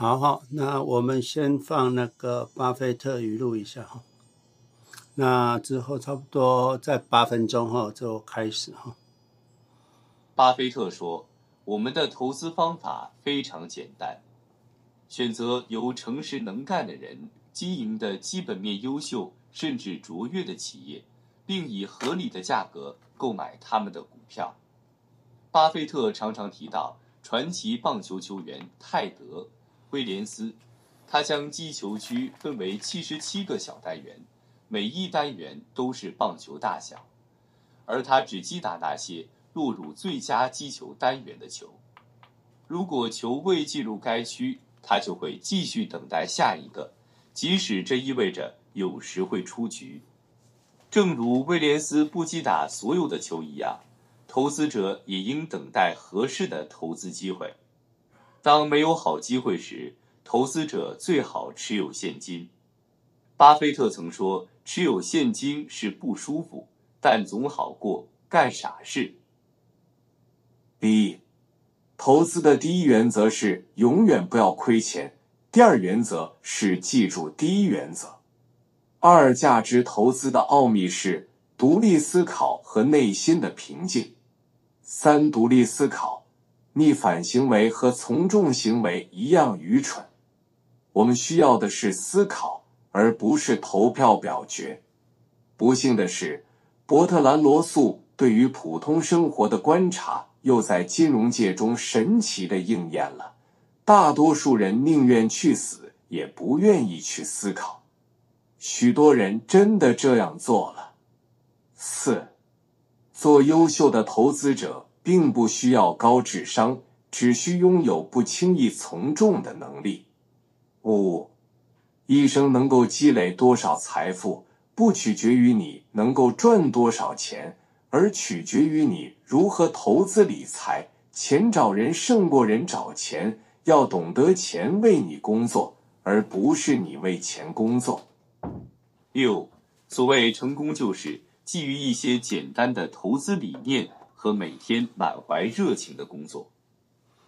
好好，那我们先放那个巴菲特语录一下哈。那之后差不多在八分钟后就开始哈。巴菲特说：“我们的投资方法非常简单，选择由诚实能干的人经营的基本面优秀甚至卓越的企业，并以合理的价格购买他们的股票。”巴菲特常常提到传奇棒球球员泰德。威廉斯，他将击球区分为七十七个小单元，每一单元都是棒球大小，而他只击打那些落入最佳击球单元的球。如果球未进入该区，他就会继续等待下一个，即使这意味着有时会出局。正如威廉斯不击打所有的球一样，投资者也应等待合适的投资机会。当没有好机会时，投资者最好持有现金。巴菲特曾说：“持有现金是不舒服，但总好过干傻事。”一投资的第一原则是永远不要亏钱。第二原则是记住第一原则。二，价值投资的奥秘是独立思考和内心的平静。三，独立思考。逆反行为和从众行为一样愚蠢。我们需要的是思考，而不是投票表决。不幸的是，伯特兰·罗素对于普通生活的观察又在金融界中神奇地应验了。大多数人宁愿去死，也不愿意去思考。许多人真的这样做了。四，做优秀的投资者。并不需要高智商，只需拥有不轻易从众的能力。五，一生能够积累多少财富，不取决于你能够赚多少钱，而取决于你如何投资理财。钱找人胜过人找钱，要懂得钱为你工作，而不是你为钱工作。六，所谓成功，就是基于一些简单的投资理念。和每天满怀热情的工作。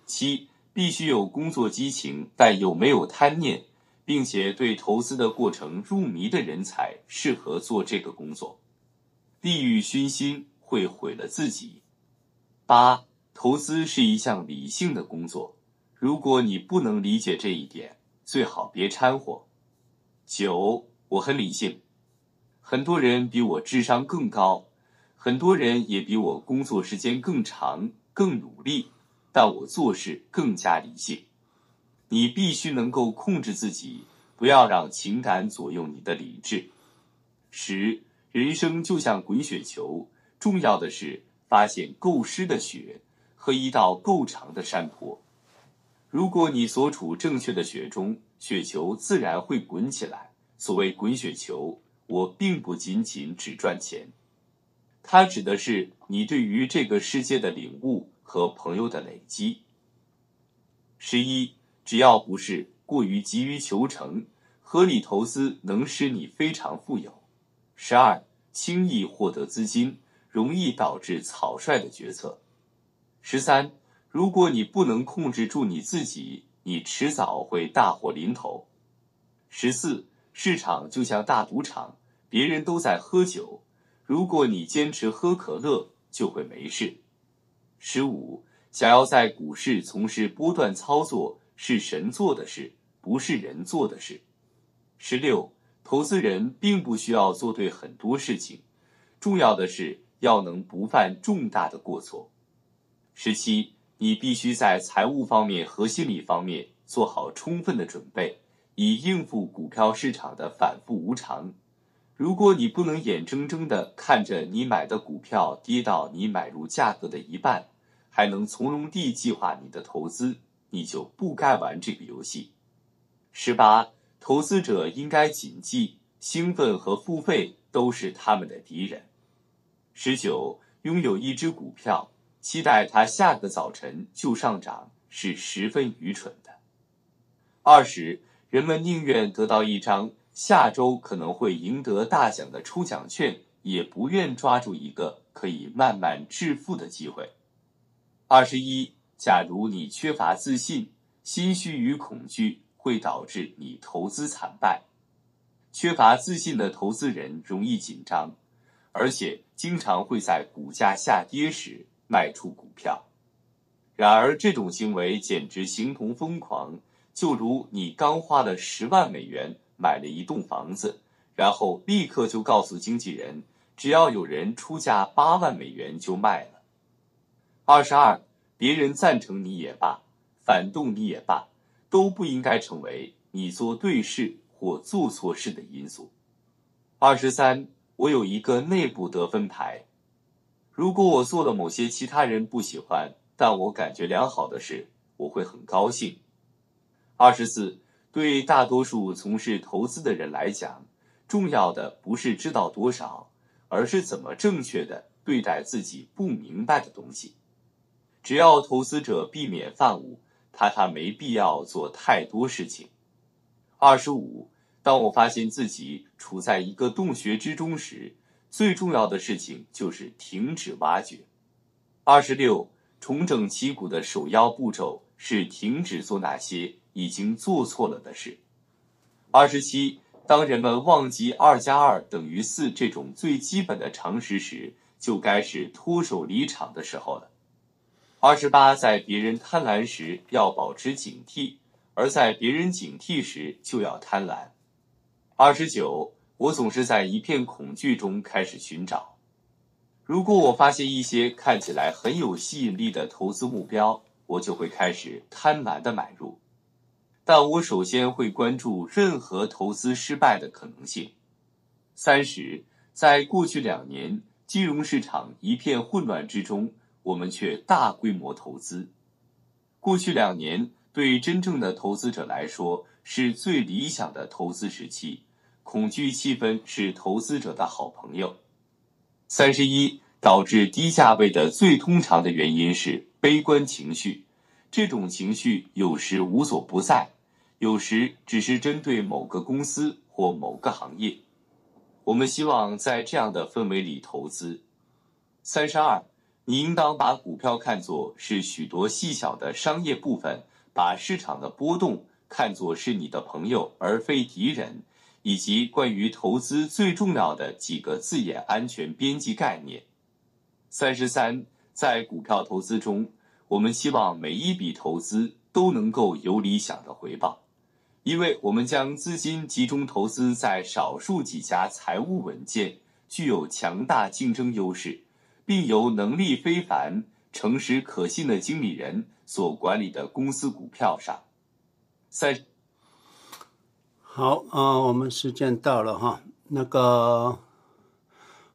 七，必须有工作激情，但又没有贪念，并且对投资的过程入迷的人才适合做这个工作。利欲熏心会毁了自己。八，投资是一项理性的工作。如果你不能理解这一点，最好别掺和。九，我很理性，很多人比我智商更高。很多人也比我工作时间更长、更努力，但我做事更加理性。你必须能够控制自己，不要让情感左右你的理智。十，人生就像滚雪球，重要的是发现够湿的雪和一道够长的山坡。如果你所处正确的雪中，雪球自然会滚起来。所谓滚雪球，我并不仅仅只赚钱。它指的是你对于这个世界的领悟和朋友的累积。十一，只要不是过于急于求成，合理投资能使你非常富有。十二，轻易获得资金，容易导致草率的决策。十三，如果你不能控制住你自己，你迟早会大祸临头。十四，市场就像大赌场，别人都在喝酒。如果你坚持喝可乐，就会没事。十五，想要在股市从事波段操作是神做的事，不是人做的事。十六，投资人并不需要做对很多事情，重要的是要能不犯重大的过错。十七，你必须在财务方面和心理方面做好充分的准备，以应付股票市场的反复无常。如果你不能眼睁睁地看着你买的股票跌到你买入价格的一半，还能从容地计划你的投资，你就不该玩这个游戏。十八，投资者应该谨记，兴奋和付费都是他们的敌人。十九，拥有一只股票，期待它下个早晨就上涨，是十分愚蠢的。二十，人们宁愿得到一张。下周可能会赢得大奖的抽奖券，也不愿抓住一个可以慢慢致富的机会。二十一，假如你缺乏自信，心虚与恐惧会导致你投资惨败。缺乏自信的投资人容易紧张，而且经常会在股价下跌时卖出股票。然而，这种行为简直形同疯狂，就如你刚花了十万美元买了一栋房子，然后立刻就告诉经纪人，只要有人出价八万美元就卖了。二十二，别人赞成你也罢，反动你也罢，都不应该成为你做对事或做错事的因素。二十三，我有一个内部得分牌，如果我做了某些其他人不喜欢，但我感觉良好的事，我会很高兴。二十四，对大多数从事投资的人来讲，重要的不是知道多少，而是怎么正确的对待自己不明白的东西。只要投资者避免犯误，他他没必要做太多事情。二十五，当我发现自己处在一个洞穴之中时，最重要的事情就是停止挖掘。二十六。重整旗鼓的首要步骤是停止做那些已经做错了的事。二十七，当人们忘记二加二等于四这种最基本的常识时，就该是脱手离场的时候了。二十八，在别人贪婪时要保持警惕，而在别人警惕时就要贪婪。二十九，我总是在一片恐惧中开始寻找。如果我发现一些看起来很有吸引力的投资目标，我就会开始贪婪的买入。但我首先会关注任何投资失败的可能性。三十，在过去两年金融市场一片混乱之中，我们却大规模投资。过去两年对真正的投资者来说是最理想的投资时期，恐惧气氛是投资者的好朋友。三十一，导致低价位的最通常的原因是悲观情绪。这种情绪有时无所不在，有时只是针对某个公司或某个行业。我们希望在这样的氛围里投资。三十二，你应当把股票看作是许多细小的商业部分，把市场的波动看作是你的朋友而非敌人。以及关于投资最重要的几个字眼安全边际概念。三十三，在股票投资中，我们希望每一笔投资都能够有理想的回报，因为我们将资金集中投资在少数几家财务稳健、具有强大竞争优势，并由能力非凡、诚实可信的经理人所管理的公司股票上。三。好啊，我们时间到了哈，那个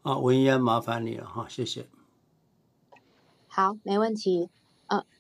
啊，文嫣麻烦你了哈，谢谢。好，没问题。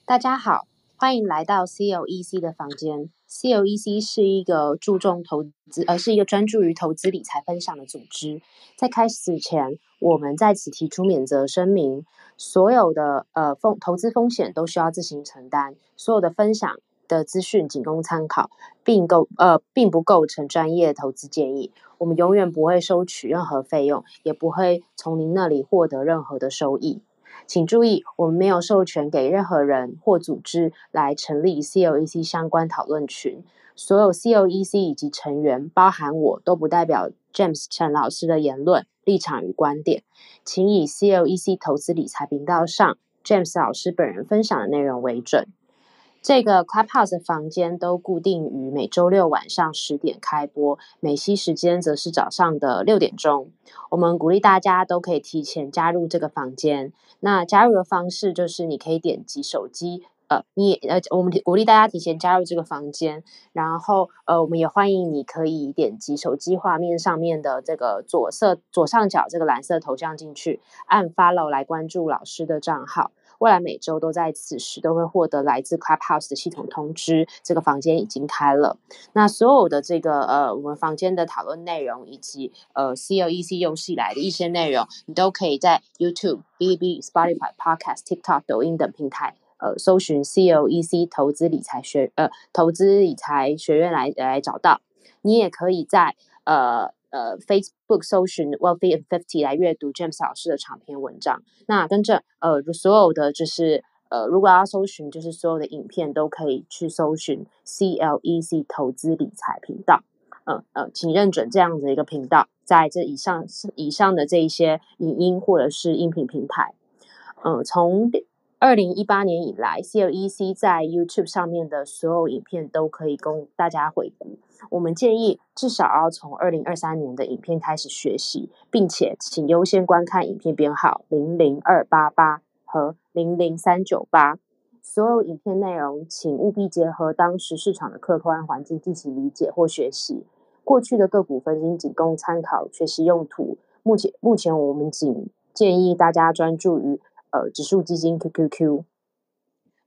大家好，欢迎来到 COEC 的房间。COEC 是一个注重投资，呃，是一个专注于投资理财分享的组织。在开始前，我们在此提出免责声明：所有的呃风投资风险都需要自行承担，所有的分享。的资讯仅供参考，并构呃并不构成专业投资建议。我们永远不会收取任何费用，也不会从您那里获得任何的收益。请注意，我们没有授权给任何人或组织来成立 COEC 相关讨论群。所有 COEC 以及成员，包含我都不代表 James 陈老师的言论立场与观点。请以 COEC 投资理财频道上 James 老师本人分享的内容为准。这个 Clubhouse 房间都固定于每周六晚上十点开播，美西时间则是早上的六点钟。我们鼓励大家都可以提前加入这个房间。那加入的方式就是你可以点击手机，呃，你呃，我们鼓励大家提前加入这个房间。然后，呃，我们也欢迎你可以点击手机画面上面的这个左侧左上角这个蓝色头像进去，按 Follow 来关注老师的账号。未来每周都在此时都会获得来自 Clubhouse 的系统通知，这个房间已经开了。那所有的这个呃，我们房间的讨论内容以及呃 COEC 游戏以来的一些内容，你都可以在 YouTube、Bilibili、Spotify、Podcast、TikTok、抖音等平台呃搜寻 COEC 投资理财学呃投资理财学院来来找到。你也可以在呃。呃，Facebook 搜寻 Wealthy and Fifty 来阅读 James 老师的长篇文章。那跟着呃，所有的就是呃，如果要搜寻，就是所有的影片都可以去搜寻 CLEC 投资理财频道。嗯呃，请认准这样的一个频道，在这以上以上的这一些影音或者是音频平台。嗯，从二零一八年以来，CLEC 在 YouTube 上面的所有影片都可以供大家回顾。我们建议至少要从二零二三年的影片开始学习，并且请优先观看影片编号零零二八八和零零三九八。所有影片内容，请务必结合当时市场的客观环境进行理解或学习。过去的个股分析仅供参考学习用途。目前，目前我们仅建议大家专注于呃指数基金 QQQ。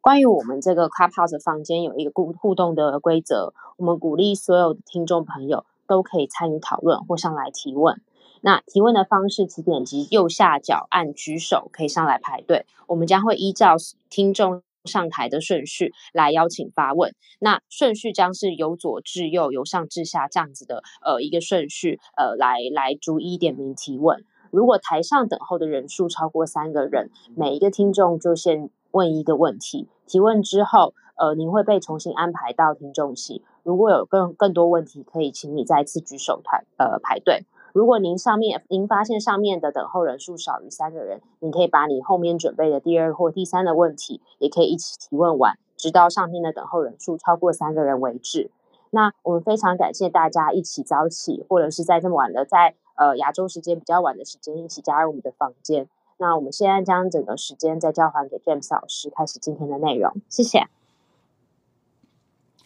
关于我们这个 Clubhouse 房间有一个互互动的规则，我们鼓励所有的听众朋友都可以参与讨论或上来提问。那提问的方式，请点击右下角按举手，可以上来排队。我们将会依照听众。上台的顺序来邀请发问，那顺序将是由左至右，由上至下这样子的呃一个顺序，呃来来逐一点名提问。如果台上等候的人数超过三个人，每一个听众就先问一个问题，提问之后，呃您会被重新安排到听众席。如果有更更多问题，可以请你再次举手团呃排队。如果您上面您发现上面的等候人数少于三个人，你可以把你后面准备的第二或第三的问题也可以一起提问完，直到上面的等候人数超过三个人为止。那我们非常感谢大家一起早起，或者是在这么晚的在呃亚洲时间比较晚的时间一起加入我们的房间。那我们现在将整个时间再交还给 James 老师，开始今天的内容。谢谢。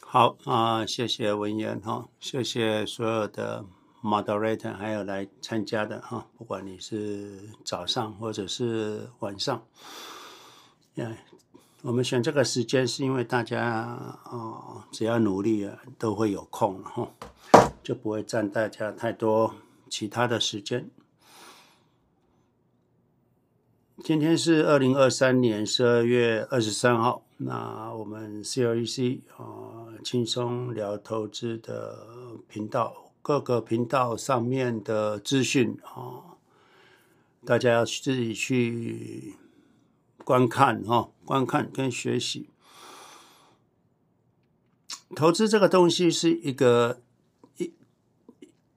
好啊，谢谢文言哈，谢谢所有的。Moderator 还有来参加的哈，不管你是早上或者是晚上，呀，我们选这个时间是因为大家哦，只要努力啊，都会有空哈，就不会占大家太多其他的时间。今天是二零二三年十二月二十三号，那我们 CLEC 啊，轻松聊投资的频道。各个频道上面的资讯啊，大家要自己去观看哈，观看跟学习。投资这个东西是一个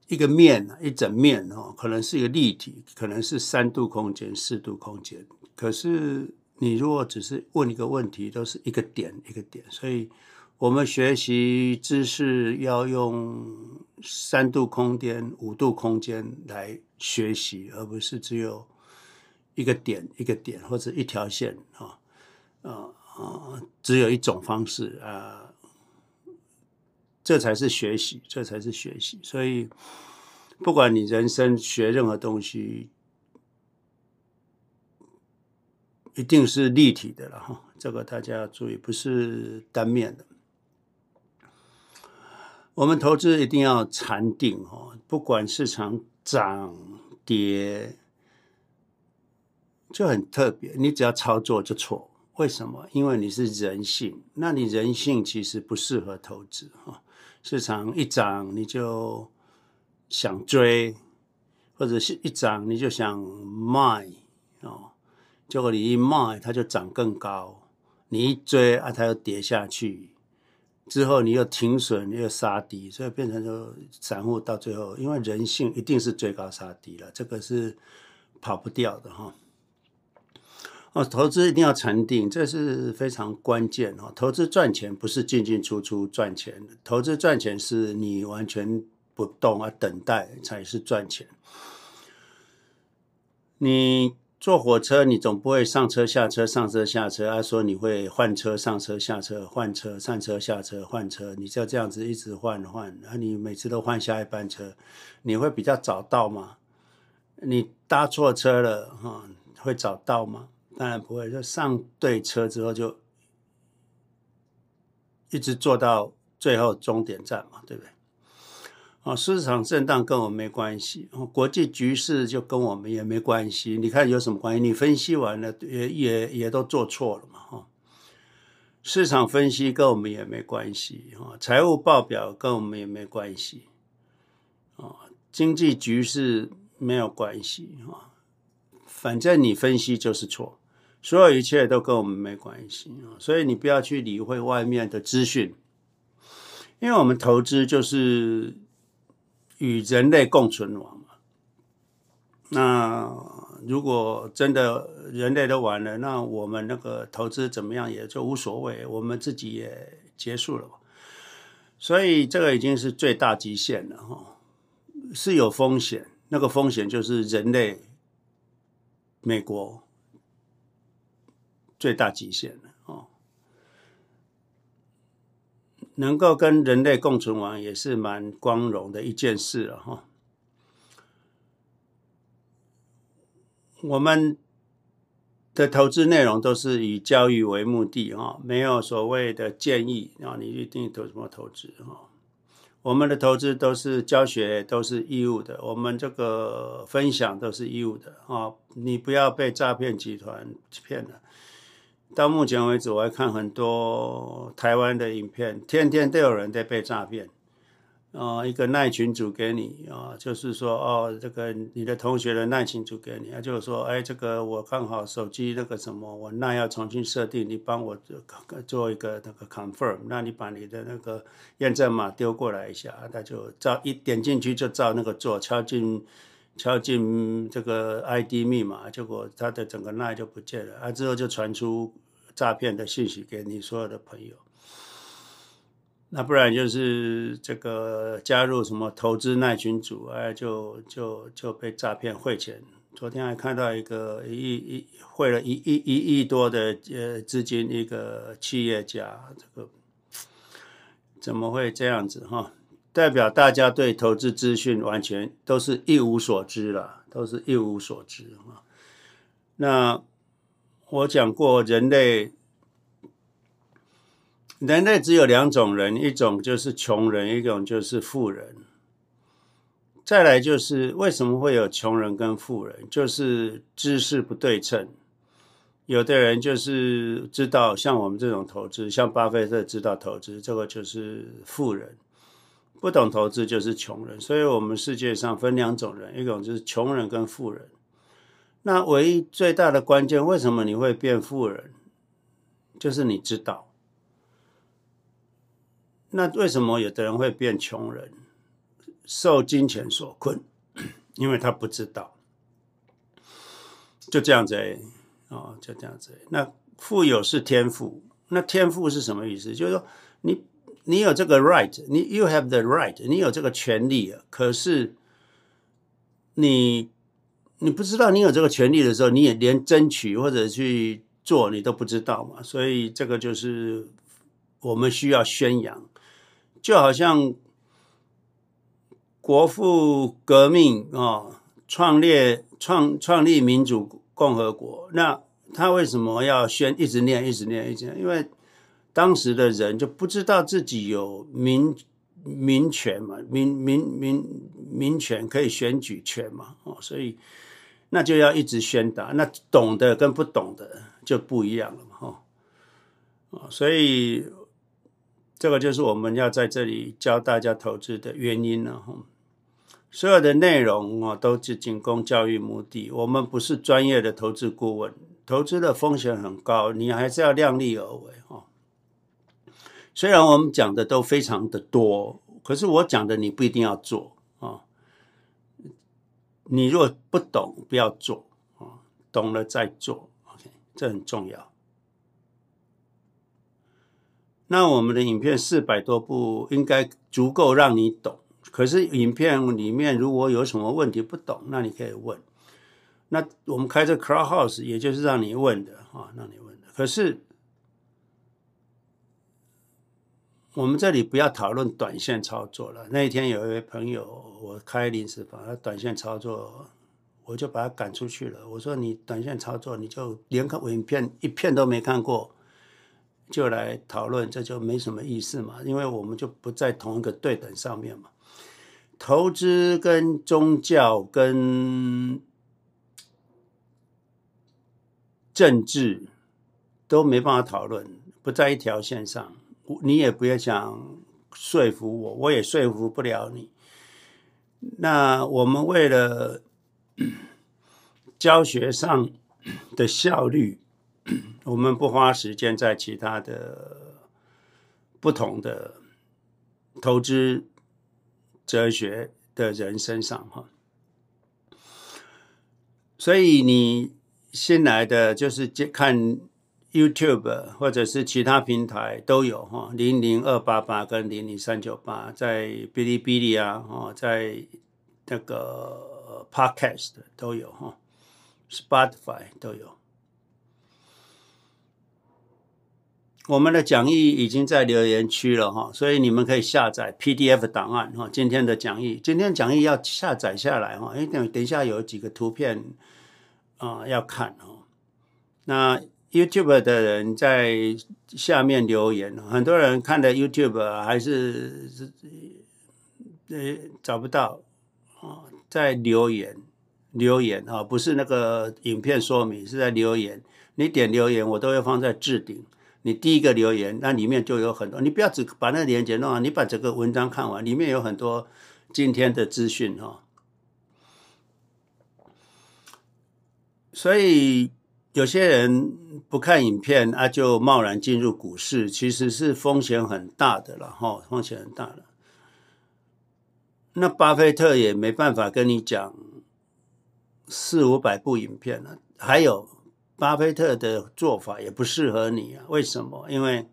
一个面，一整面哦，可能是一个立体，可能是三度空间、四度空间。可是你如果只是问一个问题，都是一个点一个点，所以。我们学习知识要用三度空间、五度空间来学习，而不是只有一个点、一个点或者一条线啊啊啊！只有一种方式啊，这才是学习，这才是学习。所以，不管你人生学任何东西，一定是立体的了哈。这个大家要注意，不是单面的。我们投资一定要禅定哦，不管市场涨跌，就很特别。你只要操作就错，为什么？因为你是人性，那你人性其实不适合投资哈。市场一涨你就想追，或者是一涨你就想卖哦，结果你一卖它就涨更高，你一追啊它又跌下去。之后你又停损，又杀低，所以变成就散户到最后，因为人性一定是追高杀低了，这个是跑不掉的哈。哦投资一定要沉定，这是非常关键哦。投资赚钱不是进进出出赚钱，投资赚钱是你完全不动啊，等待才是赚钱。你。坐火车，你总不会上车下车上车下车，他说你会换车上车下车换车上车下车换车，你就这样子一直换换，那你每次都换下一班车，你会比较早到吗？你搭错车了哈，会早到吗？当然不会，就上对车之后就一直坐到最后终点站嘛，对不对？哦，市场震荡跟我们没关系，哦，国际局势就跟我们也没关系。你看有什么关系？你分析完了也也也都做错了嘛，哈。市场分析跟我们也没关系，哈。财务报表跟我们也没关系，啊，经济局势没有关系，哈。反正你分析就是错，所有一切都跟我们没关系啊。所以你不要去理会外面的资讯，因为我们投资就是与人类共存亡嘛。那如果真的人类都完了，那我们那个投资怎么样也就无所谓，我们自己也结束了。所以这个已经是最大极限了哈，是有风险。那个风险就是人类，美国最大极限了哦。能够跟人类共存亡也是蛮光荣的一件事了哈。我们。的投资内容都是以教育为目的哈，没有所谓的建议啊，你一定投什么投资哈？我们的投资都是教学，都是义务的，我们这个分享都是义务的啊，你不要被诈骗集团骗了。到目前为止，我还看很多台湾的影片，天天都有人在被诈骗。哦，一个耐群组给你啊，就是说哦，这个你的同学的耐群组给你，啊，就是说，哎，这个我刚好手机那个什么，我那要重新设定，你帮我做一个那个 confirm，那你把你的那个验证码丢过来一下，他就照一点进去就照那个做，敲进敲进这个 ID 密码，结果他的整个赖就不见了，啊，之后就传出诈骗的信息给你所有的朋友。那不然就是这个加入什么投资耐群组，哎，就就就被诈骗汇钱。昨天还看到一个一亿一汇了一亿一亿多的呃资金，一个企业家，这个怎么会这样子哈？代表大家对投资资讯完全都是一无所知了，都是一无所知啊。那我讲过人类。人类只有两种人，一种就是穷人，一种就是富人。再来就是为什么会有穷人跟富人，就是知识不对称。有的人就是知道，像我们这种投资，像巴菲特知道投资，这个就是富人；不懂投资就是穷人。所以，我们世界上分两种人，一种就是穷人跟富人。那唯一最大的关键，为什么你会变富人？就是你知道。那为什么有的人会变穷人，受金钱所困？因为他不知道，就这样子哎，哦，就这样子。那富有是天赋，那天赋是什么意思？就是说你你有这个 right，你 you have the right，你有这个权利啊。可是你你不知道你有这个权利的时候，你也连争取或者去做你都不知道嘛。所以这个就是我们需要宣扬。就好像国父革命啊，创立创创立民主共和国，那他为什么要宣一直念一直念一直念？因为当时的人就不知道自己有民民权嘛，民民民民权可以选举权嘛，哦，所以那就要一直宣达。那懂的跟不懂的就不一样了嘛，哈，所以。这个就是我们要在这里教大家投资的原因了哈。所有的内容啊，都是仅供教育目的。我们不是专业的投资顾问，投资的风险很高，你还是要量力而为哈。虽然我们讲的都非常的多，可是我讲的你不一定要做。你如果不懂，不要做啊，懂了再做，OK，这很重要。那我们的影片四百多部应该足够让你懂，可是影片里面如果有什么问题不懂，那你可以问。那我们开这 Clubhouse 也就是让你问的啊，让你问的。可是我们这里不要讨论短线操作了。那一天有一位朋友，我开临时房，他短线操作，我就把他赶出去了。我说你短线操作，你就连个影片一片都没看过。就来讨论，这就没什么意思嘛，因为我们就不在同一个对等上面嘛。投资跟宗教跟政治都没办法讨论，不在一条线上。你也不要想说服我，我也说服不了你。那我们为了教学上的效率。我们不花时间在其他的不同的投资哲学的人身上哈。所以你新来的就是看 YouTube 或者是其他平台都有哈，零零二八八跟零零三九八在哔哩哔哩啊，哦，在那个 Podcast 都有哈，Spotify 都有。我们的讲义已经在留言区了哈，所以你们可以下载 PDF 档案哈。今天的讲义，今天讲义要下载下来哈，因为等等一下有几个图片啊要看哦。那 YouTube 的人在下面留言，很多人看的 YouTube 还是呃找不到啊，在留言留言啊，不是那个影片说明，是在留言。你点留言，我都会放在置顶。你第一个留言，那里面就有很多。你不要只把那个链接弄完，你把整个文章看完，里面有很多今天的资讯哈。所以有些人不看影片啊，就贸然进入股市，其实是风险很大的了哈，风险很大了。那巴菲特也没办法跟你讲四五百部影片了，还有。巴菲特的做法也不适合你啊？为什么？因为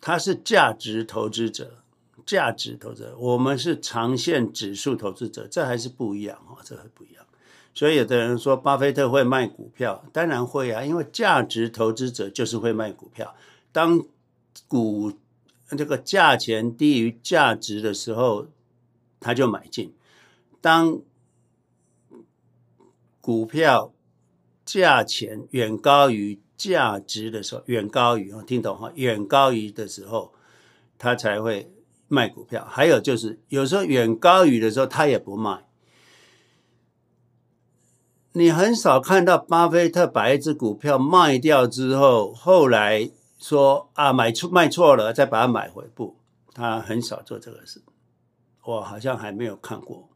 他是价值投资者，价值投资者，我们是长线指数投资者，这还是不一样哦，这还不一样。所以有的人说巴菲特会卖股票，当然会啊，因为价值投资者就是会卖股票。当股这个价钱低于价值的时候，他就买进；当股票价钱远高于价值的时候，远高于哦，听懂哈？远高于的时候，他才会卖股票。还有就是，有时候远高于的时候，他也不卖。你很少看到巴菲特把一只股票卖掉之后，后来说啊，买错卖错了，再把它买回。不，他很少做这个事。我好像还没有看过。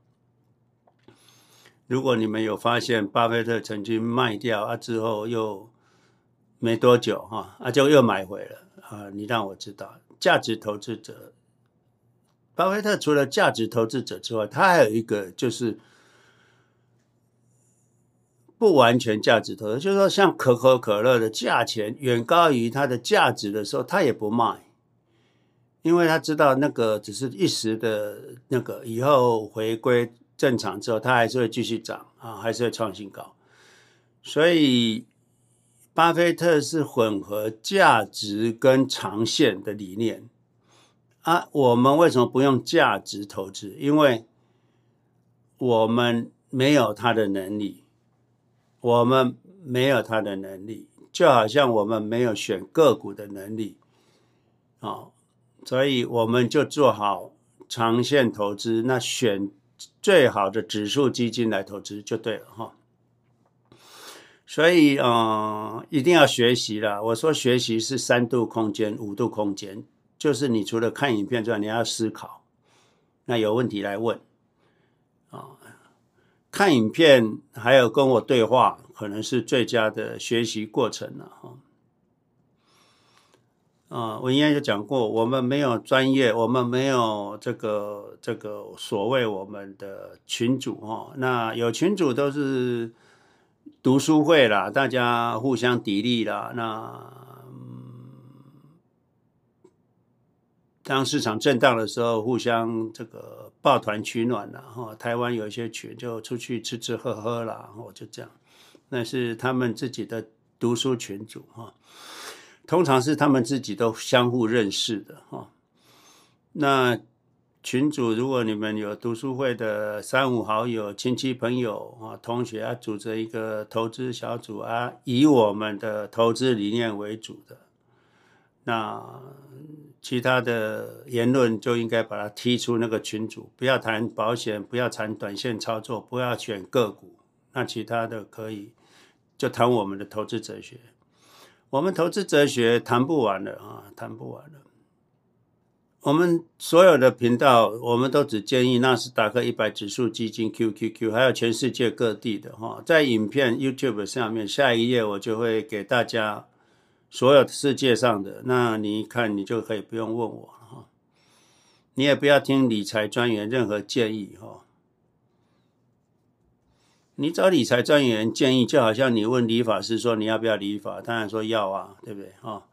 如果你们有发现，巴菲特曾经卖掉啊，之后又没多久哈啊，就又买回了啊，你让我知道，价值投资者，巴菲特除了价值投资者之外，他还有一个就是不完全价值投资，就是说像可口可乐的价钱远高于它的价值的时候，他也不卖，因为他知道那个只是一时的那个，以后回归。正常之后，它还是会继续涨啊，还是会创新高。所以，巴菲特是混合价值跟长线的理念啊。我们为什么不用价值投资？因为我们没有他的能力，我们没有他的能力，就好像我们没有选个股的能力啊。所以，我们就做好长线投资，那选。最好的指数基金来投资就对了哈，所以嗯，一定要学习了。我说学习是三度空间、五度空间，就是你除了看影片之外，你要思考，那有问题来问啊。看影片还有跟我对话，可能是最佳的学习过程了哈。啊，文嫣就讲过，我们没有专业，我们没有这个这个所谓我们的群主哈。那有群主都是读书会啦，大家互相砥砺啦。那、嗯、当市场震荡的时候，互相这个抱团取暖了。哈，台湾有一些群就出去吃吃喝喝啦，然后就这样，那是他们自己的读书群组哈。通常是他们自己都相互认识的哈。那群组，如果你们有读书会的三五好友、亲戚朋友啊、同学啊，组成一个投资小组啊，以我们的投资理念为主的，那其他的言论就应该把它踢出那个群组，不要谈保险，不要谈短线操作，不要选个股，那其他的可以就谈我们的投资哲学。我们投资哲学谈不完了啊，谈不完了。我们所有的频道，我们都只建议纳斯达克一百指数基金 QQQ，还有全世界各地的哈，在影片 YouTube 上面，下一页我就会给大家所有世界上的，那你一看，你就可以不用问我哈，你也不要听理财专员任何建议哈，你找理财专员建议，就好像你问理发师说你要不要理发，当然说要啊，对不对啊？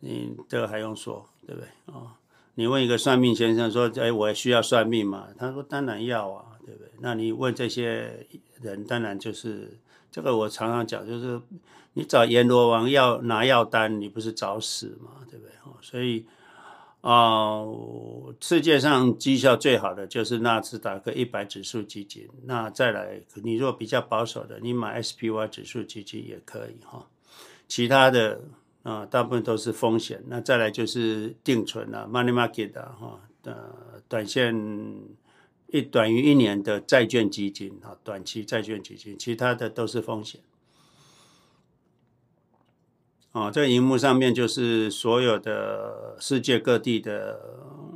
你这个还用说，对不对啊？你问一个算命先生说：“哎，我需要算命吗？”他说：“当然要啊，对不对？”那你问这些人，当然就是这个。我常常讲，就是你找阎罗王要拿药单，你不是找死吗？对不对？所以啊、世界上绩效最好的就是纳斯达克一百指数基金。那再来，你如果比较保守的，你买 SPY 指数基金也可以哈。其他的。啊，大部分都是风险。那再来就是定存啊，money market 啊，哈，呃，短线一短于一年的债券基金啊，短期债券基金，其他的都是风险。啊，这个荧幕上面就是所有的世界各地的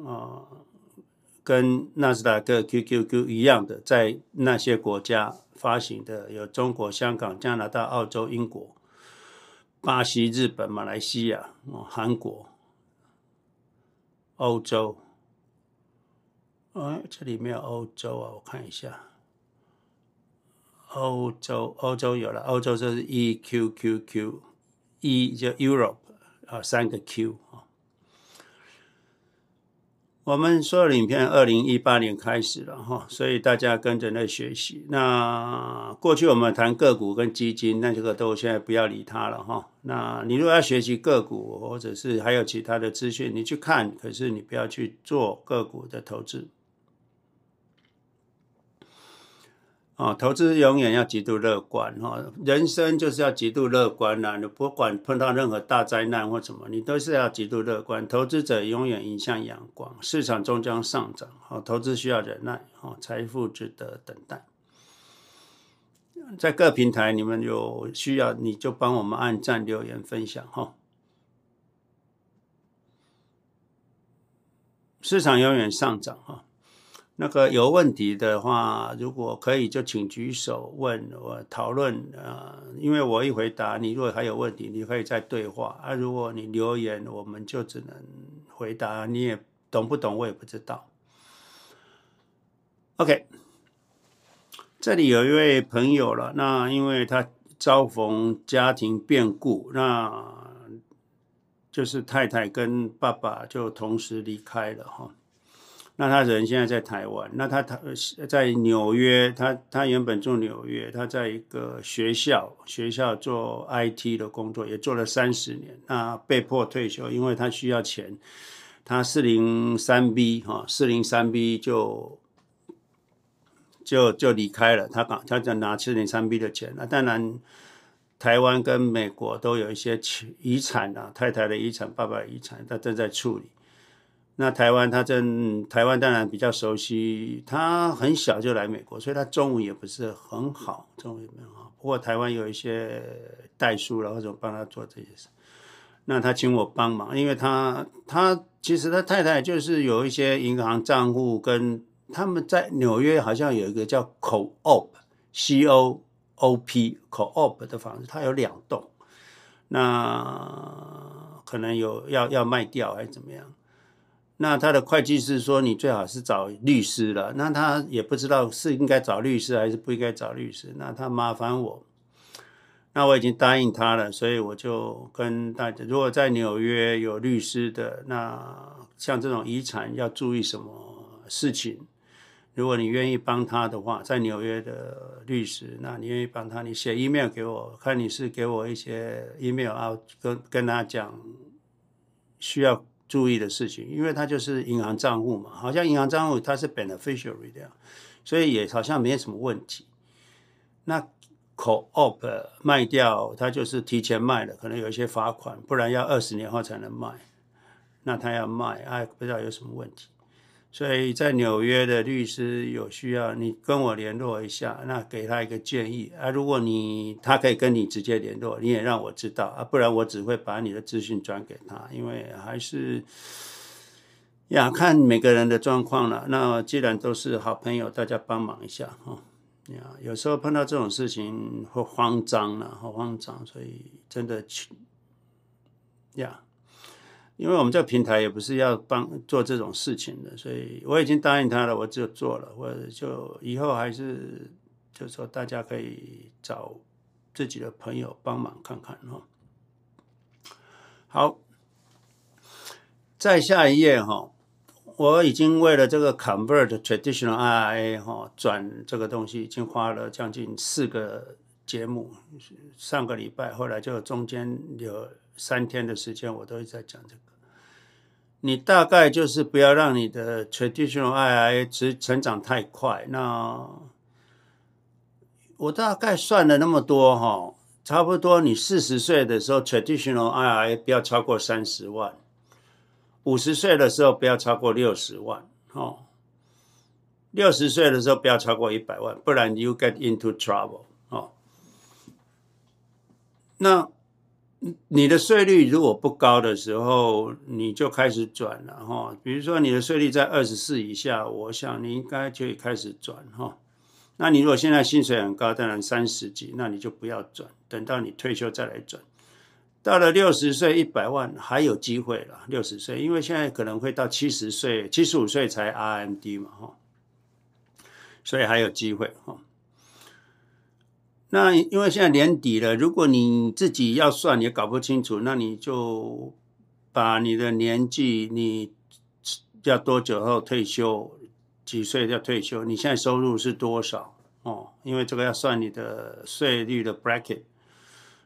啊，跟纳斯达克 QQQ 一样的，在那些国家发行的，有中国、香港、加拿大、澳洲、英国。巴西、日本、马来西亚、哦，韩国、欧洲，哎，这里没有欧洲啊，我看一下，欧洲，欧洲有了，欧洲就是 E Q Q Q，E 就 Europe 啊，三个 Q 啊。我们所有影片，二零一八年开始了哈，所以大家跟着来学习。那过去我们谈个股跟基金，那这个都现在不要理它了哈。那你如果要学习个股，或者是还有其他的资讯，你去看，可是你不要去做个股的投资。啊，投资永远要极度乐观哈，人生就是要极度乐观呐。你不管碰到任何大灾难或什么，你都是要极度乐观。投资者永远迎向阳光，市场终将上涨。好，投资需要忍耐，好，财富值得等待。在各平台，你们有需要，你就帮我们按赞、留言、分享哈。市场永远上涨哈。那个有问题的话，如果可以就请举手问我讨论啊，因为我一回答你，如果还有问题，你可以再对话啊。如果你留言，我们就只能回答，你也懂不懂我也不知道。OK，这里有一位朋友了，那因为他遭逢家庭变故，那就是太太跟爸爸就同时离开了哈。那他人现在在台湾，那他他在纽约，他他原本住纽约，他在一个学校学校做 IT 的工作，也做了三十年，那被迫退休，因为他需要钱，他四零三 B 哈，四零三 B 就就就离开了，他讲他就拿四零三 B 的钱，那当然台湾跟美国都有一些遗产啊，太太的遗产，爸爸的遗产，他正在处理。那台湾他正台湾当然比较熟悉，他很小就来美国，所以他中文也不是很好，中文也没有好。不过台湾有一些代书了，或者帮他做这些事。那他请我帮忙，因为他他其实他太太就是有一些银行账户，跟他们在纽约好像有一个叫 Co-op，C O O P Co-op 的房子，他有两栋，那可能有要要卖掉还是怎么样？那他的会计师说，你最好是找律师了。那他也不知道是应该找律师还是不应该找律师。那他麻烦我，那我已经答应他了，所以我就跟大家，如果在纽约有律师的，那像这种遗产要注意什么事情？如果你愿意帮他的话，在纽约的律师，那你愿意帮他，你写 email 给我，看你是给我一些 email 啊，跟跟他讲需要。注意的事情，因为它就是银行账户嘛，好像银行账户它是 beneficiary 的，所以也好像没什么问题。那 co-op 卖掉，它就是提前卖了，可能有一些罚款，不然要二十年后才能卖。那他要卖，哎，不知道有什么问题。所以在纽约的律师有需要，你跟我联络一下，那给他一个建议啊。如果你他可以跟你直接联络，你也让我知道啊，不然我只会把你的资讯转给他，因为还是呀，看每个人的状况了。那既然都是好朋友，大家帮忙一下哈。呀，有时候碰到这种事情会慌张了，好慌张，所以真的去呀。因为我们这个平台也不是要帮做这种事情的，所以我已经答应他了，我就做了。我就以后还是就说，大家可以找自己的朋友帮忙看看哈。好，再下一页哈，我已经为了这个 convert traditional IRA 哈转这个东西，已经花了将近四个节目。上个礼拜后来就中间有三天的时间，我都一直在讲这个。你大概就是不要让你的 traditional IRA 成长太快。那我大概算了那么多哈，差不多你四十岁的时候 traditional IRA 不要超过三十万，五十岁的时候不要超过六十万，哦，六十岁的时候不要超过一百万，不然 you get into trouble 哦。那。你的税率如果不高的时候，你就开始转了哈。比如说你的税率在二十四以下，我想你应该就开始转哈。那你如果现在薪水很高，当然三十几，那你就不要转，等到你退休再来转。到了六十岁一百万还有机会了，六十岁，因为现在可能会到七十岁、七十五岁才 RMD 嘛哈，所以还有机会哈。那因为现在年底了，如果你自己要算也搞不清楚，那你就把你的年纪，你要多久后退休，几岁要退休，你现在收入是多少哦？因为这个要算你的税率的 bracket。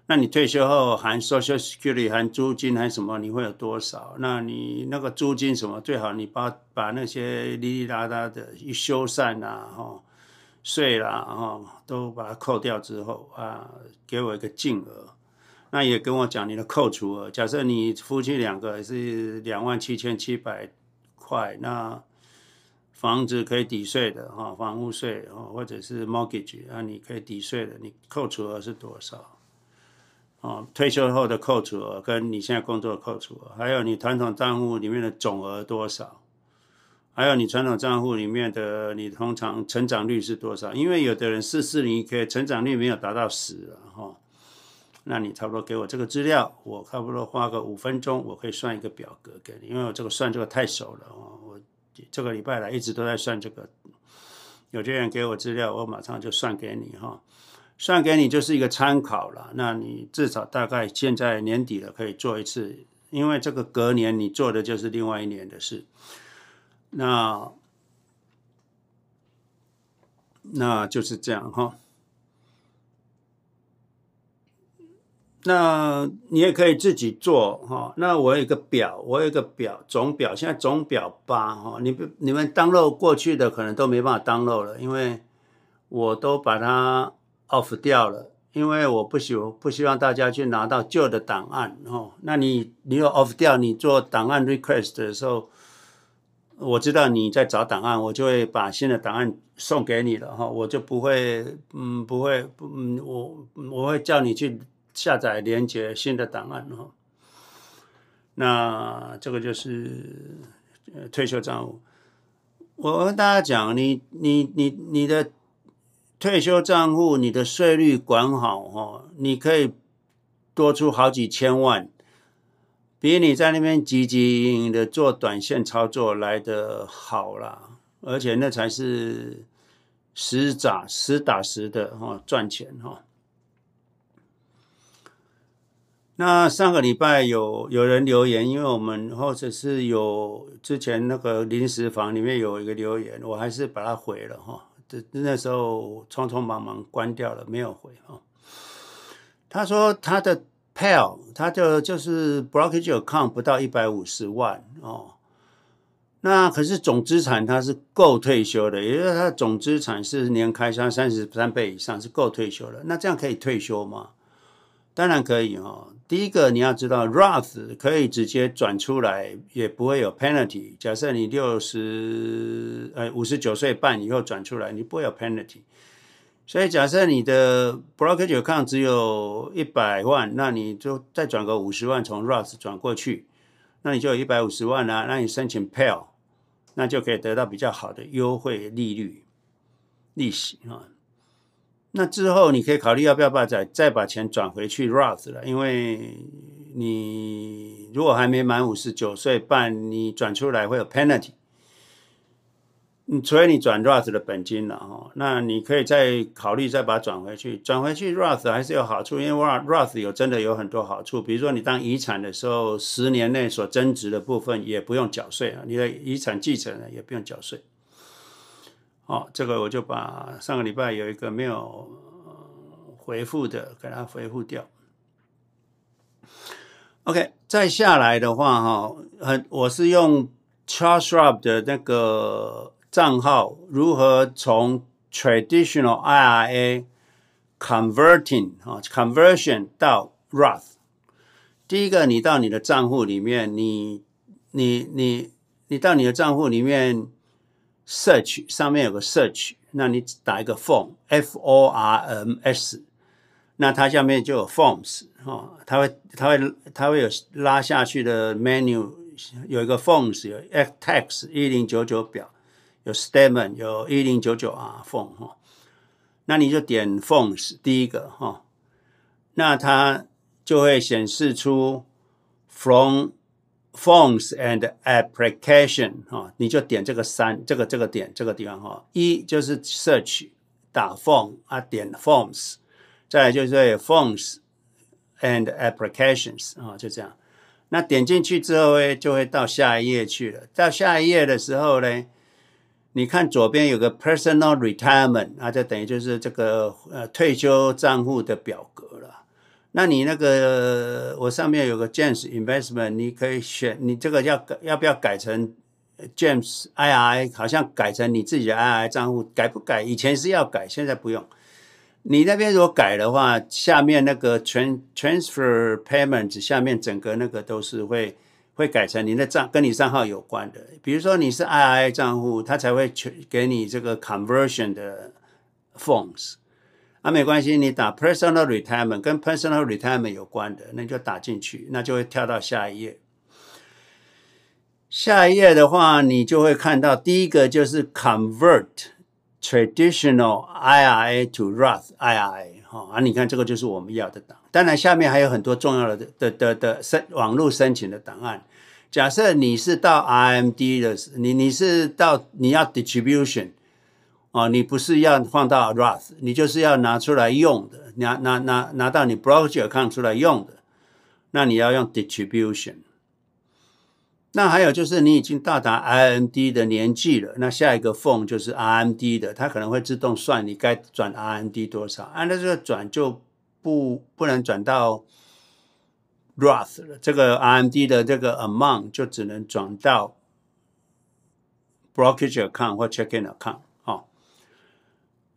那你退休后含 Social Security、含租金、含什么，你会有多少？那你那个租金什么，最好你把把那些哩哩啦啦的一修缮啊，哈。税啦，哈，都把它扣掉之后啊，给我一个净额。那也跟我讲你的扣除额。假设你夫妻两个是两万七千七百块，那房子可以抵税的哈，房屋税或者是 mortgage 啊，你可以抵税的，你扣除额是多少？啊，退休后的扣除额跟你现在工作的扣除额，还有你传统账户里面的总额多少？还有你传统账户里面的你通常成长率是多少？因为有的人四四零一 K 成长率没有达到十了哈，那你差不多给我这个资料，我差不多花个五分钟，我可以算一个表格给你，因为我这个算这个太熟了哦，我这个礼拜来一直都在算这个，有些人给我资料，我马上就算给你哈，算给你就是一个参考了，那你至少大概现在年底了可以做一次，因为这个隔年你做的就是另外一年的事。那那就是这样哈。那你也可以自己做哈。那我有一个表，我有一个表总表，现在总表八哈。你你们 download 过去的可能都没办法 download 了，因为我都把它 off 掉了，因为我不希不希望大家去拿到旧的档案哦。那你你有 off 掉，你做档案 request 的时候。我知道你在找档案，我就会把新的档案送给你了哈，我就不会，嗯，不会，嗯，我我会叫你去下载连接新的档案哈。那这个就是退休账户。我跟大家讲，你你你你的退休账户，你的税率管好哈，你可以多出好几千万。比你在那边积极的做短线操作来得好啦，而且那才是实打实打实的哈赚钱哈。那上个礼拜有有人留言，因为我们或者是有之前那个临时房里面有一个留言，我还是把它回了哈。这那时候匆匆忙忙关掉了，没有回哈。他说他的。PAL，他就就是 brokerage account 不到一百五十万哦，那可是总资产它是够退休的，也就是它的总资产是年开销三十三倍以上是够退休的。那这样可以退休吗？当然可以哦。第一个你要知道，Roth 可以直接转出来，也不会有 penalty。假设你六十呃五十九岁半以后转出来，你不会有 penalty。所以假设你的 brokerage account 只有一百万，那你就再转个五十万从 Roth 转过去，那你就有一百五十万啦、啊，那你申请 Pell，那就可以得到比较好的优惠利率利息啊。那之后你可以考虑要不要把再再把钱转回去 Roth 了，因为你如果还没满五十九岁半，你转出来会有 penalty。你除非你转 Roth 的本金了哈，那你可以再考虑再把它转回去。转回去 Roth 还是有好处，因为 Roth 有真的有很多好处，比如说你当遗产的时候，十年内所增值的部分也不用缴税啊，你的遗产继承人也不用缴税。好，这个我就把上个礼拜有一个没有回复的给它回复掉。OK，再下来的话哈，很我是用 Charles Schwab 的那个。账号如何从 traditional IRA converting 啊 conversion 到 Roth？第一个，你到你的账户里面，你你你你到你的账户里面 search 上面有个 search，那你打一个 form F O R M S，那它下面就有 forms 啊，它会它会它会有拉下去的 menu，有一个 forms 有 F tax 一零九九表。有 statement 有一零九九啊 f o n e 哈，那你就点 forms 第一个哈，那它就会显示出 from forms and application 哈，你就点这个三这个这个点这个地方哈，一就是 search 打 form 啊点 forms，再来就是 forms and applications 啊就这样，那点进去之后呢，就会到下一页去了，到下一页的时候呢。你看左边有个 personal retirement，啊，就等于就是这个呃退休账户的表格了。那你那个我上面有个 James Investment，你可以选你这个要要不要改成 James IRA？好像改成你自己的 IRA 账户，改不改？以前是要改，现在不用。你那边如果改的话，下面那个 trans transfer payment 下面整个那个都是会。会改成你的账跟你账号有关的，比如说你是 IRA 账户，它才会给你这个 conversion 的 forms。啊，没关系，你打 personal retirement 跟 personal retirement 有关的，那就打进去，那就会跳到下一页。下一页的话，你就会看到第一个就是 convert traditional IRA to Roth IRA。好啊，你看这个就是我们要的档。当然，下面还有很多重要的的的的申网络申请的档案。假设你是到 RMD 的，你你是到你要 distribution 哦，你不是要放到 Roth，你就是要拿出来用的，拿拿拿拿到你 broker 看出来用的，那你要用 distribution。那还有就是你已经到达 RMD 的年纪了，那下一个 form 就是 RMD 的，它可能会自动算你该转 RMD 多少，按照这个转就不不能转到。Roth 了，这个 RMD 的这个 amount 就只能转到 brokerage account 或 checking account 哦。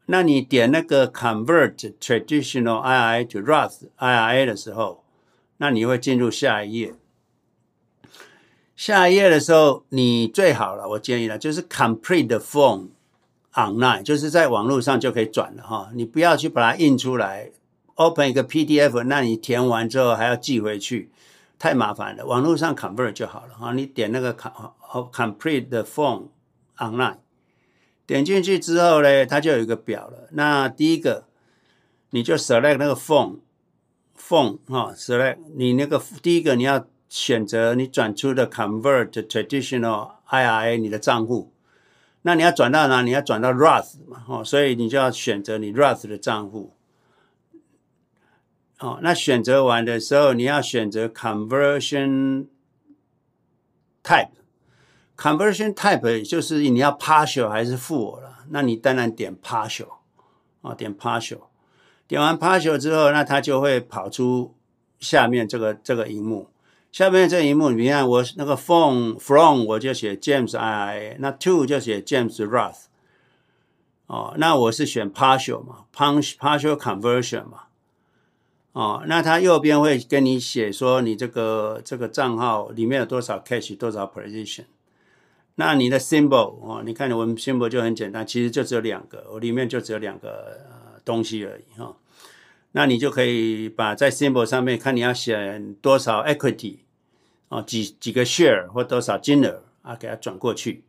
那你点那个 convert traditional IRA to Roth IRA 的时候，那你会进入下一页。下一页的时候，你最好了，我建议了，就是 complete the form online，就是在网络上就可以转了哈。你不要去把它印出来。Open 一个 PDF，那你填完之后还要寄回去，太麻烦了。网络上 convert 就好了啊，你点那个 complete the form online，点进去之后呢，它就有一个表了。那第一个，你就 select 那个 form，form 哈，select 你那个第一个你要选择你转出的 convert traditional IRA 你的账户，那你要转到哪？你要转到 Roth 嘛，哦，所以你就要选择你 Roth 的账户。哦，那选择完的时候，你要选择 conversion type。conversion type 就是你要 partial 还是 full 了。那你当然点 partial，啊，点 partial。点完 partial 之后，那它就会跑出下面这个这个荧幕。下面这一幕，你看我那个 from from 我就写 James IRA，那 to 就写 James Roth。哦，那我是选 partial 嘛，partial conversion 嘛。哦，那它右边会跟你写说你这个这个账号里面有多少 cash 多少 position，那你的 symbol 哦，你看我们 symbol 就很简单，其实就只有两个，我里面就只有两个呃东西而已哈、哦。那你就可以把在 symbol 上面看你要选多少 equity、哦，几几个 share 或多少金额啊，给它转过去，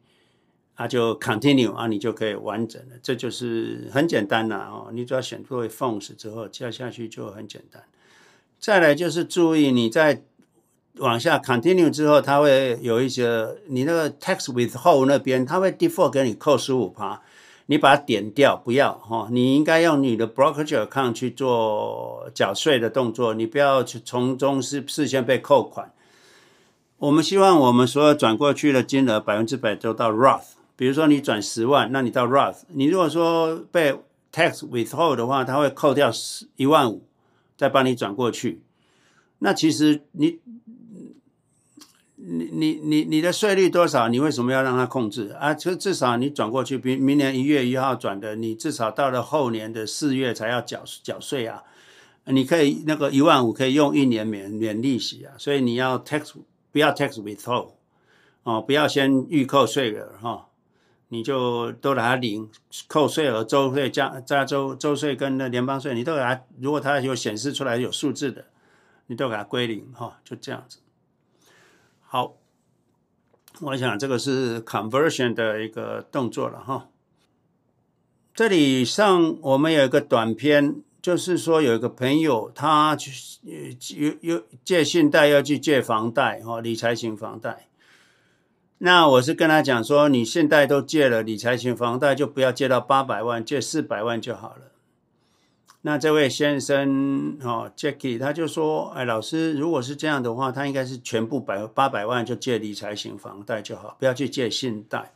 啊就 continue 啊，你就可以完整了。这就是很简单了哦，你只要选作为 funds 之后加下去就很简单。再来就是注意你在往下 continue 之后，它会有一些你那个 tax withhold 那边，它会 default 给你扣十五趴。你把它点掉，不要哈，你应该用你的 brokerage account 去做缴税的动作，你不要去从中事事先被扣款。我们希望我们所有转过去的金额百分之百都到 Roth。比如说你转十万，那你到 Roth。你如果说被 tax withhold 的话，它会扣掉十一万五，再帮你转过去。那其实你。你你你你的税率多少？你为什么要让它控制啊？就至少你转过去，比明年一月一号转的，你至少到了后年的四月才要缴缴税啊。你可以那个一万五可以用一年免免利息啊。所以你要 tax 不要 tax withhold 哦，不要先预扣税额哈、你就都拿它领扣税额、州税加加州州税跟那联邦税，你都给它，如果它有显示出来有数字的，你都给它归零哈、哦，就这样子。好，我想这个是 conversion 的一个动作了哈。这里上我们有一个短片，就是说有一个朋友他去呃有有借信贷要去借房贷哈，理财型房贷。那我是跟他讲说，你现在都借了理财型房贷，就不要借到八百万，借四百万就好了。那这位先生哦，Jackie，他就说：“哎，老师，如果是这样的话，他应该是全部百八百万就借理财型房贷就好，不要去借信贷，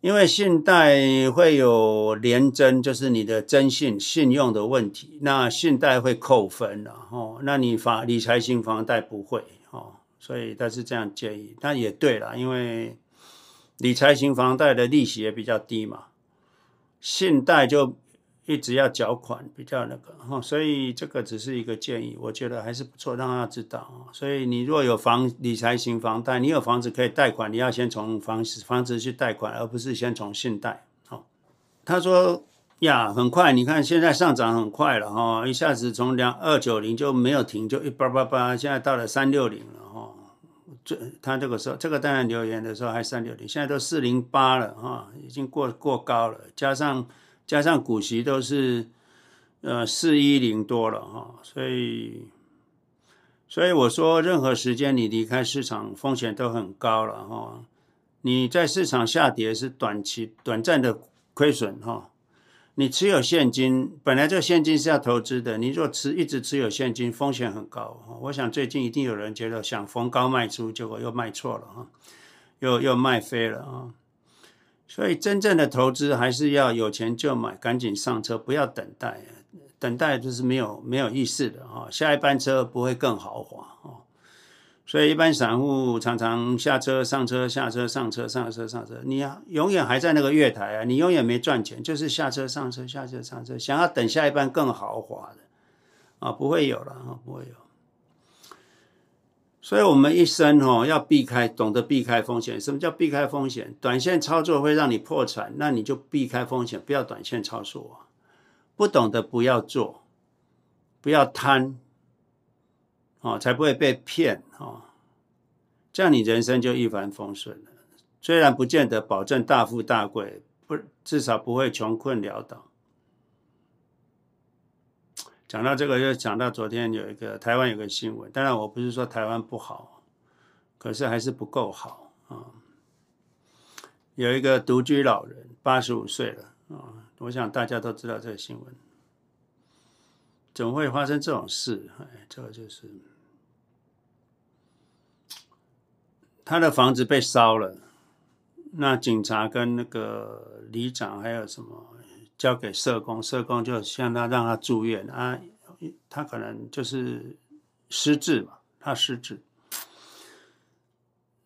因为信贷会有连征，就是你的征信信用的问题。那信贷会扣分了哦，那你房理财型房贷不会，所以他是这样建议。但也对了，因为理财型房贷的利息也比较低嘛，信贷就。”一直要缴款比较那个哈，所以这个只是一个建议，我觉得还是不错，让他知道。所以你若有房理财型房贷，你有房子可以贷款，你要先从房房子去贷款，而不是先从信贷。好，他说呀，很快，你看现在上涨很快了哈，一下子从两二九零就没有停，就一八八八，现在到了三六零了。这他这个时候，这个当然留言的时候还三六零，现在都四零八了哈，已经过过高了，加上。加上股息都是，呃，四一零多了哈，所以，所以我说，任何时间你离开市场风险都很高了哈。你在市场下跌是短期短暂的亏损哈。你持有现金，本来这个现金是要投资的，你若持一直持有现金，风险很高。我想最近一定有人觉得想逢高卖出，结果又卖错了哈，又又卖飞了啊。所以真正的投资还是要有钱就买，赶紧上车，不要等待，等待就是没有没有意思的哈。下一班车不会更豪华哦。所以一般散户常常下车上车下车上车上车上车，你永远还在那个月台啊，你永远没赚钱，就是下车上车下车上车，想要等下一班更豪华的啊，不会有了啊，不会有。所以，我们一生哦要避开，懂得避开风险。什么叫避开风险？短线操作会让你破产，那你就避开风险，不要短线操作啊。不懂得不要做，不要贪，哦，才不会被骗哦。这样你人生就一帆风顺了。虽然不见得保证大富大贵，不，至少不会穷困潦倒。讲到这个，就讲到昨天有一个台湾有个新闻。当然，我不是说台湾不好，可是还是不够好啊。有一个独居老人，八十五岁了啊。我想大家都知道这个新闻。怎么会发生这种事？哎，这个就是他的房子被烧了，那警察跟那个里长还有什么？交给社工，社工就向他让他住院啊，他可能就是失智嘛，他失智。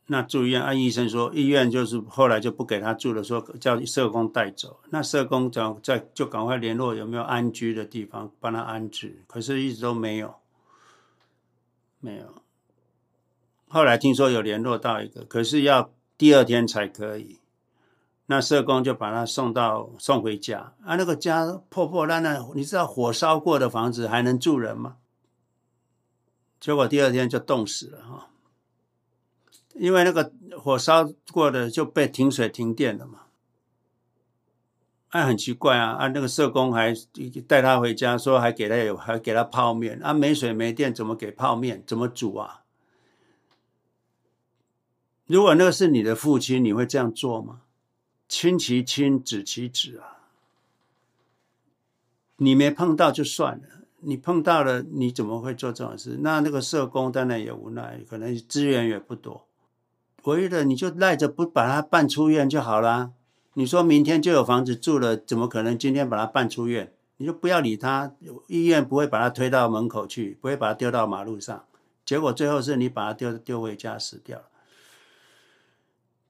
那住院啊，医生说医院就是后来就不给他住了，说叫社工带走。那社工找在就赶快联络有没有安居的地方帮他安置，可是一直都没有，没有。后来听说有联络到一个，可是要第二天才可以。那社工就把他送到送回家啊，那个家破破烂烂，你知道火烧过的房子还能住人吗？结果第二天就冻死了哈。因为那个火烧过的就被停水停电了嘛。哎，很奇怪啊！啊，那个社工还带他回家，说还给他有还给他泡面啊，没水没电怎么给泡面？怎么煮啊？如果那个是你的父亲，你会这样做吗？亲其亲，子其子啊！你没碰到就算了，你碰到了，你怎么会做这种事？那那个社工当然也无奈，可能资源也不多，唯一的你就赖着不把他办出院就好了。你说明天就有房子住了，怎么可能今天把他办出院？你就不要理他，医院不会把他推到门口去，不会把他丢到马路上，结果最后是你把他丢丢回家死掉了。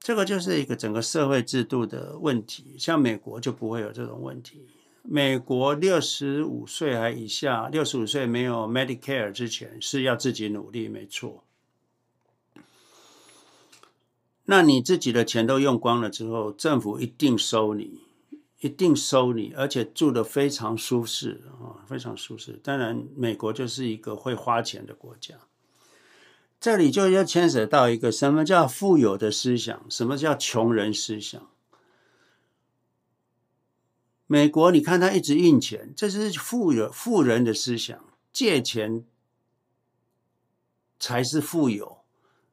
这个就是一个整个社会制度的问题，像美国就不会有这种问题。美国六十五岁还以下，六十五岁没有 Medicare 之前是要自己努力，没错。那你自己的钱都用光了之后，政府一定收你，一定收你，而且住的非常舒适啊，非常舒适。当然，美国就是一个会花钱的国家。这里就要牵扯到一个什么叫富有的思想，什么叫穷人思想。美国，你看他一直印钱，这是富有富人的思想，借钱才是富有。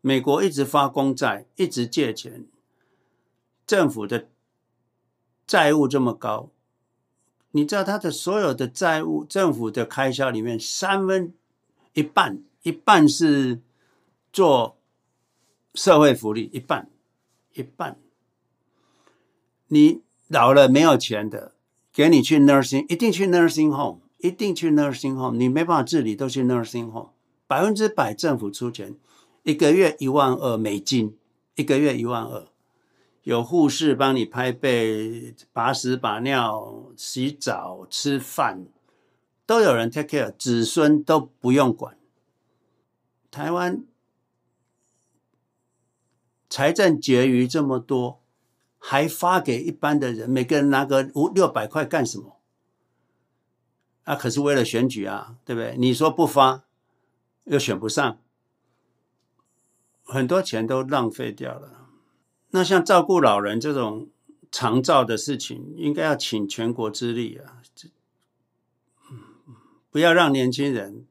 美国一直发公债，一直借钱，政府的债务这么高，你知道他的所有的债务，政府的开销里面三分一半，一半是。做社会福利一半，一半。你老了没有钱的，给你去 nursing，一定去 nursing home，一定去 nursing home。你没办法自理，都去 nursing home，百分之百政府出钱，一个月一万二美金，一个月一万二，有护士帮你拍背、把屎把尿、洗澡、吃饭，都有人 take care，子孙都不用管。台湾。财政结余这么多，还发给一般的人，每个人拿个五六百块干什么？啊，可是为了选举啊，对不对？你说不发，又选不上，很多钱都浪费掉了。那像照顾老人这种长照的事情，应该要请全国之力啊，这不要让年轻人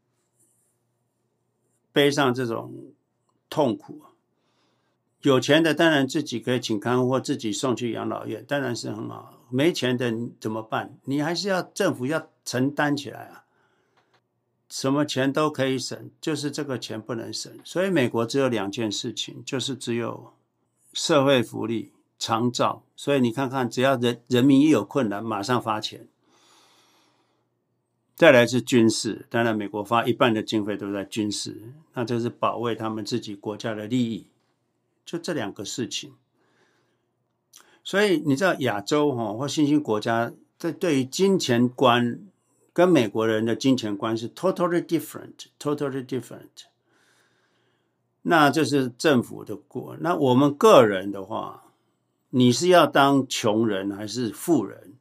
背上这种痛苦。有钱的当然自己可以请看护或自己送去养老院，当然是很好。没钱的怎么办？你还是要政府要承担起来啊！什么钱都可以省，就是这个钱不能省。所以美国只有两件事情，就是只有社会福利、长照。所以你看看，只要人人民一有困难，马上发钱。再来是军事，当然美国发一半的经费都在军事，那就是保卫他们自己国家的利益。就这两个事情，所以你知道亚洲哈或新兴国家在对于金钱观跟美国人的金钱观是 totally different，totally different。那这是政府的过，那我们个人的话，你是要当穷人还是富人，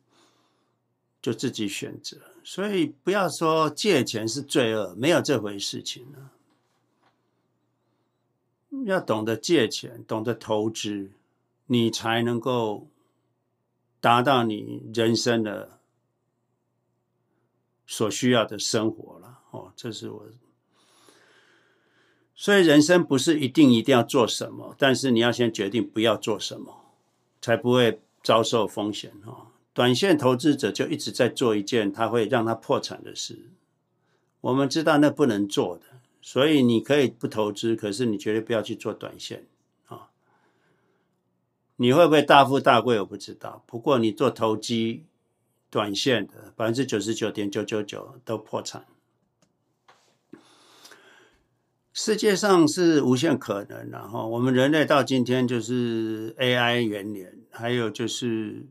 就自己选择。所以不要说借钱是罪恶，没有这回事情呢。要懂得借钱，懂得投资，你才能够达到你人生的所需要的生活了。哦，这是我。所以人生不是一定一定要做什么，但是你要先决定不要做什么，才不会遭受风险。哦，短线投资者就一直在做一件他会让他破产的事，我们知道那不能做的。所以你可以不投资，可是你绝对不要去做短线啊！你会不会大富大贵？我不知道。不过你做投机短线的，百分之九十九点九九九都破产。世界上是无限可能，然后我们人类到今天就是 AI 元年，还有就是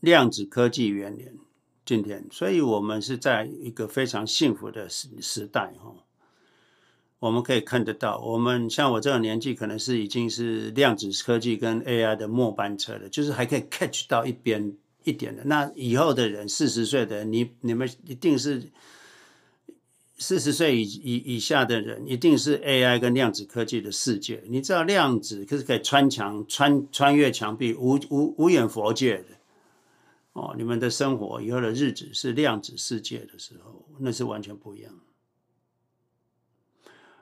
量子科技元年，今天，所以我们是在一个非常幸福的时时代哈。我们可以看得到，我们像我这个年纪，可能是已经是量子科技跟 AI 的末班车了，就是还可以 catch 到一边一点的。那以后的人，四十岁的，你你们一定是四十岁以以以下的人，一定是 AI 跟量子科技的世界。你知道量子可是可以穿墙、穿穿越墙壁、无无无眼佛界的哦。你们的生活以后的日子是量子世界的时候，那是完全不一样。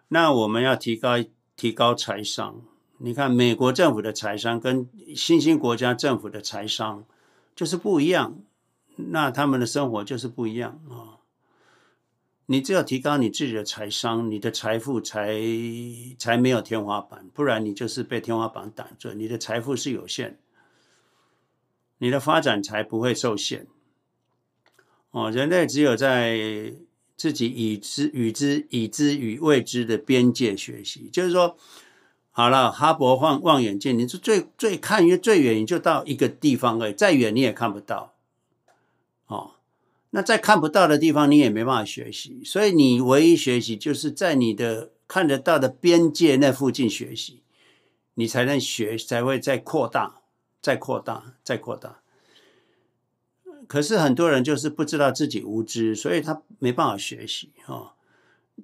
那我们要提高提高财商。你看美国政府的财商跟新兴国家政府的财商就是不一样，那他们的生活就是不一样啊。你只有提高你自己的财商，你的财富才才没有天花板，不然你就是被天花板挡住。你的财富是有限，你的发展才不会受限。哦，人类只有在自己已知与知已知与未知的边界学习，就是说，好了，哈勃望望远镜，你是最最看越最远，你就到一个地方而已，再远你也看不到。哦。那在看不到的地方，你也没办法学习，所以你唯一学习就是在你的看得到的边界那附近学习，你才能学，才会再扩大，再扩大，再扩大。可是很多人就是不知道自己无知，所以他没办法学习哦。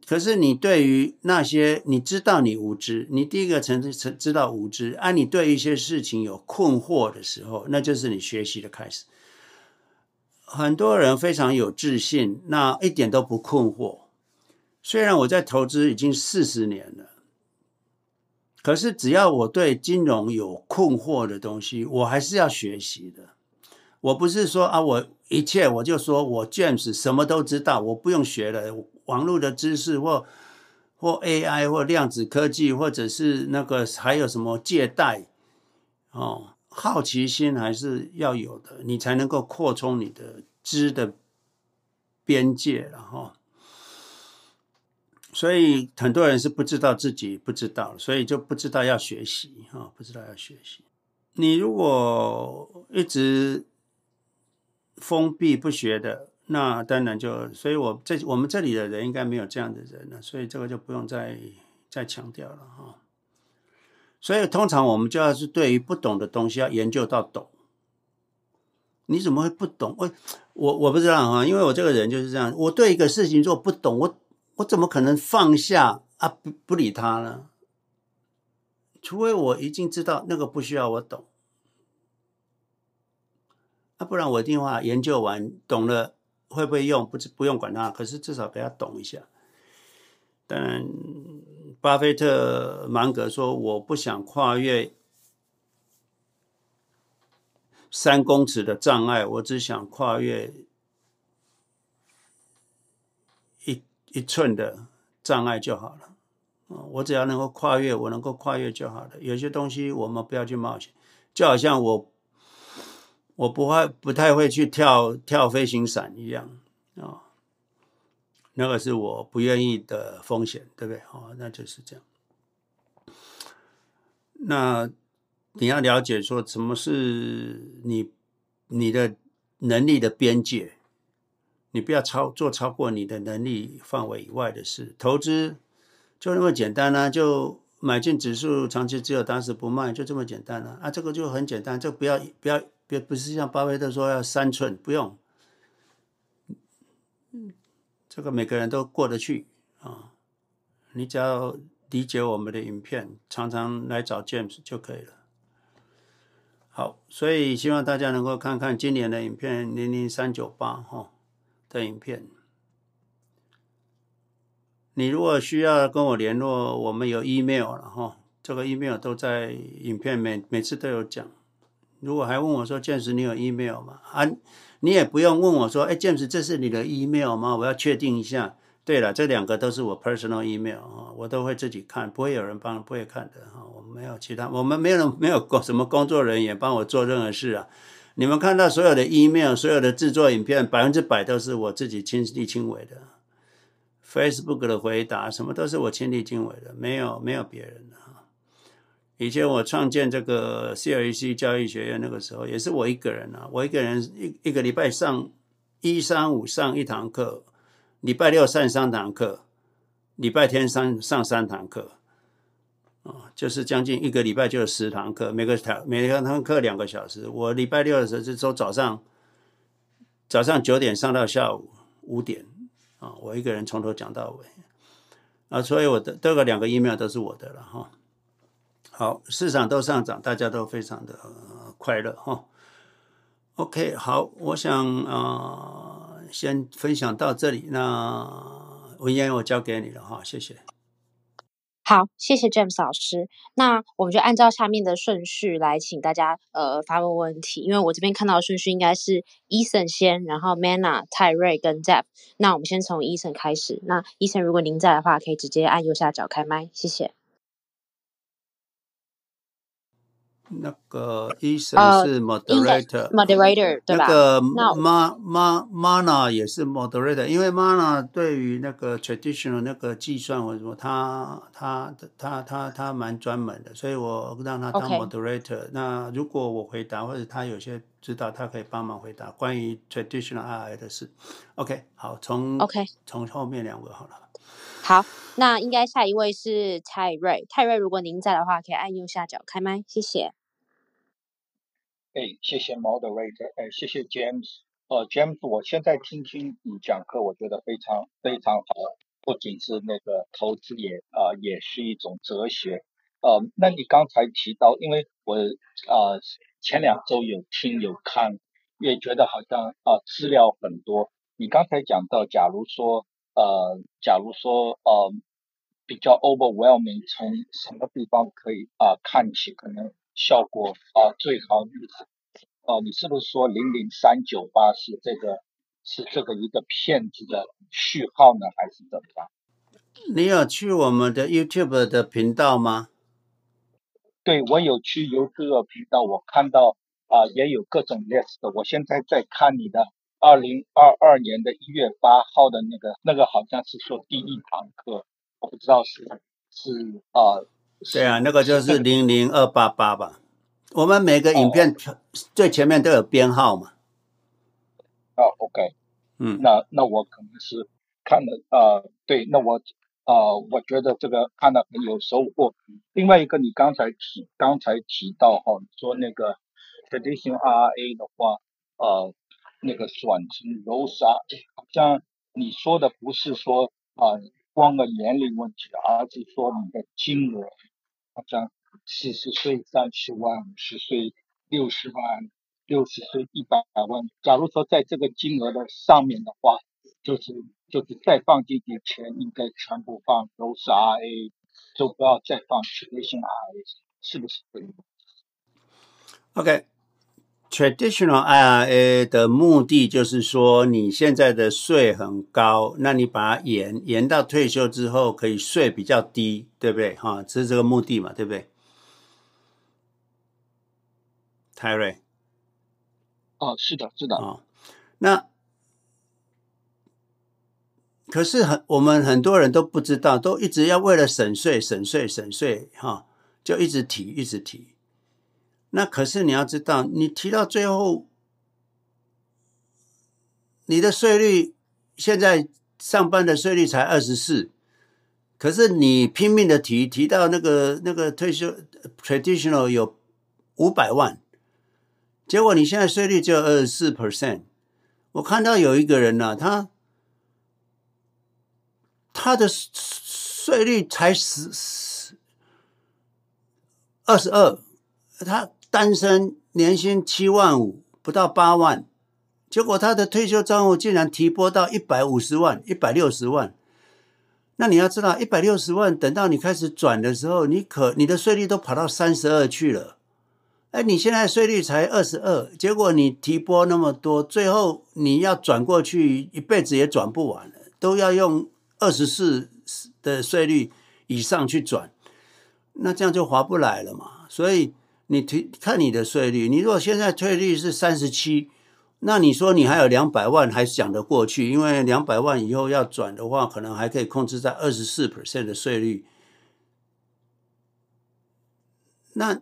可是你对于那些你知道你无知，你第一个层次知道无知，啊，你对一些事情有困惑的时候，那就是你学习的开始。很多人非常有自信，那一点都不困惑。虽然我在投资已经四十年了，可是只要我对金融有困惑的东西，我还是要学习的。我不是说啊，我一切我就说我 James 什么都知道，我不用学了。网络的知识或或 AI 或量子科技，或者是那个还有什么借贷哦。好奇心还是要有的，你才能够扩充你的知的边界，然后，所以很多人是不知道自己不知道，所以就不知道要学习啊，不知道要学习。你如果一直封闭不学的，那当然就，所以我这我们这里的人应该没有这样的人了，所以这个就不用再再强调了哈。所以通常我们就要是对于不懂的东西要研究到懂。你怎么会不懂？我我我不知道哈，因为我这个人就是这样。我对一个事情如果不懂，我我怎么可能放下啊不不理他呢？除非我已经知道那个不需要我懂，啊，不然我一定会研究完懂了会不会用不不用管它，可是至少给他懂一下。当然。巴菲特芒格说：“我不想跨越三公尺的障碍，我只想跨越一一寸的障碍就好了。我只要能够跨越，我能够跨越就好了。有些东西我们不要去冒险，就好像我我不会不太会去跳跳飞行伞一样啊。”那个是我不愿意的风险，对不对？哦，那就是这样。那你要了解说，什么是你你的能力的边界？你不要超做超过你的能力范围以外的事。投资就那么简单啊，就买进指数，长期持有，当时不卖，就这么简单啊。啊，这个就很简单，就不要不要别不是像巴菲特说要三寸，不用。这个每个人都过得去啊！你只要理解我们的影片，常常来找 James 就可以了。好，所以希望大家能够看看今年的影片零零三九八哈的影片。你如果需要跟我联络，我们有 email 了哈，这个 email 都在影片每每次都有讲。如果还问我说 James 你有 email 吗？啊？你也不用问我说：“哎，James，这是你的 email 吗？我要确定一下。”对了，这两个都是我 personal email 啊，我都会自己看，不会有人帮，不会看的哈。我们没有其他，我们没有人没有工什么工作人员帮我做任何事啊。你们看到所有的 email，所有的制作影片，百分之百都是我自己亲力亲为的。Facebook 的回答什么都是我亲力亲为的，没有没有别人的。以前我创建这个 CLC 教育学院那个时候，也是我一个人啊，我一个人一一个礼拜上一三五上一堂课，礼拜六上三堂课，礼拜天上上三堂课，啊，就是将近一个礼拜就有十堂课，每个堂每个堂课两个小时。我礼拜六的时候是从早上早上九点上到下午五点，啊，我一个人从头讲到尾啊，所以我的这个两个 email 都是我的了哈。好，市场都上涨，大家都非常的快乐哈。OK，好，我想啊、先分享到这里，那文言我交给你了哈，谢谢。好，谢谢 James 老师。那我们就按照下面的顺序来，请大家呃发问问题。因为我这边看到的顺序应该是 Eason 先，然后 Manna、泰瑞跟 Deb。那我们先从 Eason 开始。那 Eason 如果您在的话，可以直接按右下角开麦，谢谢。那个 Eason 是 moderator，moderator、uh, 对吧？那个 Ma Ma Mana 也是 moderator，因为 Mana 对于那个 traditional 那个计算或者什么，他他他他他蛮专门的，所以我让他当 moderator。那如果我回答或者他有些知道，他可以帮忙回答关于 traditional II 的事。OK，好，从 OK 从后面两位好了。好，那应该下一位是泰瑞。泰瑞，如果您在的话，可以按右下角开麦，谢谢。哎，谢谢 Moderator，哎，谢谢 James，呃，James，我现在听听你讲课，我觉得非常非常好，不仅是那个投资也啊、呃，也是一种哲学，呃，那你刚才提到，因为我、呃、前两周有听有看，也觉得好像啊、呃、资料很多，你刚才讲到，假如说呃，假如说呃比较 overwhelming，从什么地方可以啊、呃、看起可能？效果啊，最好你哦，你是不是说零零三九八是这个是这个一个骗子的序号呢，还是怎么样？你有去我们的 YouTube 的频道吗？对，我有去 YouTube 频道，我看到啊，也有各种 list。我现在在看你的二零二二年的一月八号的那个，那个好像是说第一堂课，我不知道是是啊。对啊，那个就是零零二八八吧。我们每个影片最前面都有编号嘛。哦、啊，OK，嗯，那那我可能是看了，呃，对，那我呃，我觉得这个看了很有收获。另外一个，你刚才提刚才提到哈，说那个 traditional IRA 的话，呃，那个转成 Roth，好像你说的不是说啊、光个年龄问题，而是说你的金额。好像四十岁三十万，五十岁六十万，六十岁一百万。假如说在这个金额的上面的话，就是就是再放进去钱，应该全部放 Rosa RA，就不要再放 Traditional RA，是不是这个？OK。Traditional IRA 的目的就是说，你现在的税很高，那你把它延延到退休之后，可以税比较低，对不对？哈，这是这个目的嘛，对不对？泰瑞，哦，是的，是的，哦，那可是很我们很多人都不知道，都一直要为了省税、省税、省税，哈，就一直提，一直提。那可是你要知道，你提到最后，你的税率现在上班的税率才二十四，可是你拼命的提，提到那个那个退休 traditional 有五百万，结果你现在税率只有二十四 percent。我看到有一个人呢、啊，他他的税率才十十二十二，他。单身年薪七万五，不到八万，结果他的退休账户竟然提拨到一百五十万、一百六十万。那你要知道，一百六十万等到你开始转的时候，你可你的税率都跑到三十二去了。哎，你现在税率才二十二，结果你提拨那么多，最后你要转过去，一辈子也转不完了，都要用二十四的税率以上去转，那这样就划不来了嘛。所以。你提看你的税率，你如果现在税率是三十七，那你说你还有两百万还讲得过去，因为两百万以后要转的话，可能还可以控制在二十四 percent 的税率。那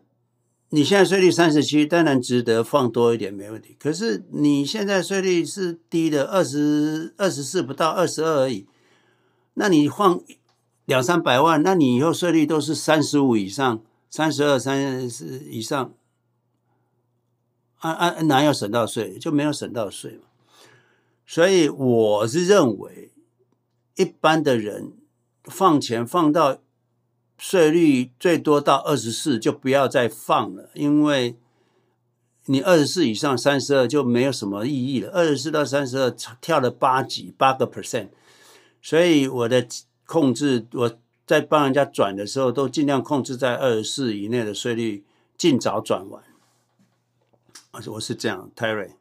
你现在税率三十七，当然值得放多一点，没问题。可是你现在税率是低的，二十二十四不到二十二而已，那你放两三百万，那你以后税率都是三十五以上。三十二、三十以上，按、啊、按、啊、哪有省到税？就没有省到税嘛。所以我是认为，一般的人放钱放到税率最多到二十四，就不要再放了，因为你二十四以上三十二就没有什么意义了。二十四到三十二跳了八级八个 percent，所以我的控制我在帮人家转的时候，都尽量控制在二十四以内的税率，尽早转完。我是这样，Terry。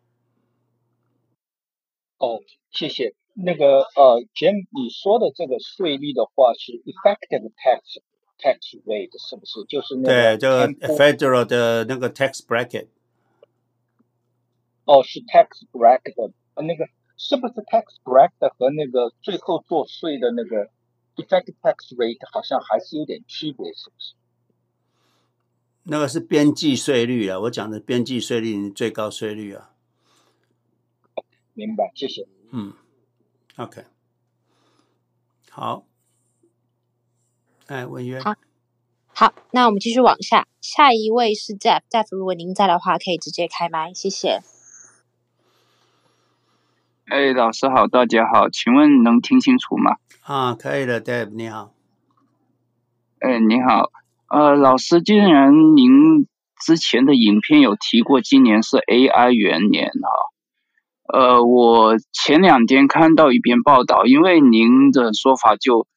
哦，谢谢。那个呃，Jim，你说的这个税率的话是 effective tax tax rate 是不是？就是那个对，这个 federal 的那个 tax bracket。哦，是 tax bracket，那个是不是 tax bracket 和那个最后做税的那个 effective tax rate 好像还是有点区别，是不是？那个是边际税率啊，我讲的边际税率最高税率啊。明白，谢谢。嗯，OK，好。哎，文渊。好，好，那我们继续往下，下一位是 Jeff，Jeff，如果您在的话，可以直接开麦，谢谢。哎，老师好，大家好，请问能听清楚吗？啊，可以的，Dave，你好。哎，你好。呃，老师，既然您之前的影片有提过，今年是 AI 元年啊，呃，我前两天看到一篇报道，因为您的说法就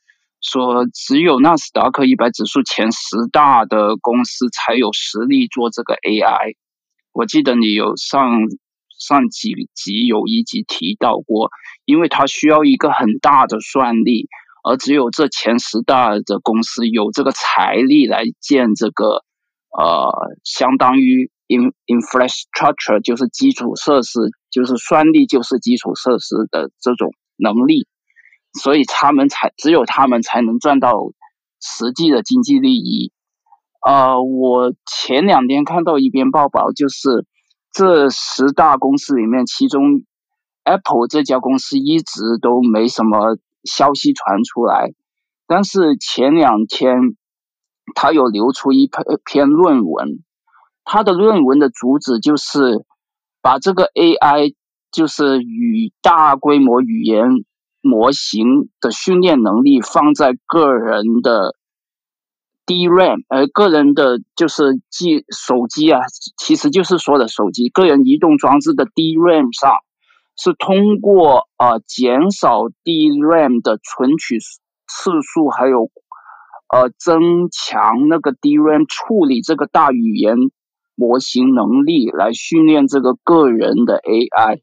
说只有纳斯达克一百指数前十大的公司才有实力做这个 AI。我记得你有上上几集有一集提到过，因为它需要一个很大的算力。而只有这前十大的公司有这个财力来建这个，呃，相当于 in infrastructure 就是基础设施，就是算力就是基础设施的这种能力，所以他们才只有他们才能赚到实际的经济利益。呃，我前两天看到一篇报道，就是这十大公司里面，其中 Apple 这家公司一直都没什么。消息传出来，但是前两天他有流出一篇篇论文，他的论文的主旨就是把这个 AI 就是与大规模语言模型的训练能力放在个人的 DRAM，呃，个人的就是机手机啊，其实就是说的手机，个人移动装置的 DRAM 上。是通过呃减少 DRAM 的存取次数，还有呃增强那个 DRAM 处理这个大语言模型能力来训练这个个人的 AI。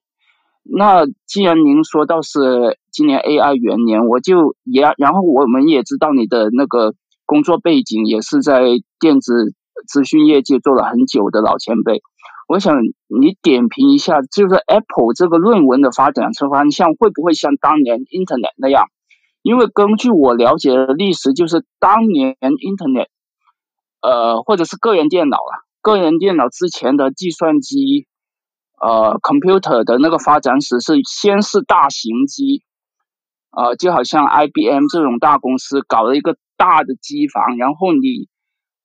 那既然您说到是今年 AI 元年，我就也然后我们也知道你的那个工作背景也是在电子资讯业界做了很久的老前辈。我想你点评一下，就是 Apple 这个论文的发展方向会不会像当年 Internet 那样？因为根据我了解的历史，就是当年 Internet，呃，或者是个人电脑了，个人电脑之前的计算机，呃，computer 的那个发展史是先是大型机，呃，就好像 IBM 这种大公司搞了一个大的机房，然后你，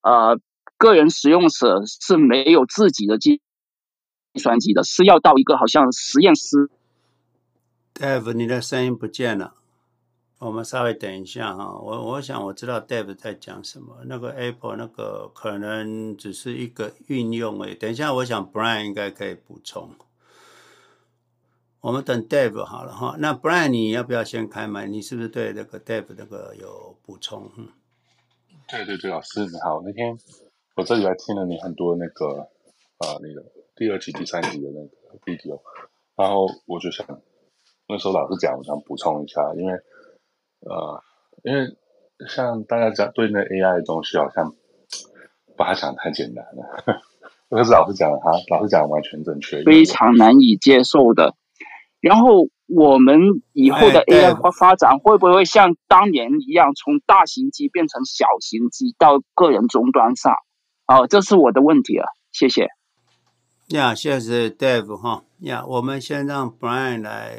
呃，个人使用者是没有自己的机。计算机的是要到一个好像实验室。Dave，你的声音不见了，我们稍微等一下哈。我我想我知道 Dave 在讲什么。那个 Apple 那个可能只是一个运用诶。等一下，我想 Brian 应该可以补充。我们等 Dave 好了哈。那 Brian 你要不要先开麦？你是不是对那个 Dave 那个有补充？嗯，对对对，老师你好。那天我这里还听了你很多那个啊那个。第二集、第三集的那个 video，然后我就想，那时候老师讲，我想补充一下，因为，呃，因为像大家讲对那 AI 的东西，好像把它想太简单了。可是老师讲的，哈老师讲的完全正确，非常难以接受的。然后我们以后的 AI 发发展会不会像当年一样，从大型机变成小型机到个人终端上？哦，这是我的问题啊，谢谢。呀，谢谢 Dave 哈。呀，我们先让 Brian 来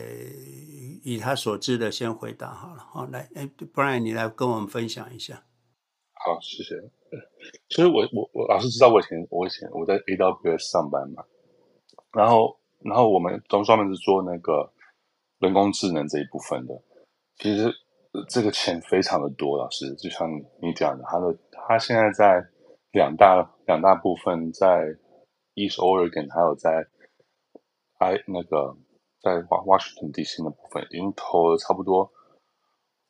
以他所知的先回答好了。好，来，哎，Brian，你来跟我们分享一下。好，谢谢。其实我我我老师知道我以前我以前我在 AWS 上班嘛，然后然后我们专专门是做那个人工智能这一部分的。其实这个钱非常的多，老师，就像你讲的，他的他现在在两大两大部分，在 East Oregon，还有在 I 那个在 Washington DC 的部分，已经投了差不多，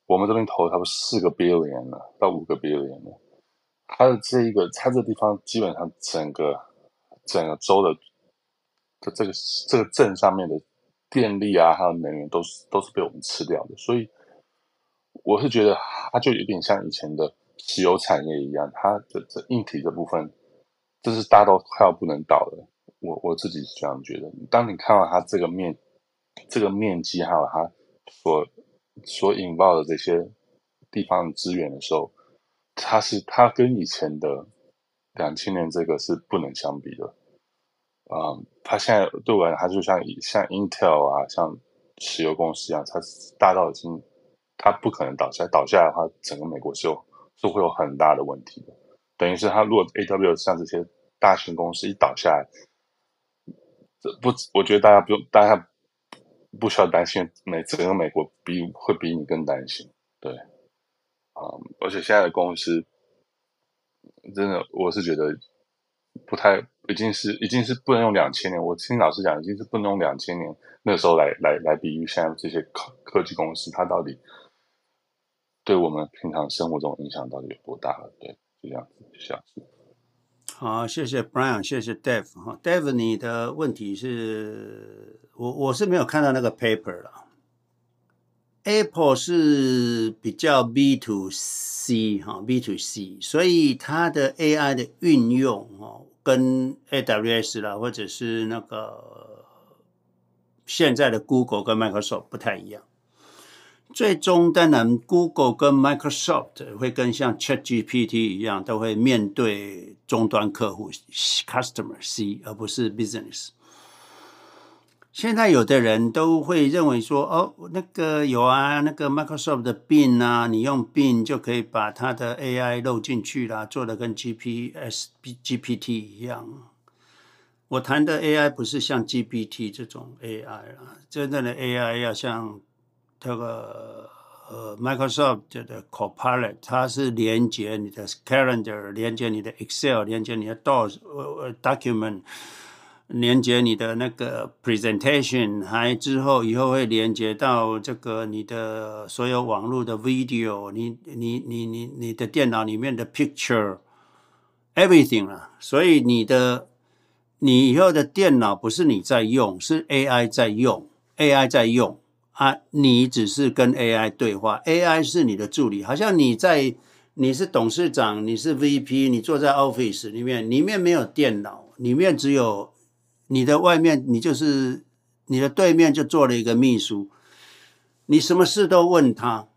我们这边投了差不多四个 billion 了，到五个 billion 了。他的这一个，他这地方基本上整个整个州的的这个这个镇上面的电力啊，还有能源都是都是被我们吃掉的，所以。我是觉得，它就有点像以前的石油产业一样，它的这硬体这部分，就是大到快要不能倒了。我我自己是这样觉得。当你看到它这个面，这个面积还有它所所引爆的这些地方的资源的时候，它是它跟以前的两千年这个是不能相比的。嗯，它现在对我来讲，它就像像 Intel 啊，像石油公司一样，它大到已经。它不可能倒下，倒下来的话，整个美国是有是会有很大的问题的。等于是它如果 AWS 像这些大型公司一倒下来，这不，我觉得大家不用，大家不需要担心，美整个美国比会比你更担心。对，啊、而且现在的公司真的，我是觉得不太，已经是已经是不能用两千年。我听老师讲，已经是不能用两千年那时候来来来比喻现在这些科科技公司，它到底。对我们平常生活中影响到底有多大了？对，就这样子，下次。好，谢谢 Brian，谢谢 Dave。哈，Dave，你的问题是我我是没有看到那个 paper 了。Apple 是比较 B to C 哈，B to C，所以它的 AI 的运用哦，跟 AWS 啦，或者是那个现在的 Google 跟 Microsoft 不太一样。最终，当然，Google 跟 Microsoft 会跟像 ChatGPT 一样，都会面对终端客户 （Customer C） 而不是 Business。现在有的人都会认为说：“哦，那个有啊，那个 Microsoft 的 Bing 啊，你用 Bing 就可以把它的 AI 漏进去啦，做的跟 GPS、GPT 一样。”我谈的 AI 不是像 GPT 这种 AI 啦，真正的 AI 要像。这个呃，Microsoft 的 Copilot，它是连接你的 Calendar，连接你的 Excel，连接你的 DOS 呃 Document，连接你的那个 Presentation，还之后以后会连接到这个你的所有网络的 Video，你你你你你的电脑里面的 Picture，Everything 啊，所以你的你以后的电脑不是你在用，是 AI 在用，AI 在用。啊，你只是跟 AI 对话，AI 是你的助理，好像你在，你是董事长，你是 VP，你坐在 Office 里面，里面没有电脑，里面只有你的外面，你就是你的对面就坐了一个秘书，你什么事都问他，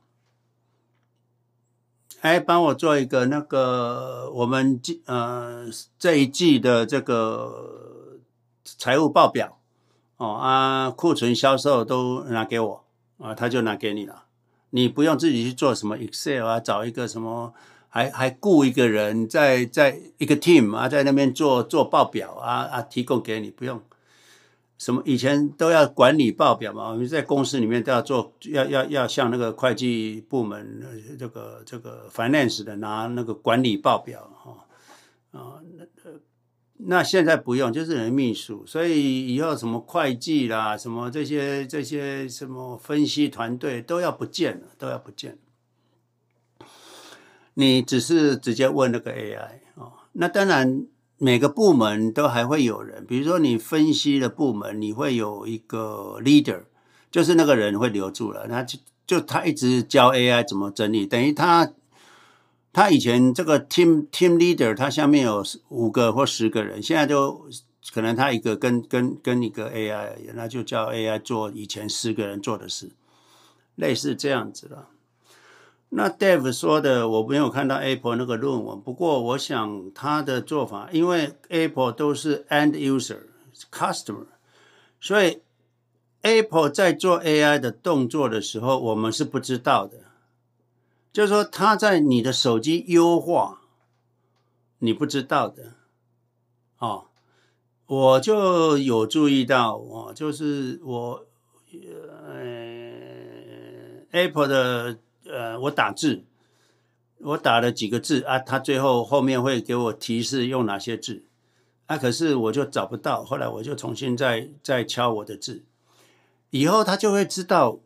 哎，帮我做一个那个我们呃这一季的这个财务报表。哦啊，库存销售都拿给我。啊，他就拿给你了，你不用自己去做什么 Excel 啊，找一个什么，还还雇一个人在在一个 team 啊，在那边做做报表啊啊，提供给你，不用什么以前都要管理报表嘛，我们在公司里面都要做，要要要向那个会计部门这个这个 finance 的拿那个管理报表哈啊那。那现在不用，就是人秘书，所以以后什么会计啦，什么这些这些什么分析团队都要不见了，都要不见了。你只是直接问那个 AI 哦。那当然每个部门都还会有人，比如说你分析的部门，你会有一个 leader，就是那个人会留住了，他就就他一直教 AI 怎么整理，等于他。他以前这个 team team leader，他下面有五个或十个人，现在就可能他一个跟跟跟一个 AI，那就叫 AI 做以前十个人做的事，类似这样子了。那 Dave 说的，我没有看到 Apple 那个论文，不过我想他的做法，因为 Apple 都是 end user customer，所以 Apple 在做 AI 的动作的时候，我们是不知道的。就是说，他在你的手机优化，你不知道的，哦，我就有注意到，哦，就是我，呃，Apple 的呃，我打字，我打了几个字啊，他最后后面会给我提示用哪些字，啊，可是我就找不到，后来我就重新再再敲我的字，以后他就会知道，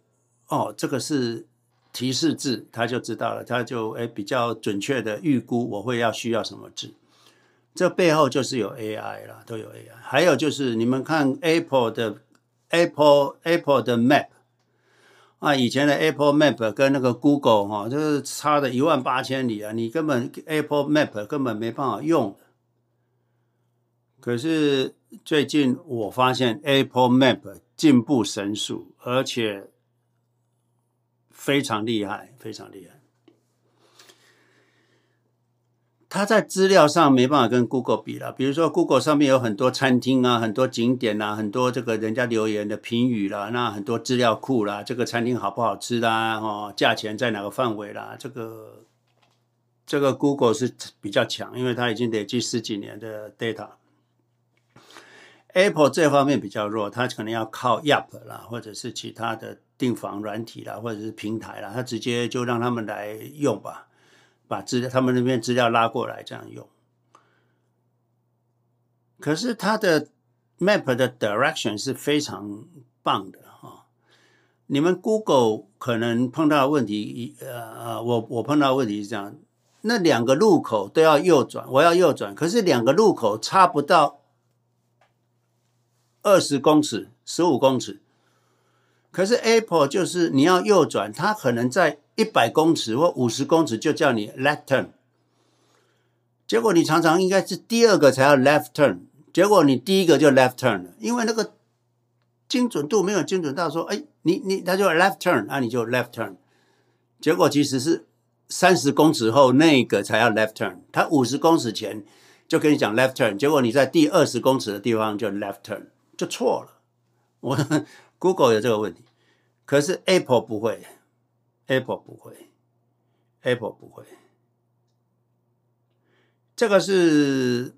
哦，这个是提示字，他就知道了，他就诶比较准确的预估我会要需要什么字。这背后就是有 AI 了，都有 AI。还有就是你们看 Apple 的 Apple Apple 的 Map 啊，以前的 Apple Map 跟那个 Google 哈，就是差的一万八千里啊，你根本 Apple Map 根本没办法用。可是最近我发现 Apple Map 进步神速，而且非常厉害，非常厉害。它在资料上没办法跟 Google 比了，比如说 Google 上面有很多餐厅啊，很多景点啊，很多这个人家留言的评语啦，那很多资料库啦，这个餐厅好不好吃啦，哦，价钱在哪个范围啦，这个这个 Google 是比较强，因为它已经累积十几年的 data。Apple 这方面比较弱，它可能要靠 Yap 啦，或者是其他的订房软体啦，或者是平台啦，它直接就让他们来用吧。把资料，他们那边资料拉过来这样用，可是它的 map 的 direction 是非常棒的哈。你们 Google 可能碰到的问题，呃，我我碰到问题是这样：那两个路口都要右转，我要右转，可是两个路口差不到二十公尺、十五公尺，可是 Apple 就是你要右转，它可能在。一百公尺或五十公尺就叫你 left turn，结果你常常应该是第二个才要 left turn，结果你第一个就 left turn 了，因为那个精准度没有精准到说，哎，你你他就 left turn，那你就 left turn，结果其实是三十公尺后那个才要 left turn，他五十公尺前就跟你讲 left turn，结果你在第二十公尺的地方就 left turn，就错了。我 Google 有这个问题，可是 Apple 不会。Apple 不会，Apple 不会。这个是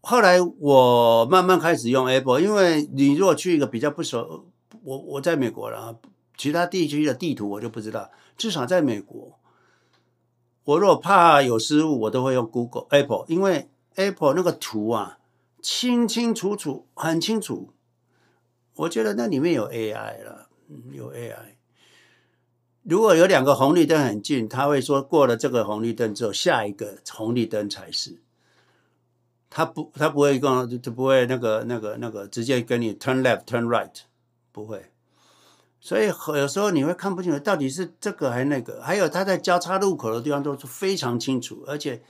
后来我慢慢开始用 Apple，因为你如果去一个比较不熟，我我在美国了，其他地区的地图我就不知道。至少在美国，我如果怕有失误，我都会用 Google Apple，因为 Apple 那个图啊，清清楚楚，很清楚。我觉得那里面有 AI 了，有 AI。如果有两个红绿灯很近，他会说过了这个红绿灯之后，下一个红绿灯才是。他不，他不会跟，他不会那个、那个、那个直接跟你 turn left、turn right，不会。所以有时候你会看不清楚到底是这个还是那个。还有他在交叉路口的地方都是非常清楚，而且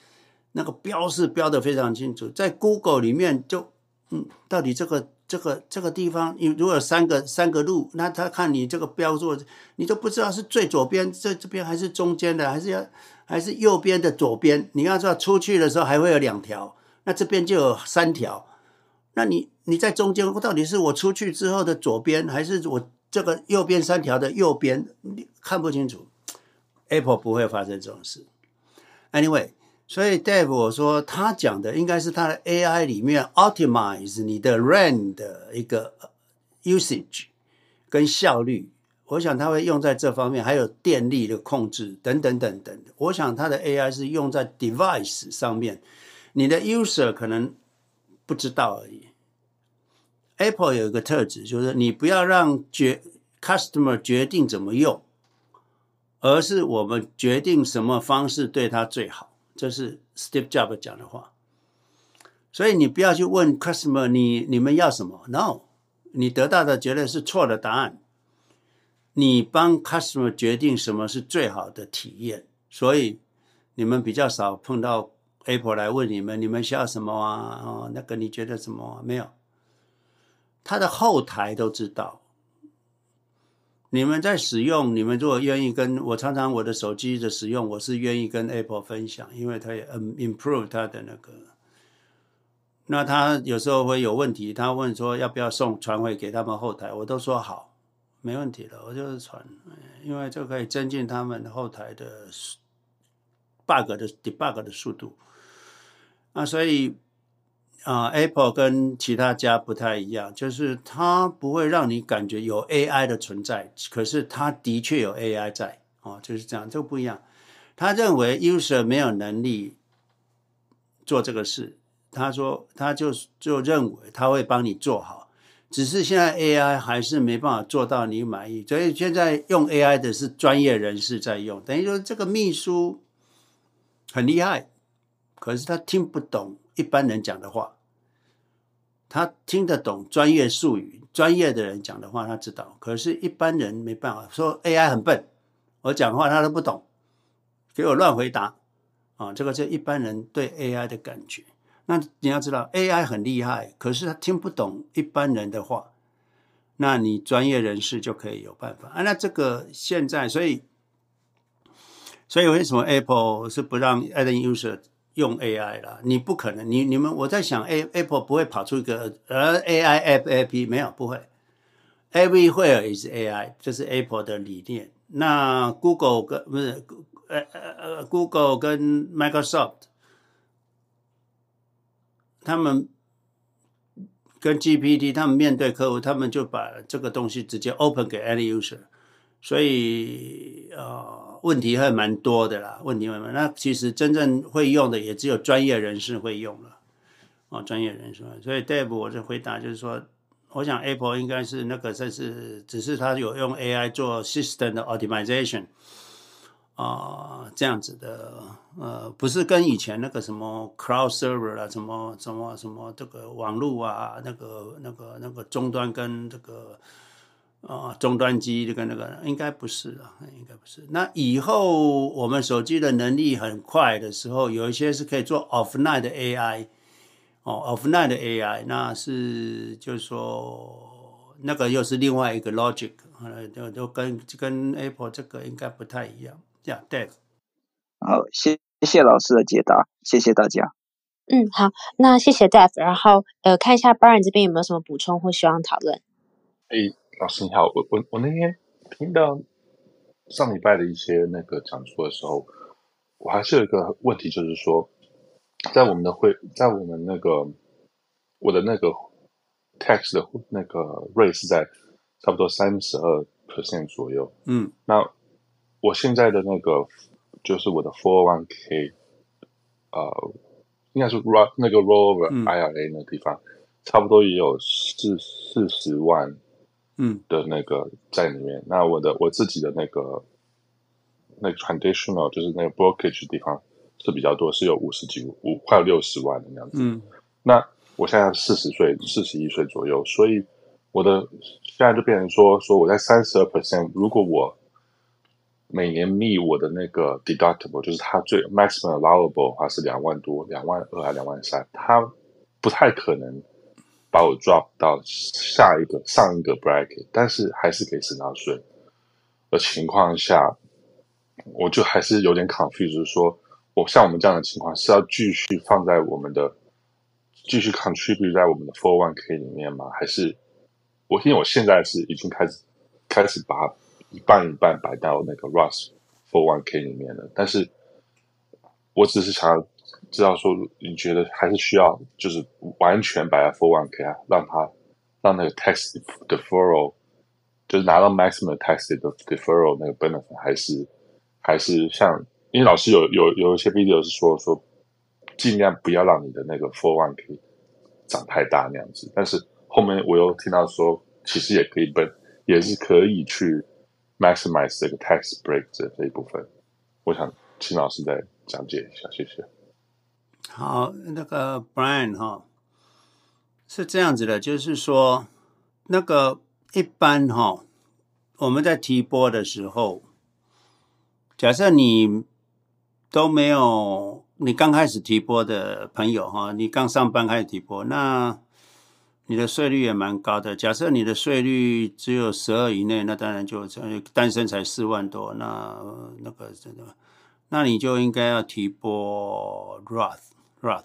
那个标是标的非常清楚。在 Google 里面就，嗯，到底这个。这个这个地方，你如果有三个三个路，那他看你这个标注，你都不知道是最左边这这边还是中间的，还是要还是右边的左边。你要知道出去的时候还会有两条，那这边就有三条。那你你在中间，到底是我出去之后的左边，还是我这个右边三条的右边？你看不清楚。Apple 不会发生这种事。Anyway。所以，Dave，我说他讲的应该是他的 AI 里面 optimize 你的 RAM 的一个 usage 跟效率。我想他会用在这方面，还有电力的控制等等等等。我想他的 AI 是用在 device 上面，你的 user 可能不知道而已。Apple 有一个特质，就是你不要让决 customer 决定怎么用，而是我们决定什么方式对他最好。这是 Steve Jobs 讲的话，所以你不要去问 customer 你你们要什么？No，你得到的绝对是错的答案。你帮 customer 决定什么是最好的体验，所以你们比较少碰到 Apple 来问你们，你们需要什么啊？哦，那个你觉得什么？没有，他的后台都知道。你们在使用，你们如果愿意跟我，常常我的手机的使用，我是愿意跟 Apple 分享，因为它也 improve 它的那个。那他有时候会有问题，他问说要不要送传回给他们后台，我都说好，没问题的，我就是传，因为这可以增进他们后台的 bug 的 debug 的速度。啊，所以。啊、，Apple 跟其他家不太一样，就是它不会让你感觉有 AI 的存在，可是它的确有 AI 在哦，就是这样，这个不一样。他认为 user 没有能力做这个事，他说他就就认为他会帮你做好，只是现在 AI 还是没办法做到你满意，所以现在用 AI 的是专业人士在用，等于说这个秘书很厉害，可是他听不懂一般人讲的话，他听得懂专业术语，专业的人讲的话他知道，可是一般人没办法，说 AI 很笨，我讲话他都不懂。给我乱回答啊！这个是一般人对 AI 的感觉。那你要知道，AI 很厉害，可是他听不懂一般人的话。那你专业人士就可以有办法啊。那这个现在，所以，所以为什么 Apple 是不让 end user 用 AI 了？你不可能，你你们我在想，A Apple 不会跑出一个呃 AI App App 没有，不会。Everywhere is AI，这是 Apple 的理念。那 Google 跟不是？呃呃呃，Google 跟 Microsoft，他们跟 GPT，他们面对客户，他们就把这个东西直接 open 给 end user，所以问题还蛮多的啦，问题蛮。那其实真正会用的也只有专业人士会用了，哦，专业人士。所以 Dave，我的回答就是说，我想 Apple 应该是那个，这是只是它有用 AI 做 system 的 optimization。啊、呃，这样子的，呃，不是跟以前那个什么 cloud server 啊，什么什么什么这个网络啊，那个那个那个终端跟这个啊终端机这个那个，应该不是啊，应该不是。那以后我们手机的能力很快的时候，有一些是可以做 offline 的 AI，哦，offline 的 AI，那是就是说那个又是另外一个 logic，呃，就就跟跟 Apple 这个应该不太一样。Yeah, Dave. 好，谢谢老师的解答，谢谢大家。嗯，好，那谢谢 Dave。然后呃，看一下 Brian 这边有没有什么补充或希望讨论。哎，老师你好，我我我那天听到上礼拜的一些那个讲座的时候，我还是有一个问题，就是说，在我们的会，在我们那个我的那个 text 的那个 rate 是在差不多三十二 percent 左右。嗯，那。我现在的那个就是我的 four one k，呃，应该是 roll 那个 rollover IRA 那个地方，嗯、差不多也有四四十万，嗯的那个在里面。嗯、那我的我自己的那个那个 traditional 就是那个 brokerage 的地方是比较多，是有五十几五快有六十万的那样子。嗯，那我现在四十岁，四十一岁左右，所以我的现在就变成说说我在三十二 percent，如果我每年 meet 我的那个 deductible，就是它最 maximum allowable 的话是两万多，两万二还两万三，它不太可能把我 drop 到下一个上一个 bracket，但是还是可以省到税的情况下，我就还是有点 confused，就是说我像我们这样的情况是要继续放在我们的继续 contribute 在我们的 four one k 里面吗？还是我因为我现在是已经开始开始把。一半一半摆到那个 Roth 401k 里面了，但是我只是想要知道说，你觉得还是需要就是完全摆在 401k 啊，让他让那个 tax deferral 就是拿到 maximum tax deferral 那个 benefit，还是还是像因为老师有有有一些 video 是说说尽量不要让你的那个 for one K 长太大那样子，但是后面我又听到说其实也可以奔，也是可以去。maximize 这个 tax break 这这一部分，我想请老师再讲解一下，谢谢。好，那个 Brian 哈，是这样子的，就是说，那个一般哈，我们在提拨的时候，假设你都没有，你刚开始提拨的朋友哈，你刚上班开始提拨，那。你的税率也蛮高的。假设你的税率只有十二以内，那当然就单身才四万多，那那个真的，那你就应该要提拨 Roth Roth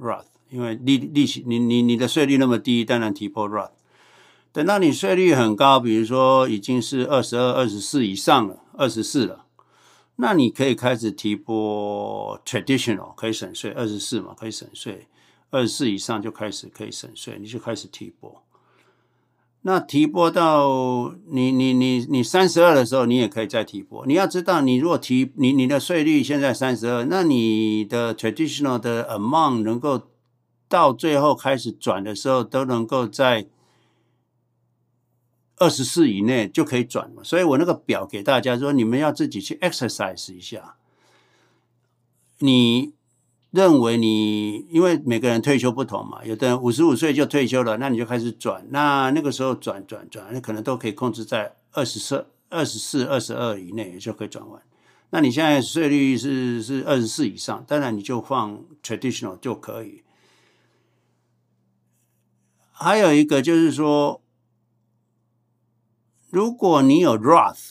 Roth，因为利利息，你你你的税率那么低，当然提拨 Roth。等到你税率很高，比如说已经是二十二、二十四以上了，二十四了，那你可以开始提拨 Traditional，可以省税，二十四嘛，可以省税。二十四以上就开始可以省税，你就开始提拨。那提拨到你你你你三十二的时候，你也可以再提拨。你要知道，你如果提你你的税率现在三十二，那你的 traditional 的 amount 能够到最后开始转的时候，都能够在二十四以内就可以转嘛。所以我那个表给大家说，你们要自己去 exercise 一下。你。认为你因为每个人退休不同嘛，有的人五十五岁就退休了，那你就开始转，那那个时候转转转，那可能都可以控制在二十四、二十四、二十二以内就可以转完。那你现在税率是是二十四以上，当然你就放 traditional 就可以。还有一个就是说，如果你有 Roth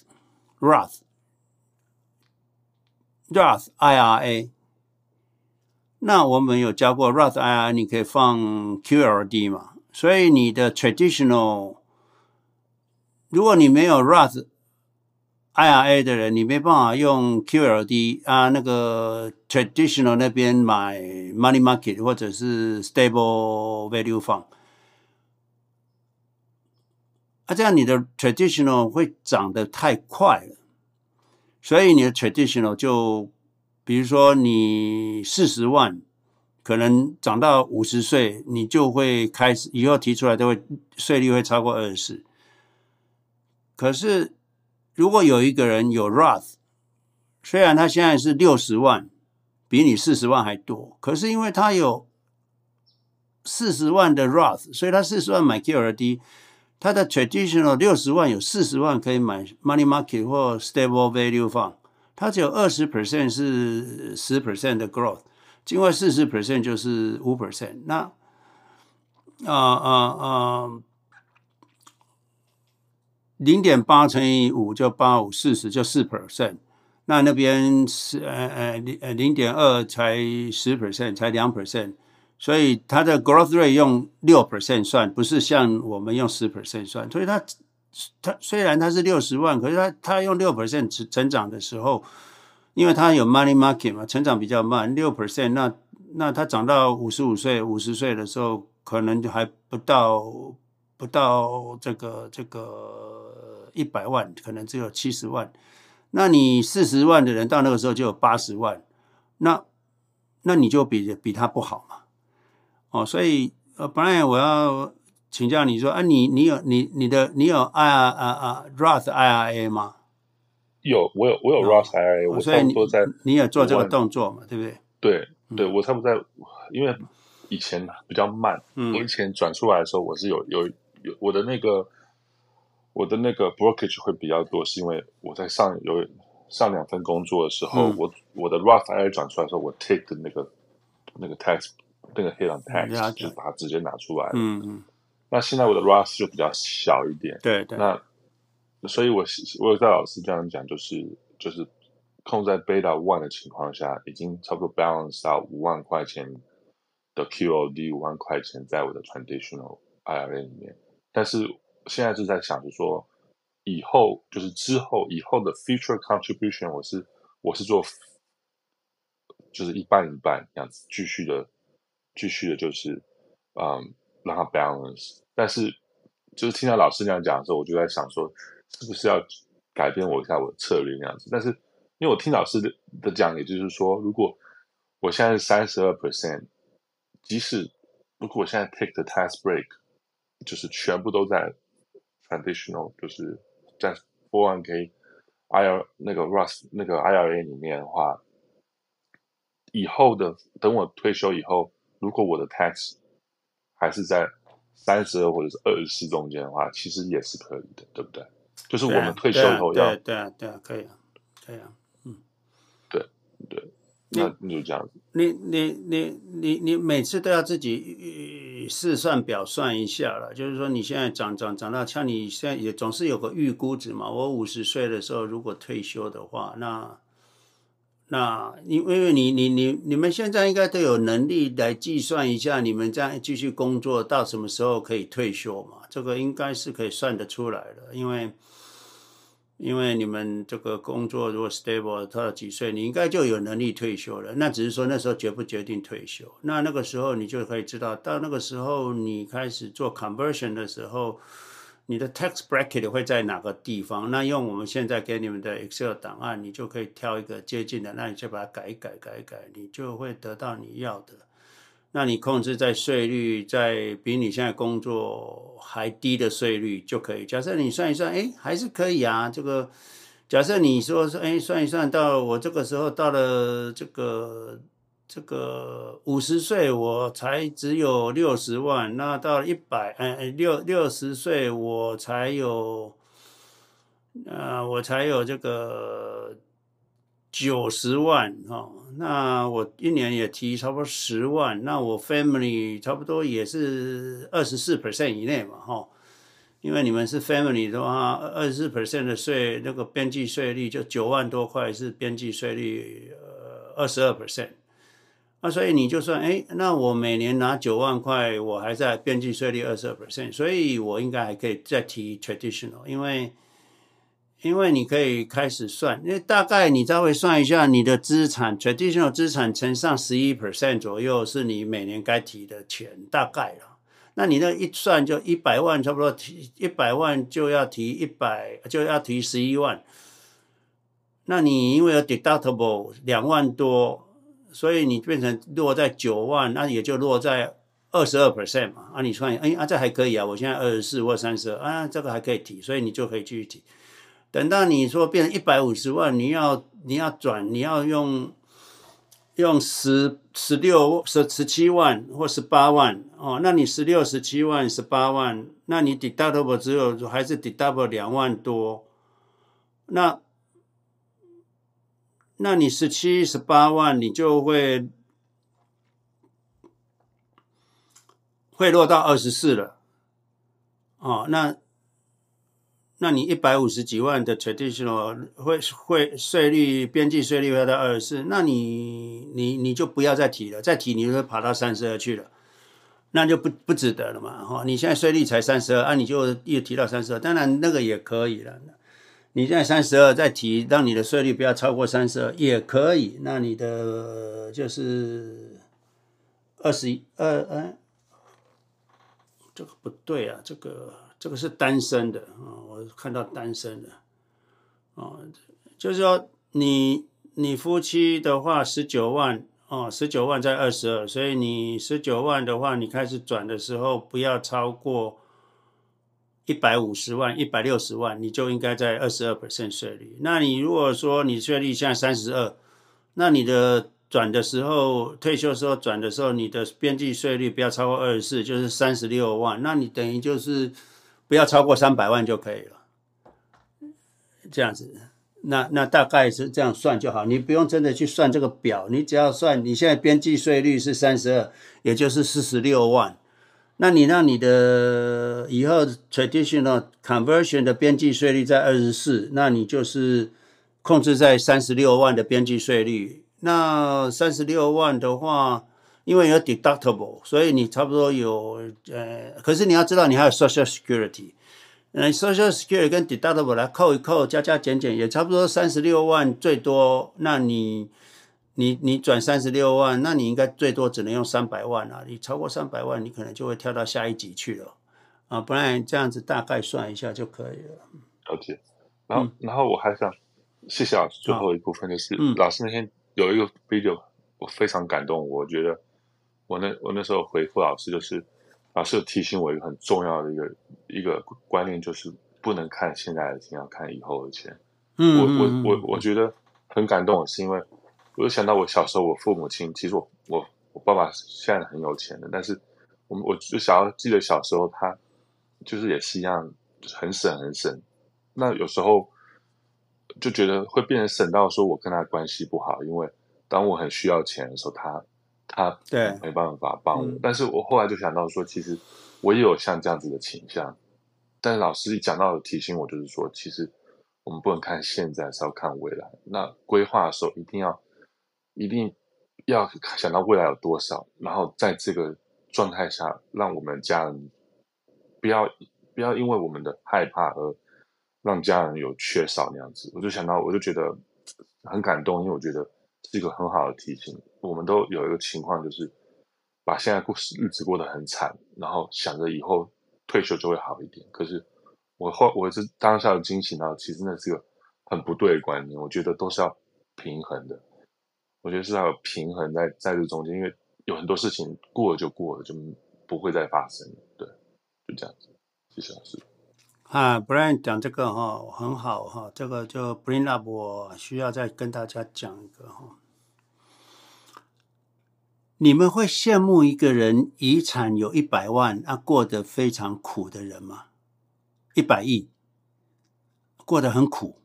Roth Roth IRA。那我们有教过 Roth IRA，你可以放 QLD 嘛？所以你的 traditional，如果你没有 Roth IRA 的人，你没办法用 QLD 啊，那个 traditional 那边买 money market 或者是 stable value fund，啊，这样你的 traditional 会涨得太快了，所以你的 traditional 就。比如说，你四十万，可能涨到五十岁，你就会开始以后提出来都会税率会超过二十。可是，如果有一个人有 Roth，虽然他现在是六十万，比你四十万还多，可是因为他有四十万的 Roth，所以他四十万买 QRD，他的 Traditional 六十万有四十万可以买 Money Market 或 Stable Value Fund。它只有二十 percent 是十 percent 的 growth，另外四十 percent 就是五 percent。那啊啊啊，零点八乘以五就八五四十就四 percent。那那边是呃呃零呃零点二才十 percent 才两 percent，所以它的 growth rate 用六 percent 算，不是像我们用十 percent 算，所以它。他虽然他是六十万，可是他他用六 percent 成成长的时候，因为他有 money market 嘛，成长比较慢，六 percent 那那他长到五十五岁、五十岁的时候，可能就还不到不到这个这个一百万，可能只有七十万。那你四十万的人到那个时候就有八十万，那那你就比比他不好嘛。哦，所以呃，本来我要。请教你说啊，你你有你你的你有 I R 啊啊 Roth IRA 吗？有，我有我有 Roth IRA，我差不多在你，你也做这个动作嘛，对不对？对对，我差不多在，因为以前比较慢，嗯、我以前转出来的时候，我是有有有我的那个我的那个 brokerage 会比较多，是因为我在上有上两份工作的时候，嗯、我我的 Roth IRA 转出来的时候，我 take 的那个那个 tax 那个 hit on tax 就把它直接拿出来了，嗯嗯。那现在我的 Roth 就比较小一点，对对。那所以我我有在老师这样讲，就是就是控在 Beta One 的情况下，已经差不多 balance 到五万块钱的 QOD，五万块钱在我的 Traditional IRA 里面。但是现在就在想着说，以后就是之后以后的 Future Contribution，我是我是做就是一半一半这样子，继续的继续的，就是嗯让它 balance。但是，就是听到老师那样讲的时候，我就在想说，是不是要改变我一下我的策略那样子？但是，因为我听老师的的讲，也就是说，如果我现在是三十二 percent，即使如果我现在 take the tax break，就是全部都在 traditional，就是在 401k IR 那个 rust 那个 IRA 里面的话，以后的等我退休以后，如果我的 tax 还是在三十二或者是二十四中间的话，其实也是可以的，对不对？就是我们退休后要对啊，对啊，可以啊，可以啊，嗯，对对，那你就这样子。你你你你你每次都要自己试算表算一下了，就是说你现在长长长到像你现在也总是有个预估值嘛。我五十岁的时候如果退休的话，那。那因为你你你你们现在应该都有能力来计算一下，你们这样继续工作到什么时候可以退休嘛？这个应该是可以算得出来的，因为因为你们这个工作如果 stable 到几岁，你应该就有能力退休了。那只是说那时候决不决定退休，那那个时候你就可以知道，到那个时候你开始做 conversion 的时候，你的 tax bracket 会在哪个地方？那用我们现在给你们的 Excel 档案，你就可以挑一个接近的，那你就把它改一改，改一改，你就会得到你要的。那你控制在税率在比你现在工作还低的税率就可以。假设你算一算，哎，还是可以啊。这个假设你说说，哎，算一算到我这个时候到了这个。这个五十岁我才只有六十万，那到一百，哎，六六十岁我才有，呃，我才有这个九十万哦。那我一年也提差不多十万，那我 family 差不多也是二十四 percent 以内嘛，哈。因为你们是 family 的话，二十四 percent 的税，那个边际税率就九万多块是边际税率，呃，二十二 percent。那所以你就算哎，那我每年拿九万块，我还在边际税率二十二 percent，所以我应该还可以再提 traditional，因为因为你可以开始算，因为大概你稍微算一下你的资产 traditional 资产乘上十一 percent 左右是你每年该提的钱，大概了。那你那一算就一百万，差不多提一百万就要提一百就要提十一万，那你因为有 deductible 两万多。所以你变成落在九万，那也就落在二十二 percent 嘛。啊，你算，哎啊，这还可以啊。我现在二十四或三十二，啊，这个还可以提，所以你就可以继续提。等到你说变成一百五十万，你要你要转，你要用用十十六十十七万或十八万哦。那你十六十七万十八万，那你 deductible 只有还是 deductible 两万多，那。那你十七、十八万，你就会会落到二十四了，哦，那那你一百五十几万的 traditional 会会税率边际税率会到二十四，那你你你就不要再提了，再提你就会跑到三十二去了，那就不不值得了嘛，哈、哦，你现在税率才三十二，啊，你就又提到三十二，当然那个也可以了。你在三十二，再提让你的税率不要超过三十二也可以。那你的就是二十二，哎，这个不对啊，这个这个是单身的啊，我看到单身的啊，就是说你你夫妻的话十九万哦，十九万在二十二，所以你十九万的话，你开始转的时候不要超过。一百五十万、一百六十万，你就应该在二十二 percent 税率。那你如果说你税率现在三十二，那你的转的时候、退休时候转的时候，你的边际税率不要超过二十四，就是三十六万。那你等于就是不要超过三百万就可以了。这样子，那那大概是这样算就好，你不用真的去算这个表，你只要算你现在边际税率是三十二，也就是四十六万。那你让你的以后 traditional conversion 的边际税率在二十四，那你就是控制在三十六万的边际税率。那三十六万的话，因为有 deductible，所以你差不多有呃，可是你要知道你还有 social security，嗯，social security 跟 deductible 来扣一扣，加加减减也差不多三十六万最多。那你。你你转三十六万，那你应该最多只能用三百万啊！你超过三百万，你可能就会跳到下一级去了啊！不然这样子大概算一下就可以了。了解。然后、嗯、然后我还想谢谢老师，最后一部分就是、嗯、老师那天有一个 video 我非常感动，我觉得我那我那时候回复老师就是老师有提醒我一个很重要的一个一个观念，就是不能看现在的钱，要看以后的钱。嗯，我我我我觉得很感动，是因为。我就想到我小时候，我父母亲其实我我我爸爸现在很有钱的，但是我我就想要记得小时候他就是也是一样，就是很省很省。那有时候就觉得会变成省到说我跟他关系不好，因为当我很需要钱的时候，他他对没办法帮我。但是我后来就想到说，其实我也有像这样子的倾向。但是老师一讲到的提醒我，就是说，其实我们不能看现在，是要看未来。那规划的时候一定要。一定要想到未来有多少，然后在这个状态下，让我们家人不要不要因为我们的害怕而让家人有缺少那样子。我就想到，我就觉得很感动，因为我觉得是一个很好的提醒。我们都有一个情况，就是把现在过日子过得很惨，然后想着以后退休就会好一点。可是我后我是当下的惊醒到，其实那是个很不对的观念。我觉得都是要平衡的，我觉得是要有平衡在在这中间，因为有很多事情过了就过了，就不会再发生。对，就这样子。谢谢老师。啊，Brian 讲这个哈很好哈，这个就 bring up 我需要再跟大家讲一个哈。你们会羡慕一个人遗产有一百万，啊，过得非常苦的人吗？一百亿，过得很苦，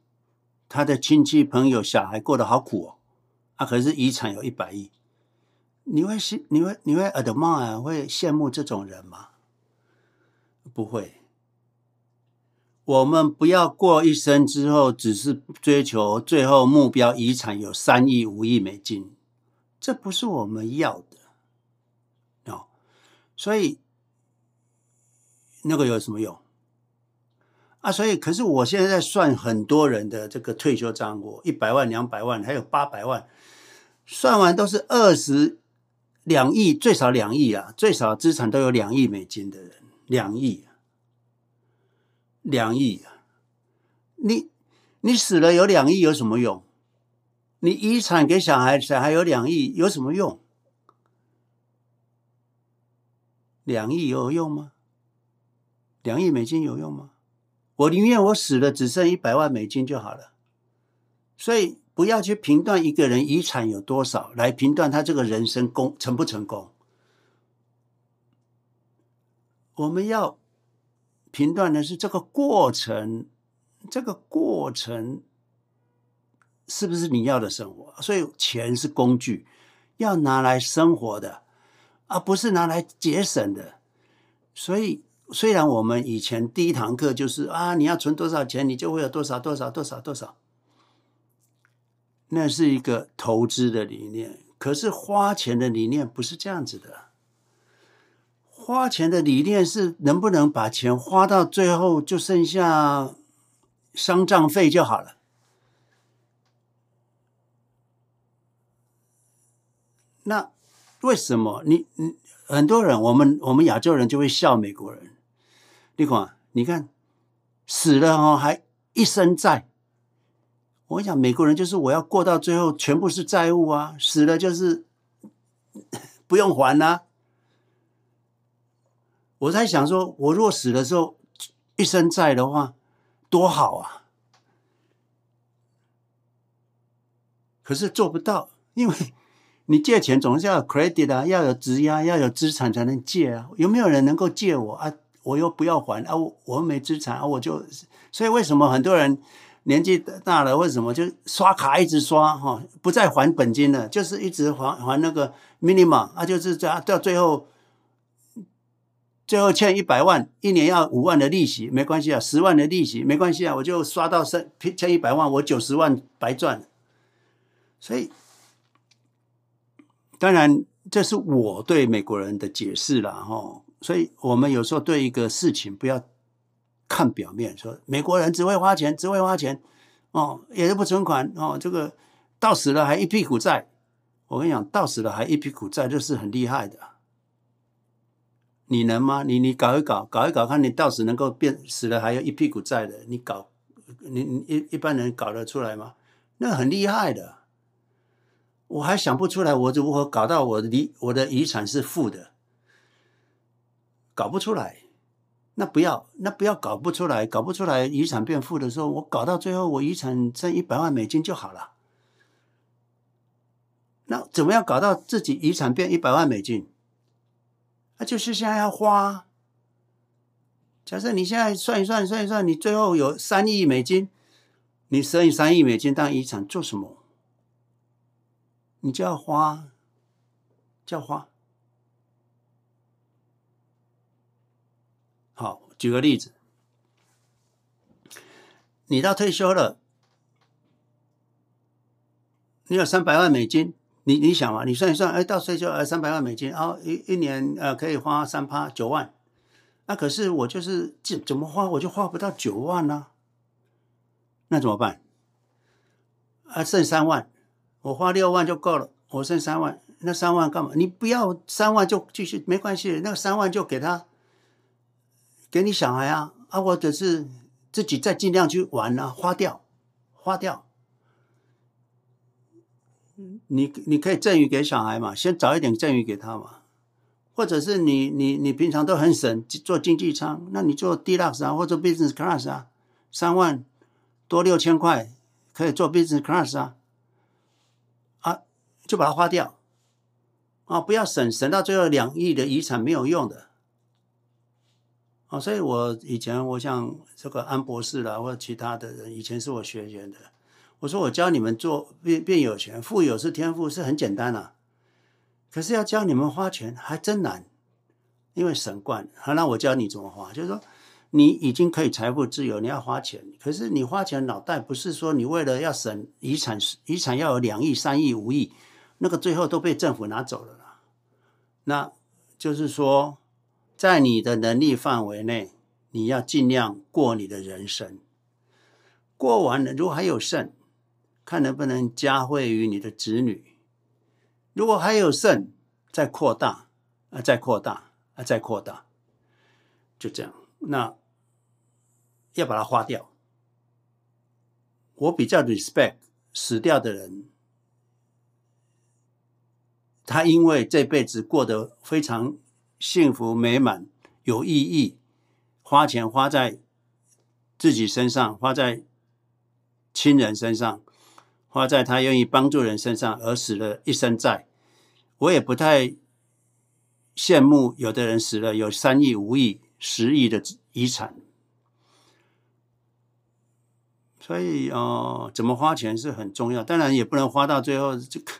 他的亲戚朋友小孩过得好苦哦，啊，可是遗产有一百亿，你会羡你会你会 admire 会羡慕这种人吗？不会。我们不要过一生之后，只是追求最后目标遗产有三亿、五亿美金，这不是我们要的哦。所以那个有什么用啊？所以，可是我现在在算很多人的这个退休账户，一百万、两百万，还有八百万，算完都是二十两亿，最少两亿啊，最少资产都有两亿美金的人，两亿。两亿啊！你你死了有两亿有什么用？你遗产给小孩，小孩有两亿有什么用？两亿有用吗？两亿美金有用吗？我宁愿我死了只剩一百万美金就好了。所以不要去评断一个人遗产有多少，来评断他这个人生功成不成功。我们要。评断的是这个过程，这个过程是不是你要的生活？所以钱是工具，要拿来生活的，而不是拿来节省的。所以，虽然我们以前第一堂课就是啊，你要存多少钱，你就会有多少多少多少多少，那是一个投资的理念。可是花钱的理念不是这样子的。花钱的理念是能不能把钱花到最后就剩下丧葬费就好了。那为什么你你很多人我们我们亚洲人就会笑美国人？你看，你看死了哦还一身债。我想美国人就是我要过到最后全部是债务啊，死了就是 不用还啊。我在想说，我若死的时候一身债的话，多好啊！可是做不到，因为你借钱总是要有 credit 啊，要有质押，要有资产才能借啊。有没有人能够借我啊？我又不要还啊，我我没资产啊，我就所以为什么很多人年纪大了，为什么就刷卡一直刷哈，不再还本金了，就是一直还还那个 minimum 啊，就是这到最后。最后欠一百万，一年要五万的利息，没关系啊，十万的利息没关系啊，我就刷到剩欠一百万，我九十万白赚。所以，当然这是我对美国人的解释了哈。所以我们有时候对一个事情不要看表面，说美国人只会花钱，只会花钱哦，也是不存款哦，这个到死了还一屁股债。我跟你讲，到死了还一屁股债，这是很厉害的。你能吗？你你搞一搞，搞一搞，看你到时能够变死了还有一屁股债的，你搞，你你一一般人搞得出来吗？那很厉害的，我还想不出来，我如何搞到我的遗我的遗产是负的，搞不出来。那不要，那不要搞不出来，搞不出来遗产变负的时候，我搞到最后我遗产剩一百万美金就好了。那怎么样搞到自己遗产变一百万美金？那、就是现在要花。假设你现在算一算，算一算，你最后有三亿美金，你剩三亿美金当遗产做什么？你就要花，就要花。好，举个例子，你到退休了，你有三百万美金。你你想嘛？你算一算，哎，到岁就呃三百万美金，然后一一年呃可以花三趴九万，那可是我就是怎怎么花我就花不到九万呢、那怎么办？啊，剩三万，我花六万就够了，我剩三万，那三万干嘛？你不要三万就继续没关系，那个三万就给他，给你小孩啊啊，或者是自己再尽量去玩啊，花掉，花掉。你你可以赠予给小孩嘛，先早一点赠予给他嘛，或者是你你你平常都很省，做经济舱，那你做 Deluxe 啊，或者 Business Class 啊，三万多六千块可以做 Business Class 啊，啊，就把它花掉，啊，不要省，省到最后两亿的遗产没有用的，啊，所以我以前我像这个安博士啦，或者其他的人，以前是我学员的。我说我教你们做变变有钱，富有是天赋，是很简单啊。可是要教你们花钱还真难，因为省惯。好，那我教你怎么花，就是说你已经可以财富自由，你要花钱，可是你花钱脑袋不是说你为了要省遗产，遗产要有两亿、三亿、五亿，那个最后都被政府拿走了啦。那就是说，在你的能力范围内，你要尽量过你的人生，过完了如果还有剩。看能不能加惠于你的子女，如果还有剩，再扩大，啊，再扩大，啊，再扩大，就这样。那要把它花掉。我比较 respect 死掉的人，他因为这辈子过得非常幸福美满、有意义，花钱花在自己身上，花在亲人身上。花在他愿意帮助人身上而死了一生债，我也不太羡慕有的人死了有三亿、五亿、十亿的遗产。所以哦、怎么花钱是很重要，当然也不能花到最后这个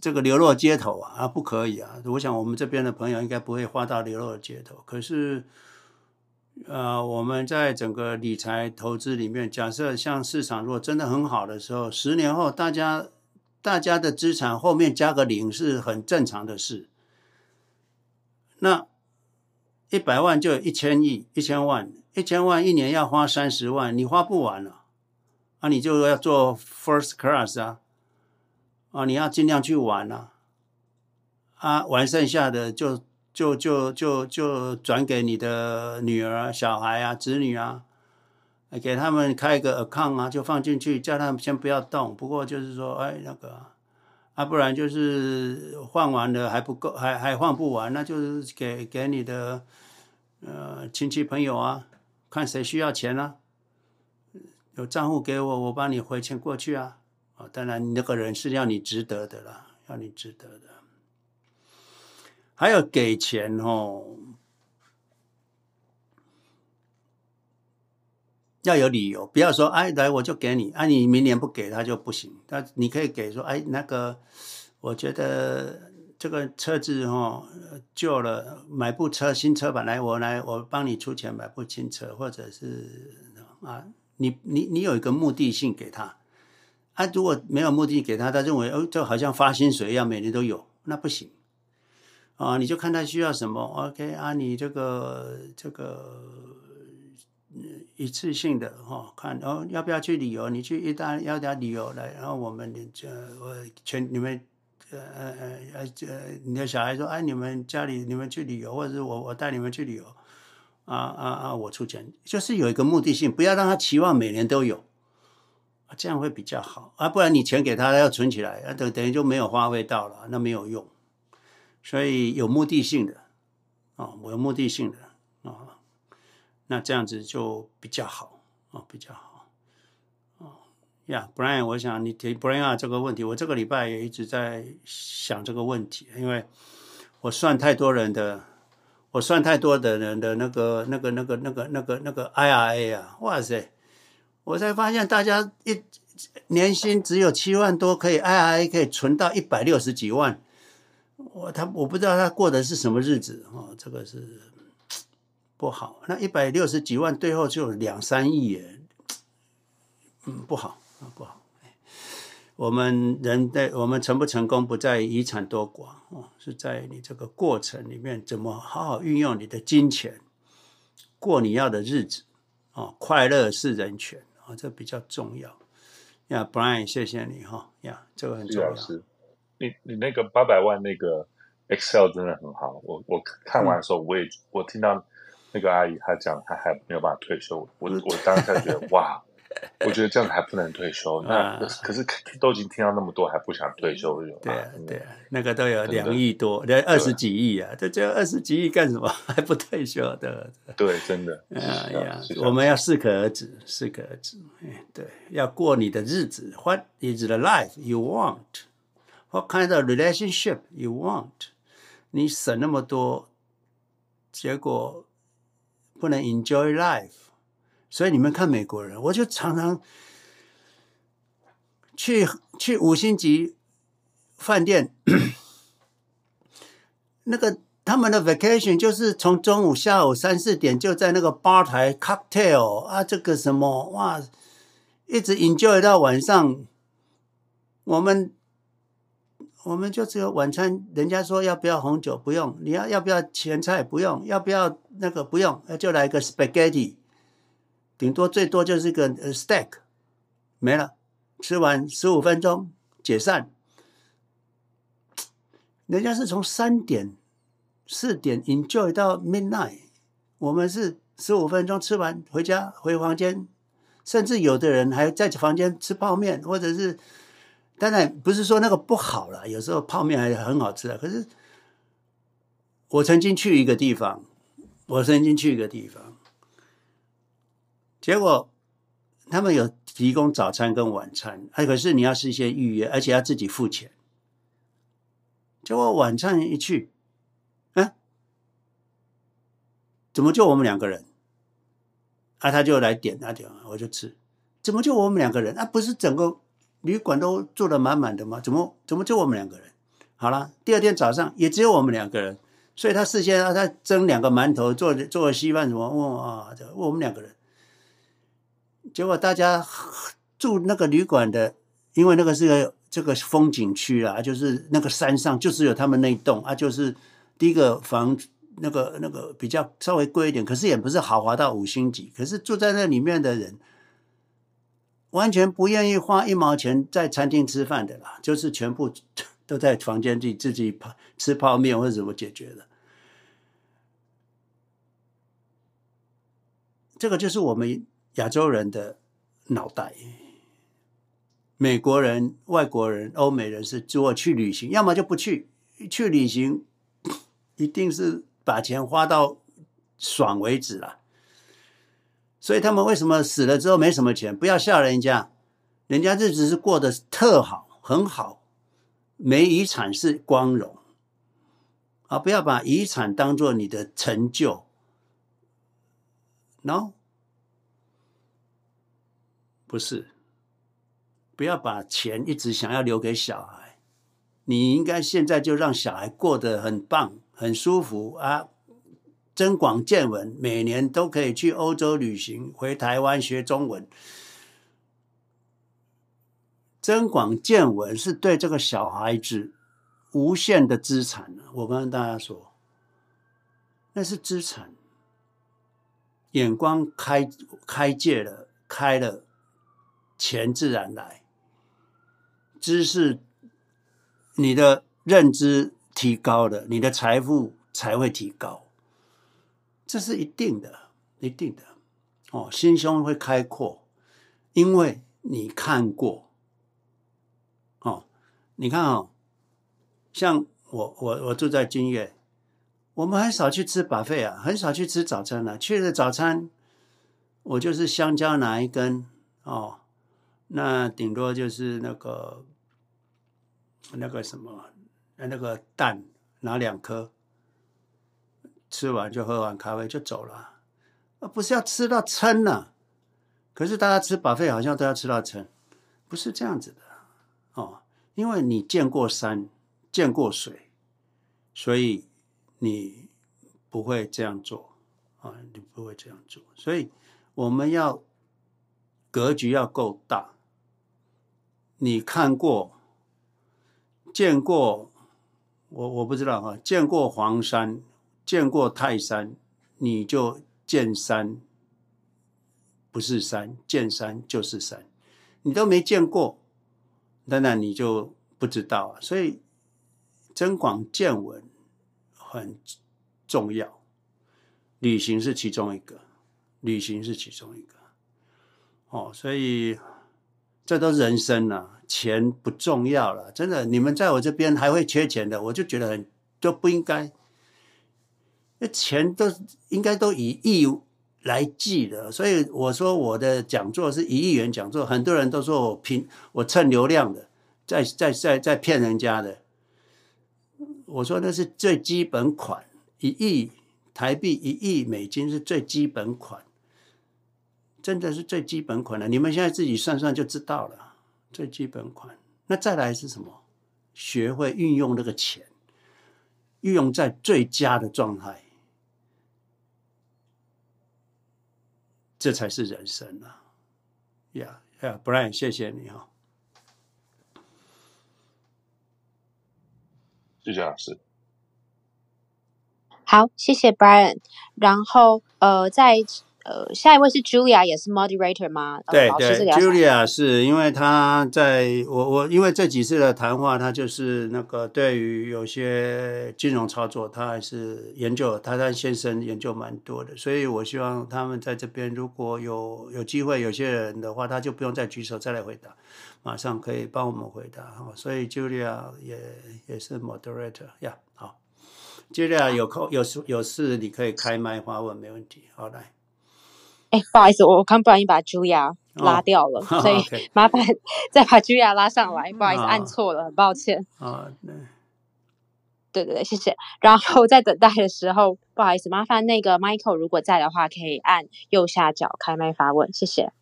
这个流落街头啊，啊不可以啊！我想我们这边的朋友应该不会花到流落街头，可是。呃，我们在整个理财投资里面，假设像市场如果真的很好的时候，十年后大家大家的资产后面加个零是很正常的事。那一百万就有一千亿，一千万，一千万一年要花三十万，你花不完了，啊，你就要做 first class 啊，啊，你要尽量去玩啊，啊，玩剩下的就。就就就就转给你的女儿、小孩啊、子女啊，给他们开一个 account 啊，就放进去，叫他们先不要动。不过就是说，哎，那个啊，不然就是换完了还不够，还还换不完，那就是给给你的呃亲戚朋友啊，看谁需要钱啊，有账户给我，我帮你汇钱过去啊。啊，当然那个人是要你值得的啦，要你值得的。还有给钱哦，要有理由，不要说哎，来我就给你，啊你明年不给他就不行。但你可以给说哎，那个我觉得这个车子哦旧了，买部车新车吧，来我来我帮你出钱买部新车，或者是啊你你你有一个目的性给他，啊如果没有目的给他，他认为哦这好像发薪水一样，每年都有，那不行。啊，你就看他需要什么，OK 啊？你这个这个一次性的哈、哦，看哦，要不要去旅游？你去一旦要点旅游来，然后我们这我全你们呃呃呃呃，你的小孩说哎，你们家里你们去旅游，或者是我我带你们去旅游，啊啊啊，我出钱，就是有一个目的性，不要让他期望每年都有，啊这样会比较好啊。不然你钱给他，他要存起来啊，等等于就没有花费到了，那没有用。所以有目的性的，啊，我有目的性的啊，那这样子就比较好啊，比较好啊呀。Brian，我想你提 Brian 这个问题，我这个礼拜也一直在想这个问题，因为我算太多人的，我算太多的人的那个、那个、那个、那个、那个、那个 IRA 啊，哇塞！我才发现大家一年薪只有七万多，可以 IRA 可以存到一百六十几万。我他我不知道他过的是什么日子哦，这个是不好。那一百六十几万，最后就两三亿耶，嗯，不好啊，不好。我们人的我们成不成功，不在遗产多寡哦，是在你这个过程里面怎么好好运用你的金钱，过你要的日子哦，快乐是人权啊，这比较重要。呀，Brian，谢谢你哈，呀，这个很重要。你你那个八百万那个 Excel 真的很好，我我看完的时候，我也、嗯、我听到那个阿姨她讲她还没有办法退休，我我当下觉得哇。我觉得这样还不能退休，那可是都已经听到那么多，还不想退休，有对啊，对啊，那个都有两亿多，对，二十几亿啊，这这二十几亿干什么？还不退休的？对，真的。哎呀，我们要适可而止，适可而止。对，要过你的日子。What is the life you want? What kind of relationship you want? 你省那么多，结果不能 enjoy life。所以你们看美国人，我就常常去去五星级饭店，那个他们的 vacation 就是从中午下午三四点就在那个吧台 cocktail 啊，这个什么哇，一直 enjoy 到晚上。我们我们就只有晚餐，人家说要不要红酒不用，你要要不要前菜不用，要不要那个不用，就来个 spaghetti。顶多最多就是个 stack，没了，吃完十五分钟解散。人家是从三点、四点 enjoy 到 midnight，我们是十五分钟吃完回家回房间，甚至有的人还在房间吃泡面，或者是当然不是说那个不好了，有时候泡面还很好吃的。可是我曾经去一个地方，我曾经去一个地方。结果他们有提供早餐跟晚餐，哎，可是你要事先预约，而且要自己付钱。结果晚餐一去，啊，怎么就我们两个人？啊，他就来点那点，我就吃。怎么就我们两个人？啊，不是整个旅馆都坐得满满的吗？怎么怎么就我们两个人？好了，第二天早上也只有我们两个人，所以他事先让，他蒸两个馒头，做做稀饭什么，哇，我们两个人。结果大家住那个旅馆的，因为那个是个这个风景区啊，就是那个山上就只有他们那一栋啊，就是第一个房那个那个比较稍微贵一点，可是也不是豪华到五星级。可是住在那里面的人，完全不愿意花一毛钱在餐厅吃饭的啦，就是全部 都在房间里自己泡吃泡面或者怎么解决的。这个就是我们。亚洲人的脑袋，美国人、外国人、欧美人是如果去旅行，要么就不去。去旅行一定是把钱花到爽为止了。所以他们为什么死了之后没什么钱？不要笑人家，人家日子是过得特好，很好，没遗产是光荣。啊，不要把遗产当做你的成就，no。不是，不要把钱一直想要留给小孩，你应该现在就让小孩过得很棒、很舒服啊，增广见闻，每年都可以去欧洲旅行，回台湾学中文。增广见闻是对这个小孩子无限的资产。我跟大家说，那是资产，眼光开开戒了，开了。钱自然来，知识，你的认知提高了，你的财富才会提高，这是一定的，一定的。哦，心胸会开阔，因为你看过。哦，你看哦，像我，我，我住在君悦，我们很少去吃 buffet 啊，很少去吃早餐啊。去了早餐，我就是香蕉拿一根，哦。那顶多就是那个那个什么，那个蛋拿两颗，吃完就喝完咖啡就走了，啊，不是要吃到撑了，可是大家吃 buffet 好像都要吃到撑，不是这样子的哦，因为你见过山，见过水，所以你不会这样做啊，你不会这样做，所以我们要格局要够大。你看过、见过，我我不知道哈，见过黄山，见过泰山，你就见山不是山，见山就是山。你都没见过，当然你就不知道啊。所以增广见闻很重要。旅行是其中一个，旅行是其中一个。哦，所以这都人生了，钱不重要了。真的，你们在我这边还会缺钱的，我就觉得很都不应该。那钱都应该都以亿来计的，所以我说我的讲座是一亿元讲座，很多人都说我凭我蹭流量的，在在在在骗人家的。我说那是最基本款，一亿台币，一亿美金是最基本款，真的是最基本款了。你们现在自己算算就知道了，最基本款。那再来是什么？学会运用那个钱，运用在最佳的状态。这才是人生啊！呀呀，Brian，谢谢你哈，谢谢老师。好，谢谢 Brian。然后呃，在。呃，下一位是 Julia，也是 Moderator 吗？对对，Julia 是因为他在我我因为这几次的谈话，他就是那个对于有些金融操作，他还是研究，他他先生研究蛮多的，所以我希望他们在这边如果有有机会，有些人的话，他就不用再举手再来回答，马上可以帮我们回答哈。所以 Julia 也也是 Moderator 呀，好，Julia 有空有事有事你可以开麦发问，没问题，好来。哎，不好意思，我刚不小心把茱雅拉掉了，哦、所以麻烦再把茱雅拉上来。不好意思，哦、按错了，很抱歉。啊、哦，对对对，谢谢。然后在等待的时候，不好意思，麻烦那个 Michael 如果在的话，可以按右下角开麦发问，谢谢。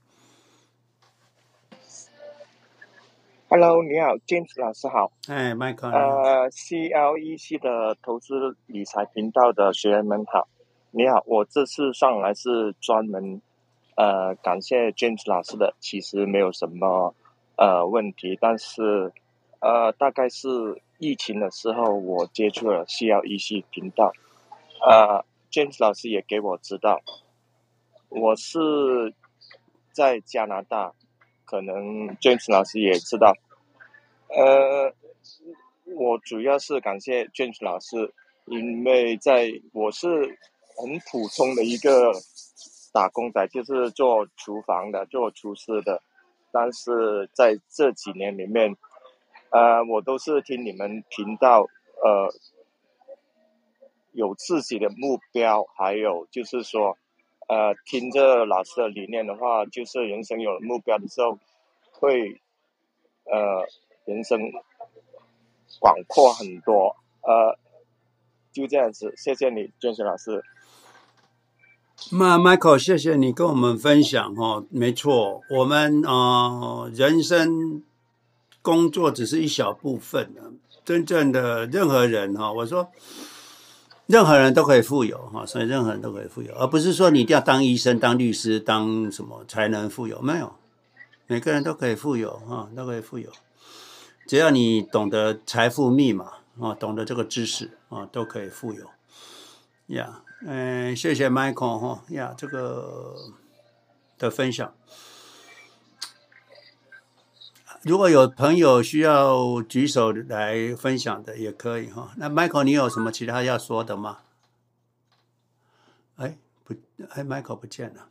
Hello，你好，James 老师好。哎，Michael。呃，CLEC 的投资理财频道的学员们好。你好，我这次上来是专门，呃，感谢 James 老师的，其实没有什么呃问题，但是呃，大概是疫情的时候我接触了 CLEC 频道，呃，James 老师也给我知道，我是在加拿大，可能 James 老师也知道，呃，我主要是感谢 James 老师，因为在我是。很普通的一个打工仔，就是做厨房的，做厨师的。但是在这几年里面，呃，我都是听你们频道，呃，有自己的目标，还有就是说，呃，听着老师的理念的话，就是人生有了目标的时候，会，呃，人生广阔很多。呃，就这样子，谢谢你，娟雪老师。那 Michael，谢谢你跟我们分享哦。没错，我们呃，人生工作只是一小部分的，真正的任何人哈，我说任何人都可以富有哈，所以任何人都可以富有，而不是说你一定要当医生、当律师、当什么才能富有。没有，每个人都可以富有哈，都可以富有，只要你懂得财富密码啊，懂得这个知识啊，都可以富有呀。嗯，谢谢 Michael 哈呀，这个的分享。如果有朋友需要举手来分享的，也可以哈。那 Michael，你有什么其他要说的吗？哎，不，哎，Michael 不见了。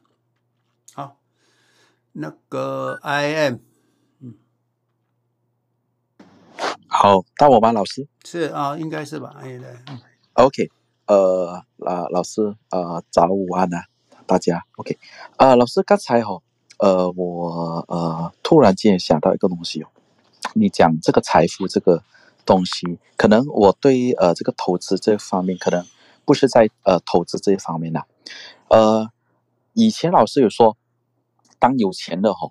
好，那个 I am，嗯，好，到我吧，老师。是啊、哦，应该是吧？哎，对，OK。呃，老老师，呃，早午安啊，大家，OK，呃，老师刚才哈，呃，我呃突然间想到一个东西哦，你讲这个财富这个东西，可能我对呃这个投资这方面可能不是在呃投资这一方面呐，呃，以前老师有说，当有钱的哈，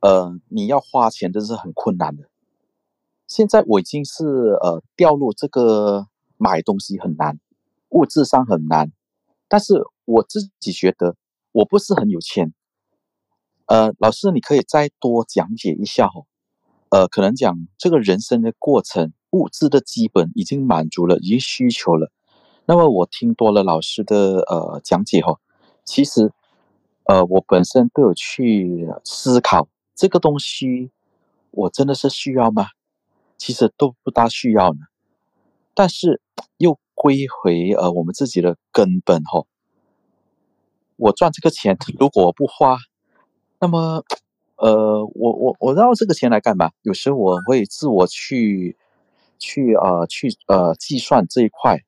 呃，你要花钱真是很困难的，现在我已经是呃掉入这个买东西很难。物质上很难，但是我自己觉得我不是很有钱。呃，老师，你可以再多讲解一下哦。呃，可能讲这个人生的过程，物质的基本已经满足了，已经需求了。那么我听多了老师的呃讲解哦，其实呃我本身都有去思考这个东西，我真的是需要吗？其实都不大需要呢。但是又归回呃我们自己的根本哦，我赚这个钱，如果我不花，那么，呃，我我我要这个钱来干嘛？有时我会自我去去呃去呃计算这一块。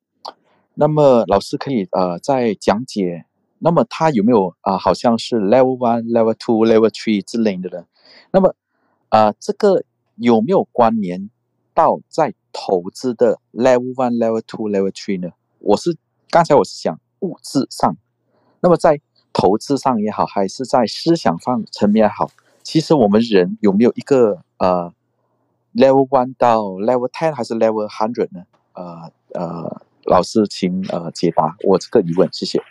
那么老师可以呃再讲解，那么它有没有啊、好像是 level one、level two、level three 之类的呢？那么啊、呃，这个有没有关联到在投资的 level one、level two、level three 呢？我是刚才我是讲物质上，那么在投资上也好，还是在思想上层面也好，其实我们人有没有一个呃 level one 到 level ten 还是 level hundred 呢？呃呃。老师，请呃解答我这个疑问，谢谢。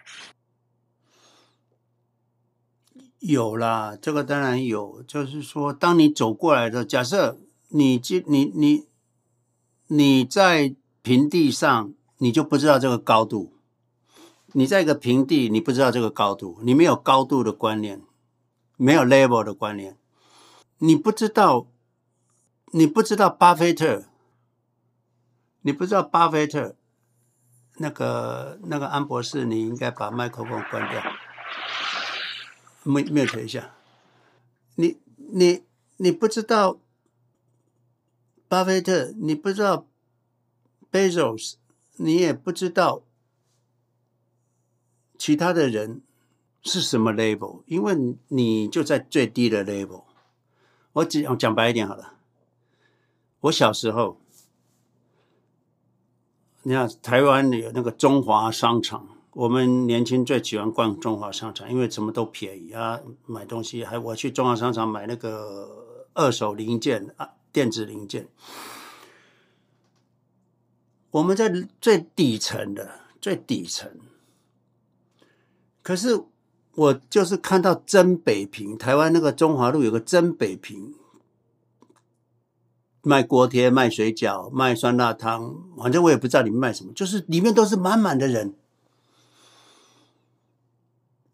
有啦，这个当然有，就是说，当你走过来的，假设你你你你你在平地上，你就不知道这个高度；你在一个平地，你不知道这个高度，你没有高度的观念，没有 level 的观念，你不知道，你不知道巴菲特，你不知道巴菲特。那个那个安博士，你应该把麦克风关掉，mute 一下。你你你不知道巴菲特，你不知道 Bezos，你也不知道其他的人是什么 level，因为你就在最低的 level。我只讲讲白一点好了，我小时候。你看，台湾有那个中华商场，我们年轻最喜欢逛中华商场，因为什么都便宜啊，买东西还我去中华商场买那个二手零件啊，电子零件。我们在最底层的最底层，可是我就是看到真北平，台湾那个中华路有个真北平。卖锅贴、卖水饺、卖酸辣汤，反正我也不知道里面卖什么，就是里面都是满满的人。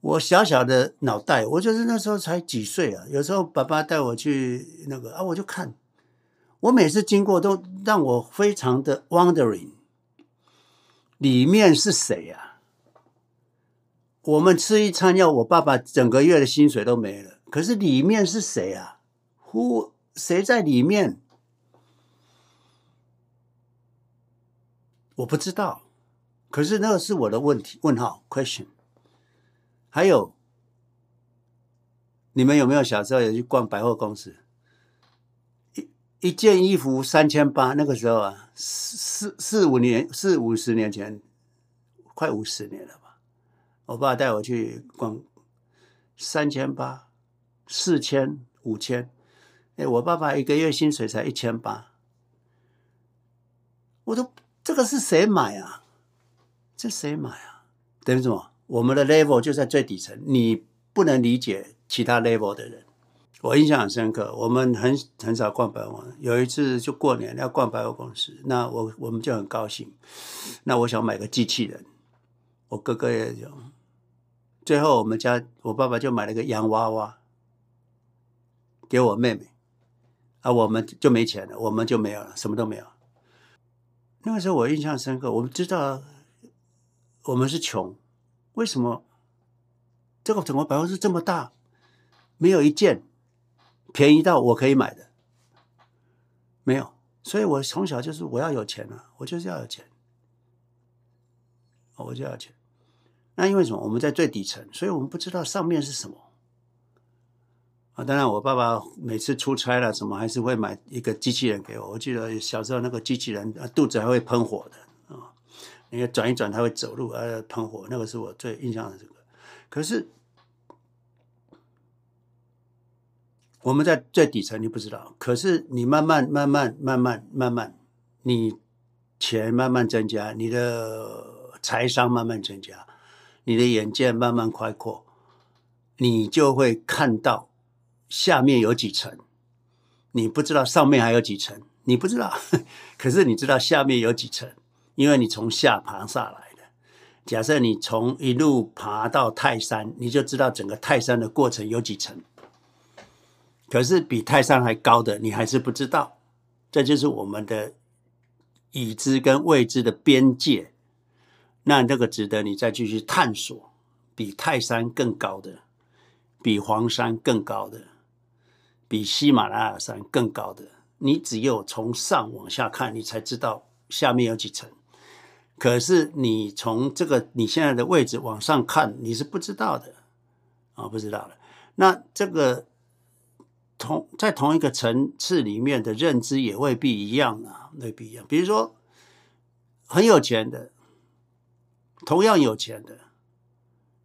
我小小的脑袋，我就是那时候才几岁啊，有时候爸爸带我去那个啊，我就看，我每次经过都让我非常的 wondering，里面是谁呀？我们吃一餐要我爸爸整个月的薪水都没了，可是里面是谁啊？Who，谁在里面？我不知道，可是那个是我的问题，问号 question。还有，你们有没有小时候也去逛百货公司？一件衣服三千八，那个时候啊，四四四五年，四五十年前，快五十年了吧？我爸带我去逛，三千八、四千、五千，哎，我爸爸一个月薪水才一千八，我都。这个是谁买啊？这谁买啊？等于什么？我们的 level 就在最底层，你不能理解其他 level 的人。我印象很深刻，我们很很少逛百货。有一次就过年要逛百货公司，那我我们就很高兴。那我想买个机器人，我哥哥也有。最后我们家我爸爸就买了个洋娃娃给我妹妹，啊，我们就没钱了，我们就没有了，什么都没有。那个时候我印象深刻，我们知道我们是穷，为什么这个整个百货公司这么大，没有一件便宜到我可以买的，没有，所以我从小就是我要有钱啊，我就是要有钱，我就要钱。那因为什么？我们在最底层，所以我们不知道上面是什么。啊，当然，我爸爸每次出差了什么，还是会买一个机器人给我。我记得小时候那个机器人，肚子还会喷火的啊，你看转一转，它会走路，呃，喷火，那个是我最印象的这个。可是我们在最底层，你不知道。可是你慢慢、慢慢、慢慢、慢慢，你钱慢慢增加，你的财商慢慢增加，你的眼界慢慢开阔，你就会看到。下面有几层，你不知道上面还有几层，你不知道，可是你知道下面有几层，因为你从下爬上来的。假设你从一路爬到泰山，你就知道整个泰山的过程有几层。可是比泰山还高的，你还是不知道。这就是我们的已知跟未知的边界。那这个值得你再继续探索，比泰山更高的，比黄山更高的，比喜马拉雅山更高的。你只有从上往下看，你才知道下面有几层。可是你从这个你现在的位置往上看，你是不知道的啊，不知道的。那这个同在同一个层次里面的认知也未必一样啊，未必一样。比如说很有钱的，同样有钱的，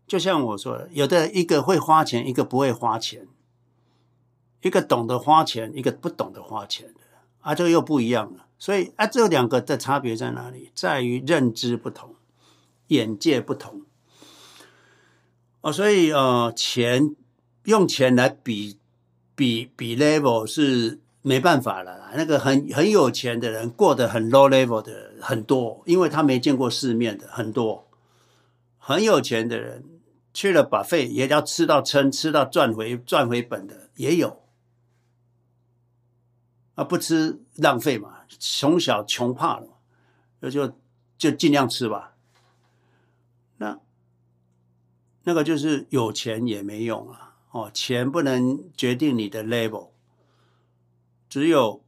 就像我说的，有的一个会花钱，一个不会花钱。一个懂得花钱，一个不懂得花钱的啊，这个又不一样了。所以啊，这两个的差别在哪里？在于认知不同，眼界不同。哦，所以呃，钱用钱来比比比 level 是没办法了啦。那个很很有钱的人过得很 low level 的很多，因为他没见过世面的很多。很有钱的人去了 buffet 也要吃到撑，吃到赚回赚回本的也有。啊，不吃浪费嘛，从小穷怕了，那就就尽量吃吧。那那个就是有钱也没用啊，哦，钱不能决定你的 level，只有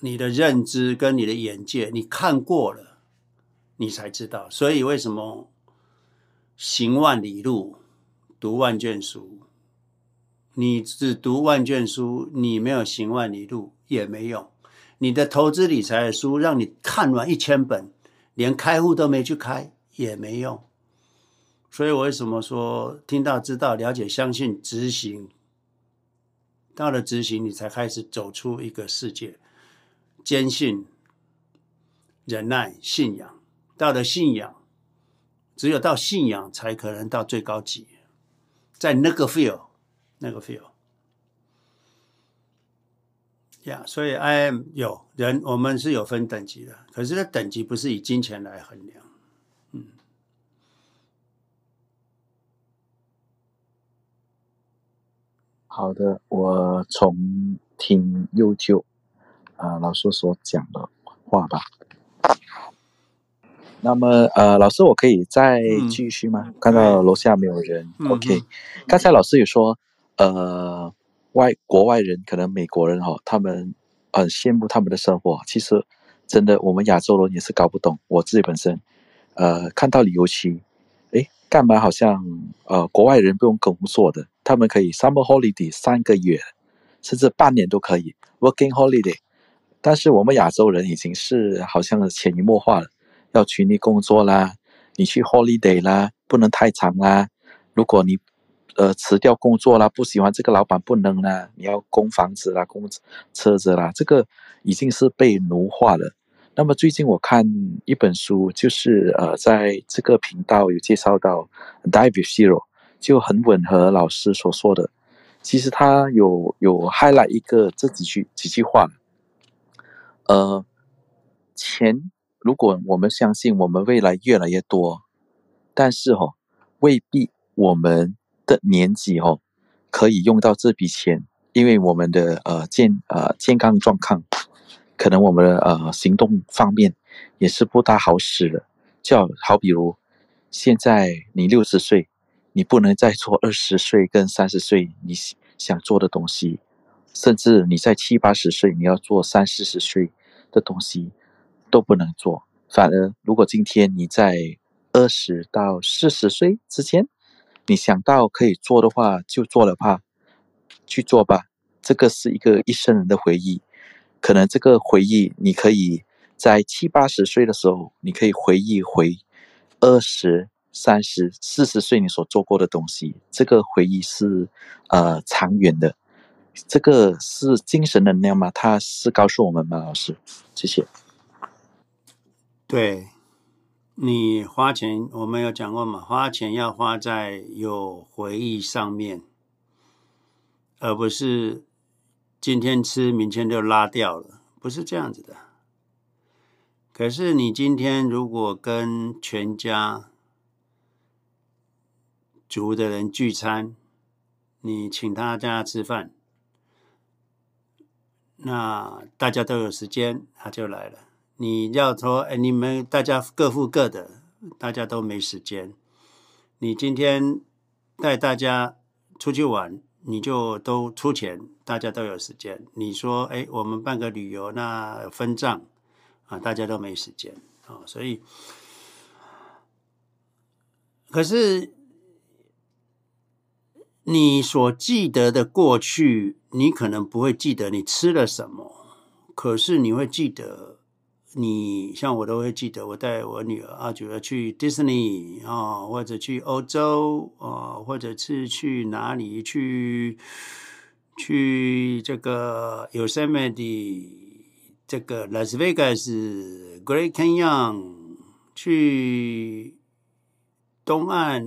你的认知跟你的眼界，你看过了，你才知道。所以为什么行万里路，读万卷书？你只读万卷书，你没有行万里路。也没用，你的投资理财的书让你看完一千本，连开户都没去开也没用。所以我为什么说听到、知道、了解、相信、执行，到了执行，你才开始走出一个世界。坚信、忍耐、信仰，到了信仰，只有到信仰才可能到最高级，在那个 feel，那个 feel。呀，yeah, 所以 I am 有人，我们是有分等级的，可是这等级不是以金钱来衡量。好的，我从听 YouTube 啊、呃、老师所讲的话吧。那么呃，老师我可以再继续吗？嗯、看到楼下没有人、嗯、，OK。刚才老师也说呃。外国外人可能美国人哈、哦，他们很羡慕他们的生活。其实，真的我们亚洲人也是搞不懂。我自己本身，呃，看到旅游区，诶，干嘛好像呃国外人不用工作的，他们可以 summer holiday 三个月，甚至半年都可以 working holiday。但是我们亚洲人已经是好像潜移默化了，要群力工作啦，你去 holiday 啦，不能太长啦。如果你呃，辞掉工作啦，不喜欢这个老板不能啦，你要供房子啦，供车子啦，这个已经是被奴化了。那么最近我看一本书，就是呃，在这个频道有介绍到 Die with Zero，就很吻合老师所说的。其实他有有 highlight 一个这几句几句话，呃，钱如果我们相信我们未来越来越多，但是哈、哦，未必我们。的年纪哦，可以用到这笔钱，因为我们的呃健呃健康状况，可能我们的呃行动方面也是不大好使的。就，好比如现在你六十岁，你不能再做二十岁跟三十岁你想做的东西，甚至你在七八十岁你要做三四十岁的东西都不能做。反而如果今天你在二十到四十岁之间，你想到可以做的话，就做了吧，去做吧。这个是一个一生人的回忆，可能这个回忆，你可以在七八十岁的时候，你可以回忆回二十三十四十岁你所做过的东西。这个回忆是呃长远的，这个是精神能量吗？它是告诉我们吗？老师，谢谢。对。你花钱，我们有讲过嘛？花钱要花在有回忆上面，而不是今天吃，明天就拉掉了，不是这样子的。可是你今天如果跟全家族的人聚餐，你请他家吃饭，那大家都有时间，他就来了。你要说，哎，你们大家各付各的，大家都没时间。你今天带大家出去玩，你就都出钱，大家都有时间。你说，哎，我们办个旅游，那分账啊，大家都没时间啊，所以，可是你所记得的过去，你可能不会记得你吃了什么，可是你会记得。你像我都会记得，我带我女儿啊，主要去迪士尼啊，或者去欧洲啊，或者是去哪里去去这个 Yosemite 这个 Las Vegas Great Canyon 去东岸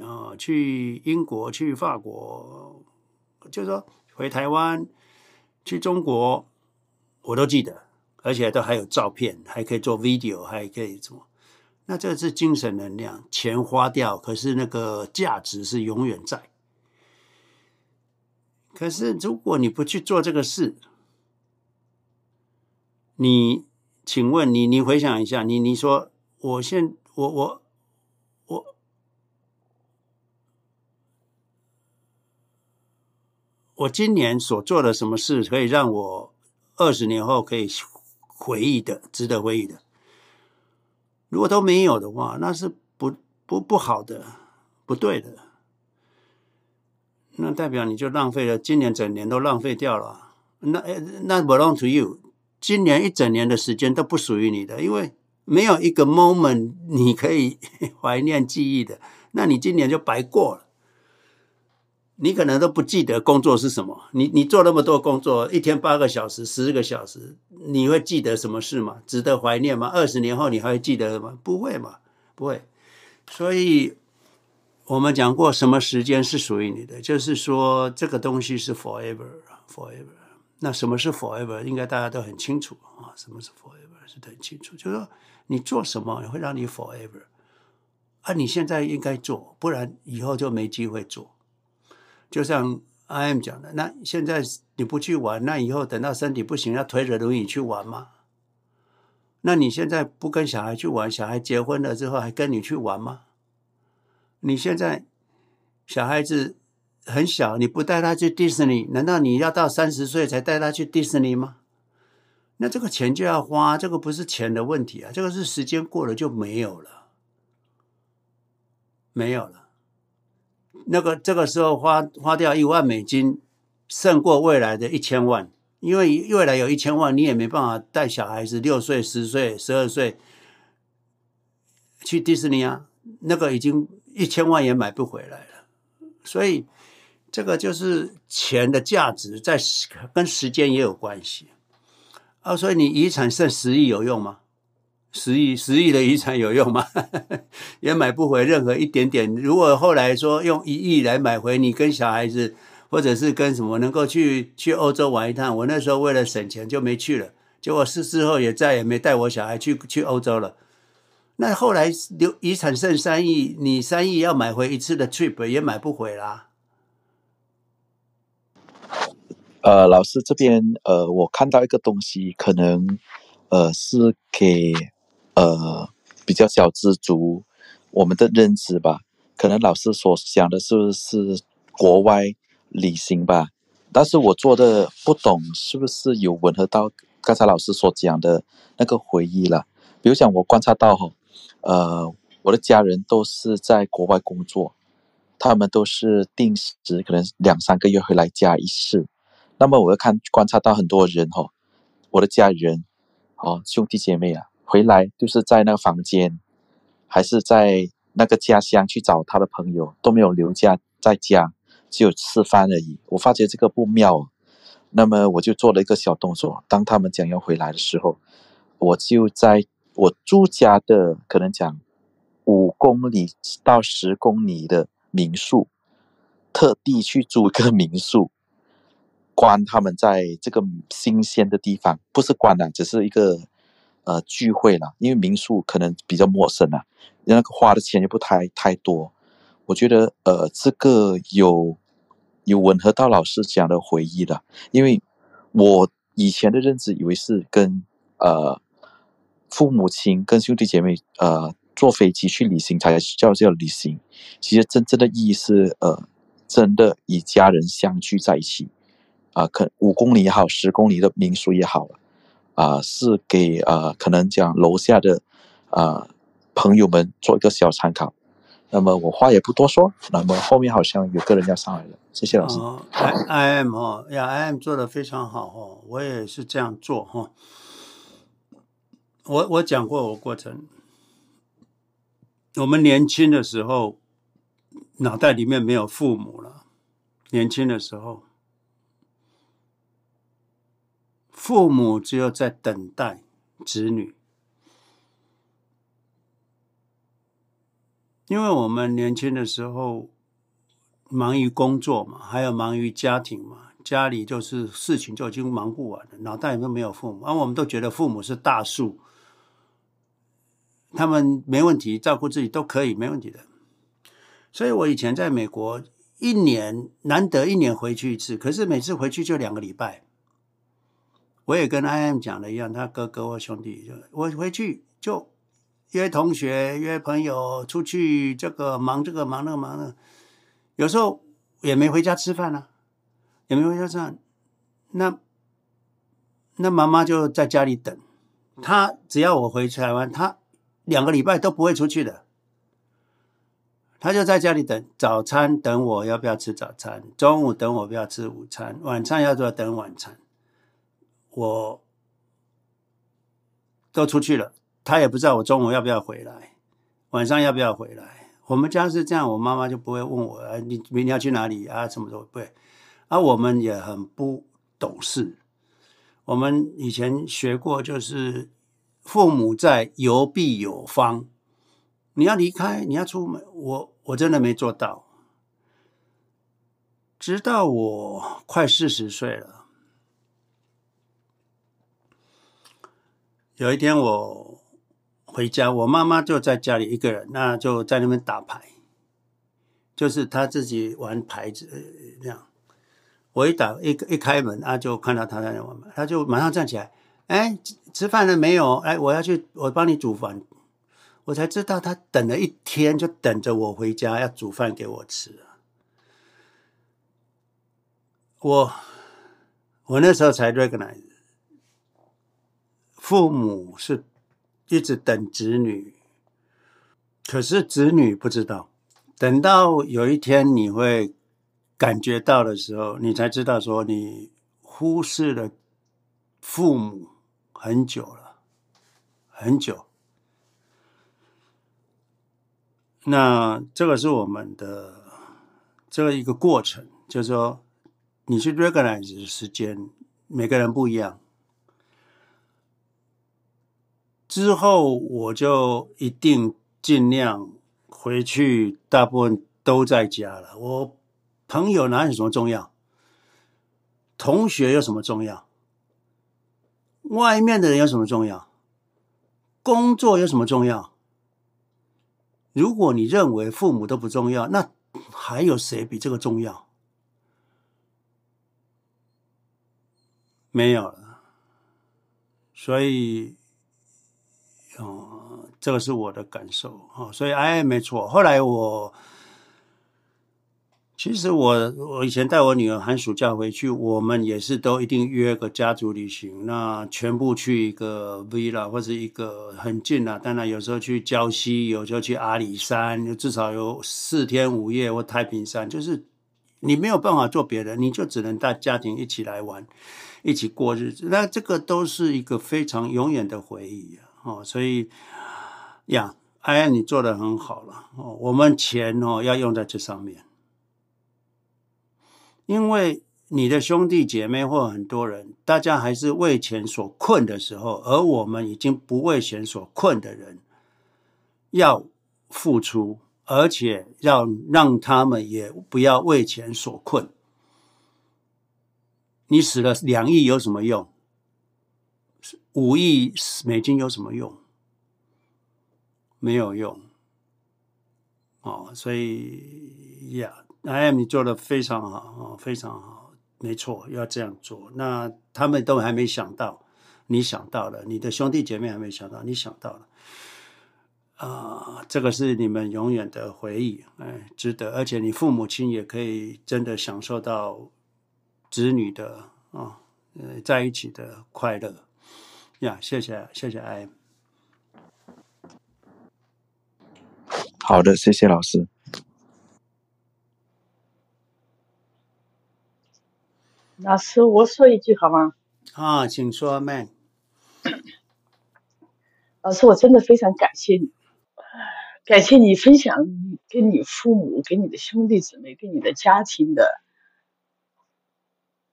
啊，去英国去法国，就是说回台湾去中国，我都记得。而且都还有照片，还可以做 video，还可以做。那这是精神能量，钱花掉，可是那个价值是永远在。可是如果你不去做这个事，你，请问你，你回想一下，你你说，我现我我我我今年所做的什么事，可以让我二十年后可以？回忆的，值得回忆的。如果都没有的话，那是不不不好的，不对的。那代表你就浪费了，今年整年都浪费掉了。那那 belong to you，今年一整年的时间都不属于你的，因为没有一个 moment 你可以 怀念记忆的，那你今年就白过了。你可能都不记得工作是什么，你你做那么多工作，一天八个小时、十个小时，你会记得什么事吗？值得怀念吗？二十年后你还会记得吗？不会嘛，不会。所以我们讲过，什么时间是属于你的，就是说这个东西是 forever，forever。那什么是 forever？应该大家都很清楚啊。什么是 forever？是很清楚，就是说你做什么会让你 forever，啊，你现在应该做，不然以后就没机会做。就像 I am 讲的，那现在你不去玩，那以后等到身体不行，要推着轮椅去玩吗？那你现在不跟小孩去玩，小孩结婚了之后还跟你去玩吗？你现在小孩子很小，你不带他去迪士尼，难道你要到三十岁才带他去迪士尼吗？那这个钱就要花，这个不是钱的问题啊，这个是时间过了就没有了，没有了。那个这个时候花花掉一万美金，胜过未来的一千万，因为未来有一千万，你也没办法带小孩子六岁、十岁、十二岁去迪士尼啊，那个已经一千万也买不回来了。所以这个就是钱的价值在跟时间也有关系啊。所以你遗产剩十亿有用吗？十亿十亿的遗产有用吗？也买不回任何一点点。如果后来说用一亿来买回你跟小孩子，或者是跟什么能够去去欧洲玩一趟，我那时候为了省钱就没去了。结果是之后也再也没带我小孩去去欧洲了。那后来留遗产剩三亿，你三亿要买回一次的 trip 也买不回啦。呃，老师这边呃，我看到一个东西，可能呃是给。呃，比较小资族，我们的认知吧，可能老师所想的是不是国外旅行吧？但是我做的不懂，是不是有吻合到刚才老师所讲的那个回忆了？比如讲，我观察到哈，呃，我的家人都是在国外工作，他们都是定时可能两三个月回来家一次。那么我要看观察到很多人哈，我的家人，哦，兄弟姐妹啊。回来就是在那个房间，还是在那个家乡去找他的朋友，都没有留家在家，只有吃饭而已。我发觉这个不妙，那么我就做了一个小动作。当他们讲要回来的时候，我就在我住家的可能讲五公里到十公里的民宿，特地去租一个民宿，关他们在这个新鲜的地方，不是关了，只是一个。呃，聚会了，因为民宿可能比较陌生啊，那个花的钱又不太太多。我觉得，呃，这个有有吻合到老师讲的回忆的，因为我以前的认知以为是跟呃父母亲、跟兄弟姐妹呃坐飞机去旅行才叫叫旅行。其实真正的意义是，呃，真的与家人相聚在一起，啊、可五公里也好，十公里的民宿也好，啊、是给啊、可能讲楼下的啊、朋友们做一个小参考。那么我话也不多说，那么后面好像有个人要上来了，谢谢老师。哦、I I M 哦呀，I M 做的非常好哦，我也是这样做哈、哦。我我讲过我过程，我们年轻的时候脑袋里面没有父母了，年轻的时候，父母只有在等待子女。因为我们年轻的时候忙于工作嘛，还有忙于家庭嘛，家里就是事情就已经忙不完了，脑袋里面没有父母，而我们都觉得父母是大树，他们没问题，照顾自己都可以，没问题的。所以我以前在美国一年难得一年回去一次，可是每次回去就两个礼拜。我也跟 I M 讲的一样，他哥哥或兄弟就，我回去就。约同学、约朋友出去，这个忙这个忙那个忙那个，有时候也没回家吃饭啊，也没回家吃饭。那那妈妈就在家里等，她只要我回台湾，她两个礼拜都不会出去的。她就在家里等早餐，等我要不要吃早餐；中午等我不要吃午餐；晚餐要不要等晚餐。我都出去了。他也不知道我中午要不要回来，晚上要不要回来。我们家是这样，我妈妈就不会问我，啊、你明天要去哪里啊？什么都？不会。而、啊、我们也很不懂事。我们以前学过，就是父母在，犹必有方。你要离开，你要出门，我我真的没做到。直到我快四十岁了，有一天我。回家，我妈妈就在家里一个人，那就在那边打牌，就是她自己玩牌子那样。我一打一一开门啊，就看到她在那玩牌，她就马上站起来，哎，吃饭了没有？哎，我要去，我帮你煮饭。我才知道她等了一天，就等着我回家要煮饭给我吃。我我那时候才 recognize，父母是。一直等子女，可是子女不知道。等到有一天你会感觉到的时候，你才知道说你忽视了父母很久了，很久。那这个是我们的这一个过程，就是说你去 recognize 时间，每个人不一样。之后我就一定尽量回去，大部分都在家了。我朋友哪有什么重要？同学有什么重要？外面的人有什么重要？工作有什么重要？如果你认为父母都不重要，那还有谁比这个重要？没有了。所以。哦，这个是我的感受哦，所以哎，没错。后来我其实我我以前带我女儿寒暑假回去，我们也是都一定约个家族旅行，那全部去一个 villa 或者一个很近的，当然有时候去礁溪，有时候去阿里山，至少有四天五夜或太平山，就是你没有办法做别的，你就只能带家庭一起来玩，一起过日子。那这个都是一个非常永远的回忆啊。哦，所以呀，哎呀，你做的很好了哦。我们钱哦要用在这上面，因为你的兄弟姐妹或很多人，大家还是为钱所困的时候，而我们已经不为钱所困的人，要付出，而且要让他们也不要为钱所困。你死了两亿有什么用？五亿美金有什么用？没有用。哦，所以呀，I M 你做的非常好哦，非常好，没错，要这样做。那他们都还没想到，你想到了，你的兄弟姐妹还没想到，你想到了。啊、这个是你们永远的回忆，哎，值得。而且你父母亲也可以真的享受到子女的啊，呃，在一起的快乐。呀，谢谢，谢谢 I。好的，谢谢老师。老师，我说一句好吗？啊，请说，Man。老师，我真的非常感谢你，感谢你分享跟你父母、跟你的兄弟姊妹、跟你的家庭的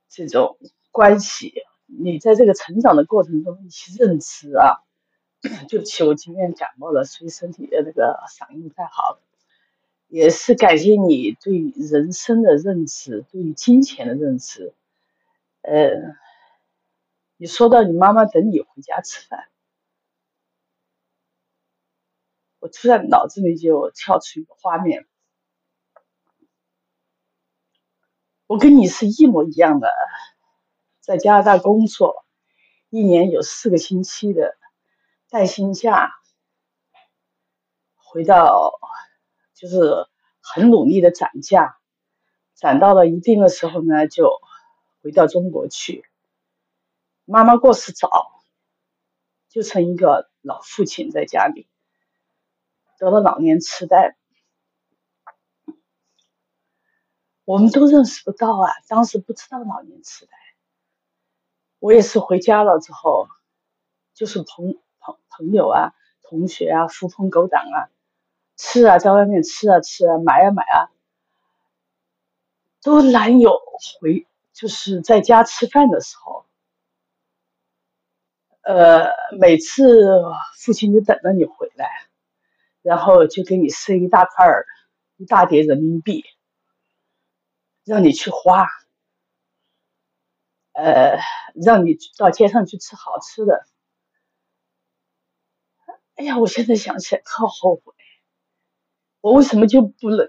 这种关系。你在这个成长的过程中，一些认知啊，对不起，我今天感冒了，所以身体的那个嗓音不太好。也是感谢你对人生的认知，对于金钱的认知。呃，你说到你妈妈等你回家吃饭，我突然脑子里就跳出一个画面，我跟你是一模一样的，在加拿大工作，一年有四个星期的带薪假，回到就是很努力的攒假，攒到了一定的时候呢，就。回到中国去，妈妈过世早，就成一个老父亲在家里，得了老年痴呆，我们都认识不到啊，当时不知道老年痴呆。我也是回家了之后，就是朋朋朋友啊、同学啊、狐朋狗党啊，吃啊，在外面吃啊吃啊，买啊买啊，都难有回。就是在家吃饭的时候，呃，每次父亲就等着你回来，然后就给你塞一大块儿、一大叠人民币，让你去花，呃，让你到街上去吃好吃的。哎呀，我现在想起来特后悔，我为什么就不能，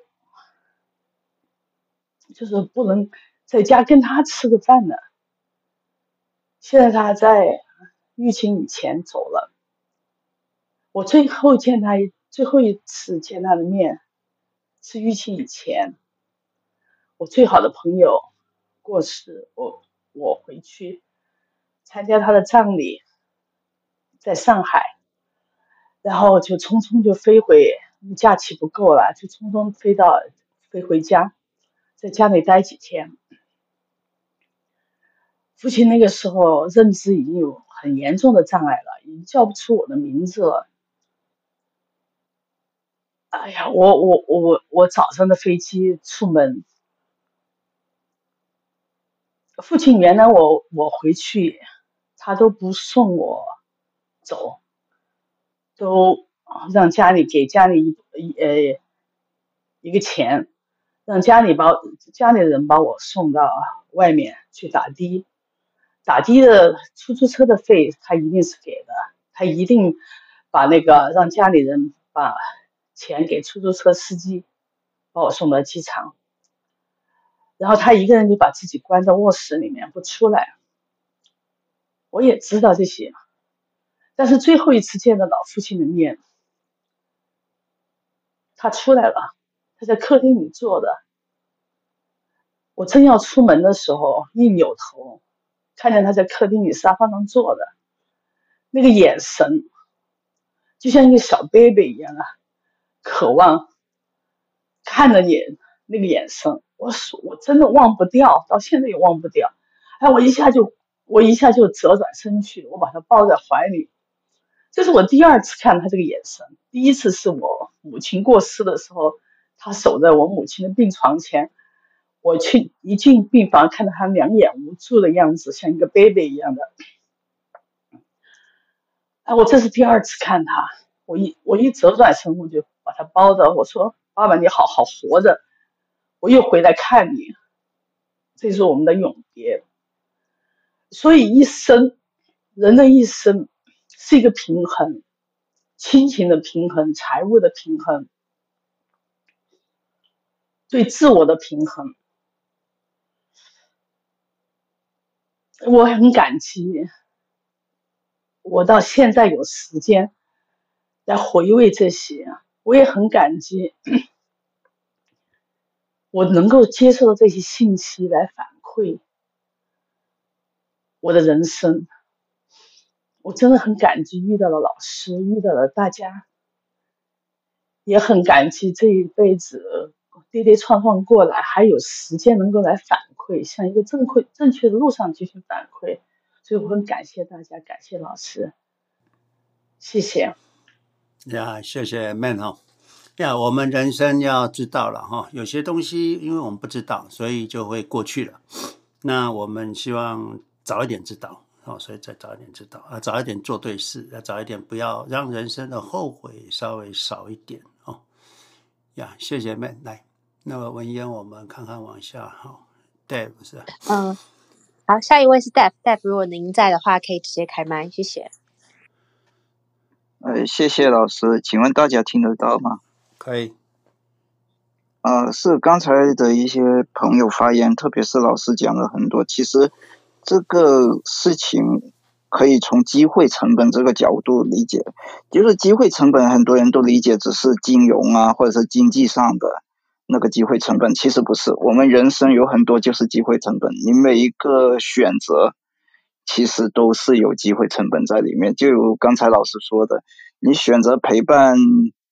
就是不能。在家跟他吃个饭呢。现在他在疫情以前走了。我最后见他最后一次见他的面是疫情以前。我最好的朋友过世，我我回去参加他的葬礼，在上海，然后就匆匆就飞回，假期不够了，就匆匆飞到飞回家，在家里待几天。父亲那个时候认知已经有很严重的障碍了，已经叫不出我的名字了。哎呀，我我我我早上的飞机出门，父亲原来我我回去，他都不送我走，都让家里给家里一呃一个钱，让家里把家里人把我送到外面去打的。打的的出租车的费，他一定是给的，他一定把那个让家里人把钱给出租车司机，把我送到机场，然后他一个人就把自己关在卧室里面不出来。我也知道这些，但是最后一次见到老父亲的面，他出来了，他在客厅里坐的，我正要出门的时候，一扭头。看见他在客厅里沙发上坐的，那个眼神，就像一个小 baby 一样啊，渴望看着你那个眼神，我我真的忘不掉，到现在也忘不掉。哎，我一下就我一下就折转身去，我把他抱在怀里。这是我第二次看他这个眼神，第一次是我母亲过世的时候，他守在我母亲的病床前。我去一进病房，看到他两眼无助的样子，像一个 baby 一样的。哎，我这是第二次看他，我一我一折转身，我就把他抱着，我说：“爸爸，你好好活着，我又回来看你。”这是我们的永别。所以一生，人的一生是一个平衡，亲情的平衡，财务的平衡，对自我的平衡。我很感激，我到现在有时间来回味这些，我也很感激，我能够接受到这些信息来反馈我的人生。我真的很感激遇到了老师，遇到了大家，也很感激这一辈子跌跌撞撞过来，还有时间能够来反馈，向一个正确正确的路上进行反馈。所以我很感谢大家，感谢老师，谢谢。呀，谢谢 Man 哈。呀，我们人生要知道了哈，有些东西因为我们不知道，所以就会过去了。那我们希望早一点知道。哦，所以再早一点知道啊，早一点做对事，要早一点，不要让人生的后悔稍微少一点哦。呀，谢谢们来，那么文嫣，我们看看往下哈，Dave 是吧？嗯，好，下一位是 Dave，Dave，如果您在的话，可以直接开麦，谢谢。呃，谢谢老师，请问大家听得到吗？可以。呃，是刚才的一些朋友发言，特别是老师讲了很多，其实。这个事情可以从机会成本这个角度理解，就是机会成本很多人都理解只是金融啊，或者是经济上的那个机会成本，其实不是。我们人生有很多就是机会成本，你每一个选择其实都是有机会成本在里面。就如刚才老师说的，你选择陪伴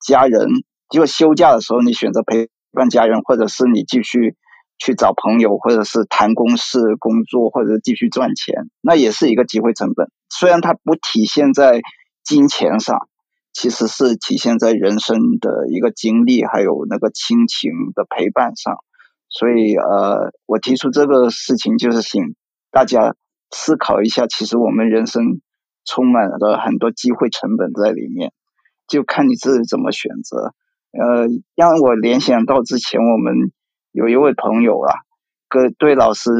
家人，就休假的时候你选择陪伴家人，或者是你继续。去找朋友，或者是谈公事、工作，或者继续赚钱，那也是一个机会成本。虽然它不体现在金钱上，其实是体现在人生的一个经历，还有那个亲情的陪伴上。所以，呃，我提出这个事情，就是请大家思考一下，其实我们人生充满了很多机会成本在里面，就看你自己怎么选择。呃，让我联想到之前我们。有一位朋友啊，跟对老师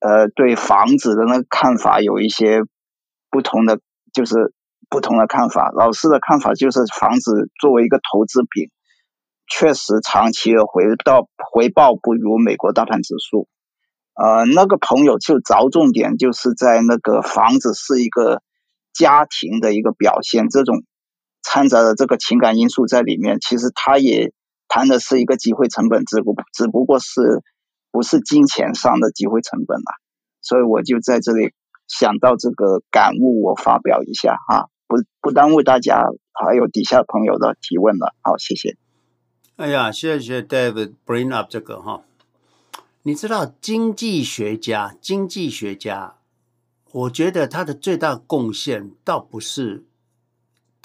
呃对房子的那个看法有一些不同的，就是不同的看法。老师的看法就是房子作为一个投资品，确实长期的回到回报不如美国大盘指数。呃，那个朋友就着重点就是在那个房子是一个家庭的一个表现，这种掺杂的这个情感因素在里面，其实他也。谈的是一个机会成本，只不只不过是不是金钱上的机会成本了，所以我就在这里想到这个感悟，我发表一下哈，不不耽误大家还有底下朋友的提问了，好，谢谢。哎呀，谢谢 David bring up 这个哈，你知道经济学家，经济学家，我觉得他的最大贡献倒不是。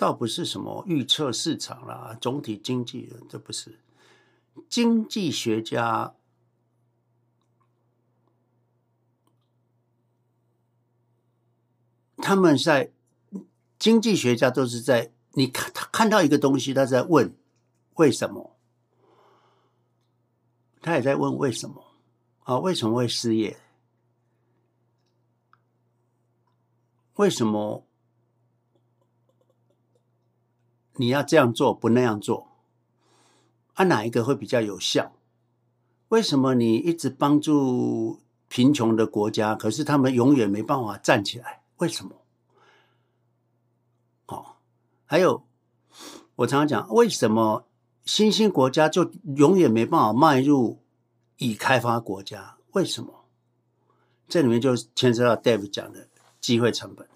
倒不是什么预测市场啦，总体经济，这不是经济学家。他们在经济学家都是在你看他看到一个东西，他在问为什么，他也在问为什么啊？为什么会失业？为什么？你要这样做，不那样做，啊，哪一个会比较有效？为什么你一直帮助贫穷的国家，可是他们永远没办法站起来？为什么？哦，还有，我常常讲，为什么新兴国家就永远没办法迈入已开发国家？为什么？这里面就牵涉到 Dave 讲的机会成本。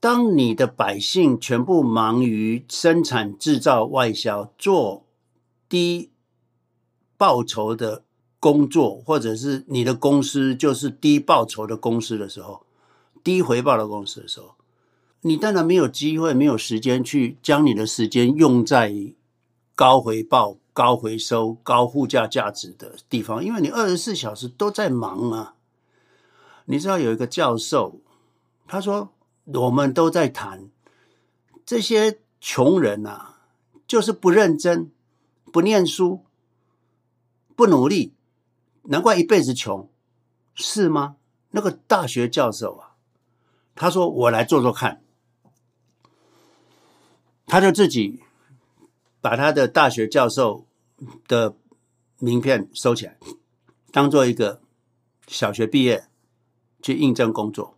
当你的百姓全部忙于生产、制造、外销，做低报酬的工作，或者是你的公司就是低报酬的公司的时候，低回报的公司的时候，你当然没有机会、没有时间去将你的时间用在高回报、高回收、高附加价值的地方，因为你二十四小时都在忙啊。你知道有一个教授，他说。我们都在谈这些穷人啊，就是不认真、不念书、不努力，难怪一辈子穷，是吗？那个大学教授啊，他说：“我来做做看。”他就自己把他的大学教授的名片收起来，当做一个小学毕业去应征工作。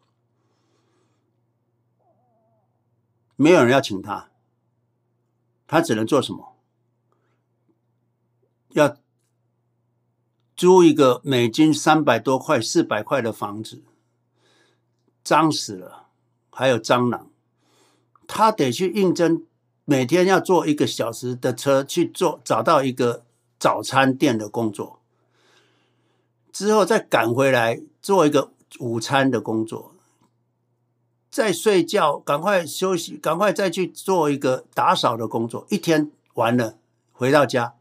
没有人要请他，他只能做什么？要租一个美金三百多块、四百块的房子，脏死了，还有蟑螂，他得去应征，每天要坐一个小时的车去做，找到一个早餐店的工作，之后再赶回来做一个午餐的工作，再睡觉，赶快休息，赶快再去做一个打扫的工作，一天完了回到家。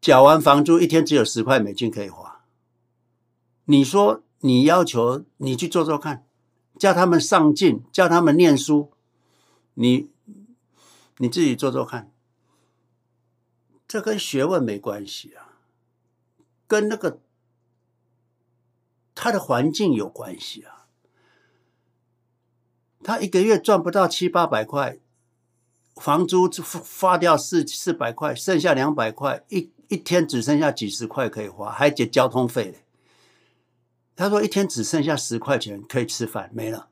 缴完房租，一天只有十块美金可以花。你说你要求你去做做看，叫他们上进，叫他们念书，你你自己做做看。这跟学问没关系啊，跟那个他的环境有关系啊。他一个月赚不到七八百块。房租花掉四四百块，剩下两百块，一一天只剩下几十块可以花，还结交通费。他说一天只剩下十块钱可以吃饭，没了。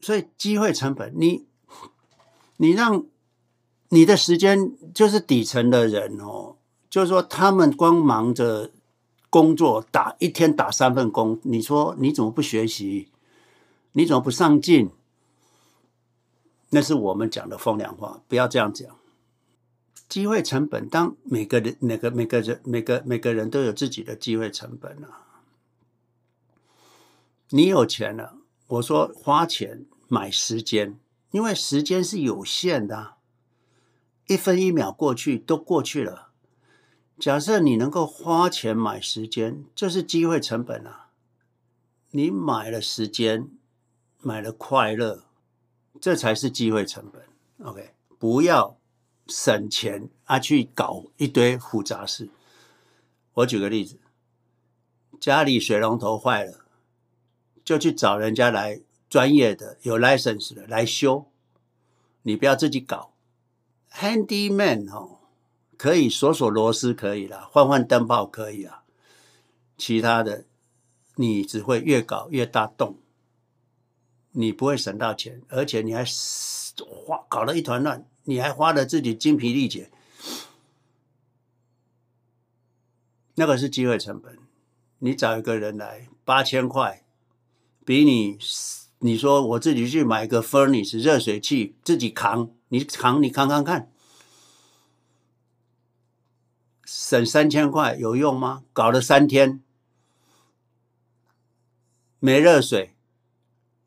所以机会成本，你你让你的时间就是底层的人哦，就是说他们光忙着工作，打一天打三份工，你说你怎么不学习？你怎么不上进？那是我们讲的风凉话，不要这样讲。机会成本，当每个人、每个每个人、每个每个人都有自己的机会成本啊。你有钱了，我说花钱买时间，因为时间是有限的，一分一秒过去都过去了。假设你能够花钱买时间，这是机会成本啊。你买了时间，买了快乐。这才是机会成本，OK？不要省钱啊，去搞一堆复杂事。我举个例子，家里水龙头坏了，就去找人家来专业的、有 license 的来修。你不要自己搞，handyman 哦，可以锁锁螺丝可以了，换换灯泡可以了，其他的你只会越搞越大洞。你不会省到钱，而且你还花搞得一团乱，你还花了自己精疲力竭，那个是机会成本。你找一个人来八千块，比你你说我自己去买个 furnace 热水器自己扛，你扛你扛扛看，省三千块有用吗？搞了三天没热水。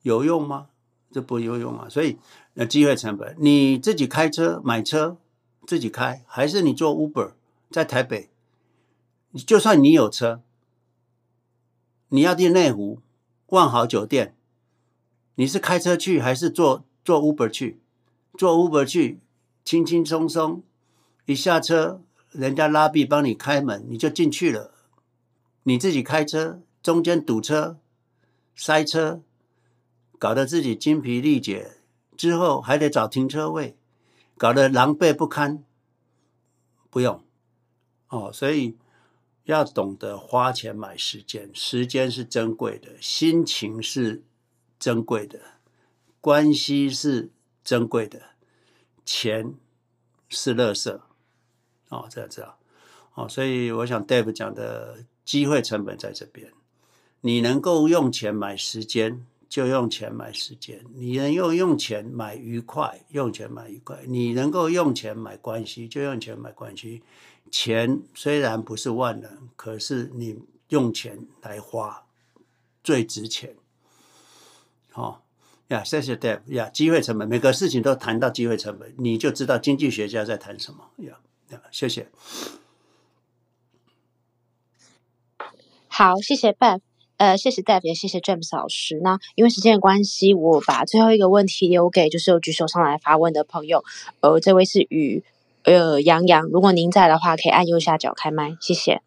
有用吗？这不有用啊！所以，那机会成本，你自己开车买车自己开，还是你坐 Uber 在台北？你就算你有车，你要订内湖万豪酒店，你是开车去还是坐坐 Uber 去？坐 Uber 去，轻轻松松一下车，人家拉币帮你开门，你就进去了。你自己开车，中间堵车，塞车。搞得自己精疲力竭，之后还得找停车位，搞得狼狈不堪。不用哦，所以要懂得花钱买时间，时间是珍贵的，心情是珍贵的，关系是珍贵的，钱是垃圾。哦，这样子啊哦，所以我想 Dave 讲的机会成本在这边，你能够用钱买时间。就用钱买时间，你能用用钱买愉快，用钱买愉快。你能够用钱买关系，就用钱买关系。钱虽然不是万能，可是你用钱来花最值钱。好呀，谢谢 Dave 呀，机会成本，每个事情都谈到机会成本，你就知道经济学家在谈什么呀呀。谢谢。好，谢谢 Beth。呃，谢谢 Dave，也谢谢 James 老师。那因为时间的关系，我把最后一个问题留给就是有举手上来发问的朋友。呃，这位是雨呃杨洋，如果您在的话，可以按右下角开麦，谢谢。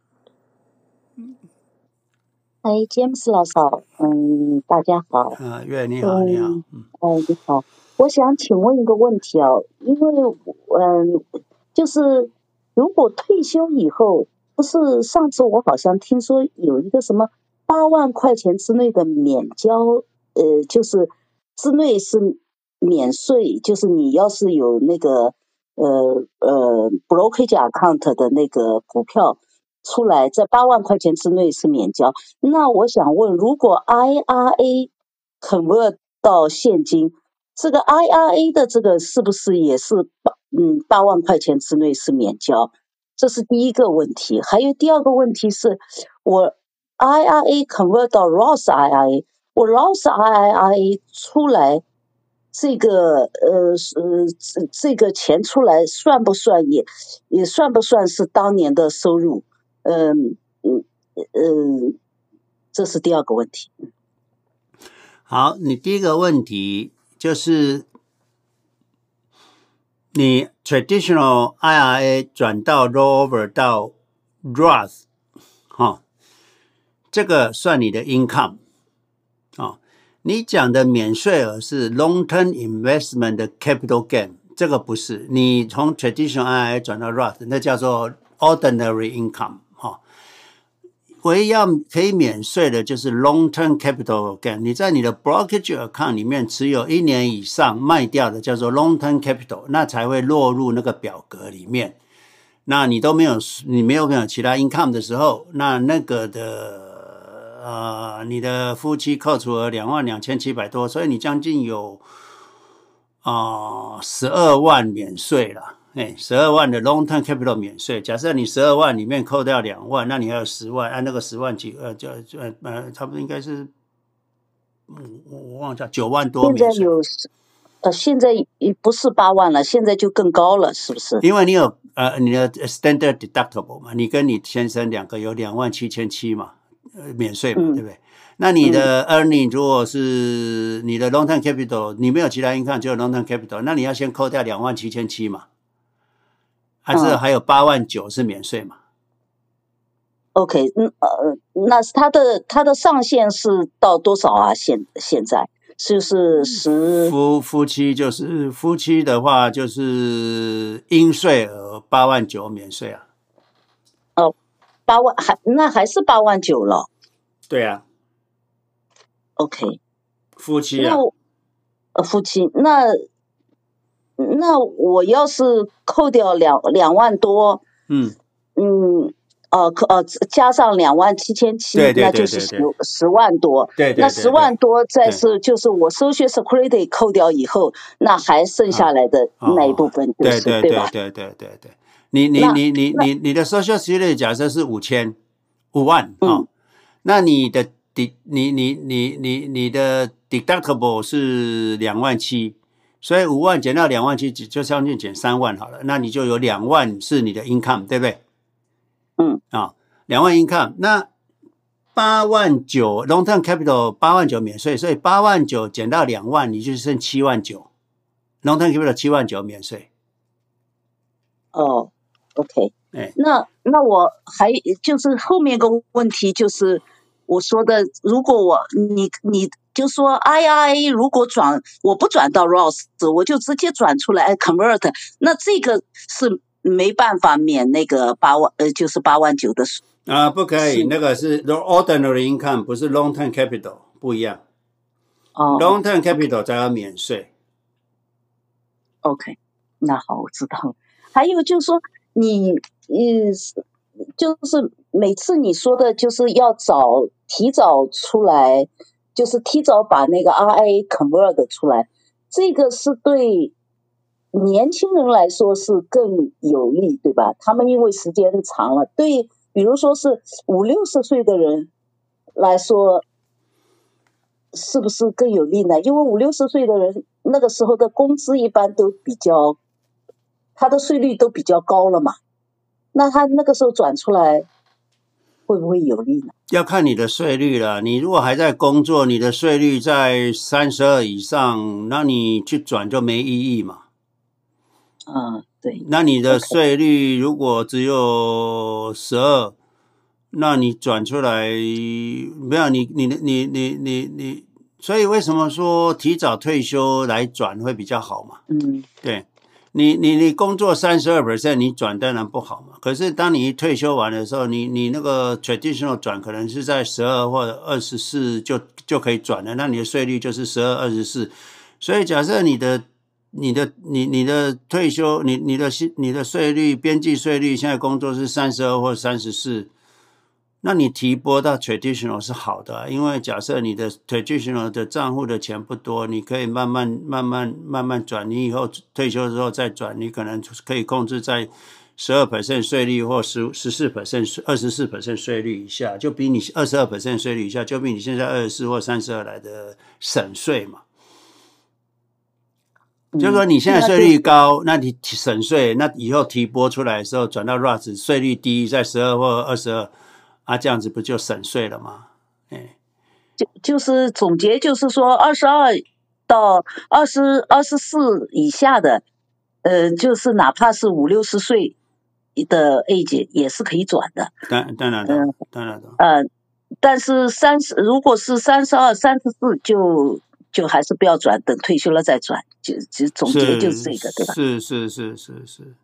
哎，James 老师，嗯，大家好。啊，月你好，你好。嗯，哎，你好。我想请问一个问题哦，因为嗯，就是如果退休以后，不是上次我好像听说有一个什么。八万块钱之内的免交，呃，就是之内是免税，就是你要是有那个呃呃 brokerage account 的那个股票出来，在八万块钱之内是免交。那我想问，如果 IRA convert 到现金，这个 IRA 的这个是不是也是八嗯八万块钱之内是免交？这是第一个问题。还有第二个问题是，我 IRA convert 到 Roth IRA。我 Roth IRA 出来，这个呃呃这这个钱出来算不算也也算不算是当年的收入？嗯嗯嗯，这是第二个问题。好，你第一个问题就是你 traditional IRA 转到 rollover 到 Roth，哈，这个算你的 income。哦，你讲的免税额是 long-term investment 的 capital gain，这个不是。你从 traditional IRA 转到 Roth，那叫做 ordinary income。哈，唯一要可以免税的就是 long-term capital gain。你在你的 brokerage account 里面持有一年以上卖掉的叫做 long-term capital，那才会落入那个表格里面。那你都没有，你没有没有其他 income 的时候，那那个的。呃，你的夫妻扣除了两万两千七百多，所以你将近有啊十二万免税了。哎，十二万的 long term capital 免税。假设你十二万里面扣掉两万，那你还有十万，按那个十万几呃，就呃呃，差不多应该是，嗯，我忘记九万多免税。现在有呃，现在不是八万了，现在就更高了，是不是？因为你有呃你的 standard deductible 嘛，你跟你先生两个有两万七千七嘛。呃，免税嘛，对不对？嗯、那你的 earning 如果是你的 long term capital，你没有其他 income，只有 long term capital，那你要先扣掉两万七千七嘛，还是还有八万九是免税嘛？OK，嗯呃，那是它的它的上限是到多少啊？现现在就是十夫夫妻就是夫妻的话就是应税额八万九免税啊。八万还那还是八万九了，对啊，OK，夫妻啊，呃，夫妻那那我要是扣掉两两万多，嗯。嗯，呃，扣呃加上两万七千七，那就是十十万多，对，那十万多再是就是我 Social Security 扣掉以后，那还剩下来的那一部分就是对吧？对对对对。你你你你你你的 Social Security 假设是五千五万啊、哦，那你的 d 你你你你你的 deductible 是两万七，所以五万减到两万七，就相当于减三万好了，那你就有两万是你的 income，对不对？嗯啊，两万 income，那八万九 long term capital 八万九免税，所以八万九减到两万，你就剩七万九，long term capital 七万九免税。哦。OK，哎，那那我还就是后面一个问题就是我说的，如果我你你就说 IRA 如果转我不转到 Roth，我就直接转出来 convert，那这个是没办法免那个八万呃就是八万九的税啊，不可以，那个是 ordinary income，不是 long term capital，不一样。哦，long term capital 才要免税。OK，那好，我知道了。还有就是说。你嗯，就是每次你说的，就是要早提早出来，就是提早把那个 R A convert 出来，这个是对年轻人来说是更有利，对吧？他们因为时间长了，对，比如说是五六十岁的人来说，是不是更有利呢？因为五六十岁的人那个时候的工资一般都比较。他的税率都比较高了嘛，那他那个时候转出来会不会有利呢？要看你的税率了。你如果还在工作，你的税率在三十二以上，那你去转就没意义嘛。嗯，对。那你的税率如果只有十二，那你转出来没有你你你你你你，所以为什么说提早退休来转会比较好嘛？嗯，对。你你你工作三十二 percent，你转当然不好嘛。可是当你一退休完的时候，你你那个 traditional 转可能是在十二或者二十四就就可以转了，那你的税率就是十二二十四。所以假设你的、你的、你、你的退休，你、你的、你的税率边际税率现在工作是三十二或三十四。那你提拨到 traditional 是好的啊，因为假设你的 traditional 的账户的钱不多，你可以慢慢、慢慢、慢慢转。你以后退休之后再转，你可能可以控制在十二 percent 税率或十十四 percent、二十四 percent 税率以下，就比你二十二 percent 税率以下，就比你现在二十四或三十二来的省税嘛。就是说你现在税率高，那你省税，那以后提拨出来的时候转到 Roth 税率低，在十二或二十二。啊，这样子不就省税了吗？哎，就就是总结，就是说二十二到二十二十四以下的，呃，就是哪怕是五六十岁的 age 也是可以转的。当当然的，当然的。呃，但是三十，如果是三十二、三十四，就就还是不要转，等退休了再转。就就总结就是这个，对吧？是是是是是，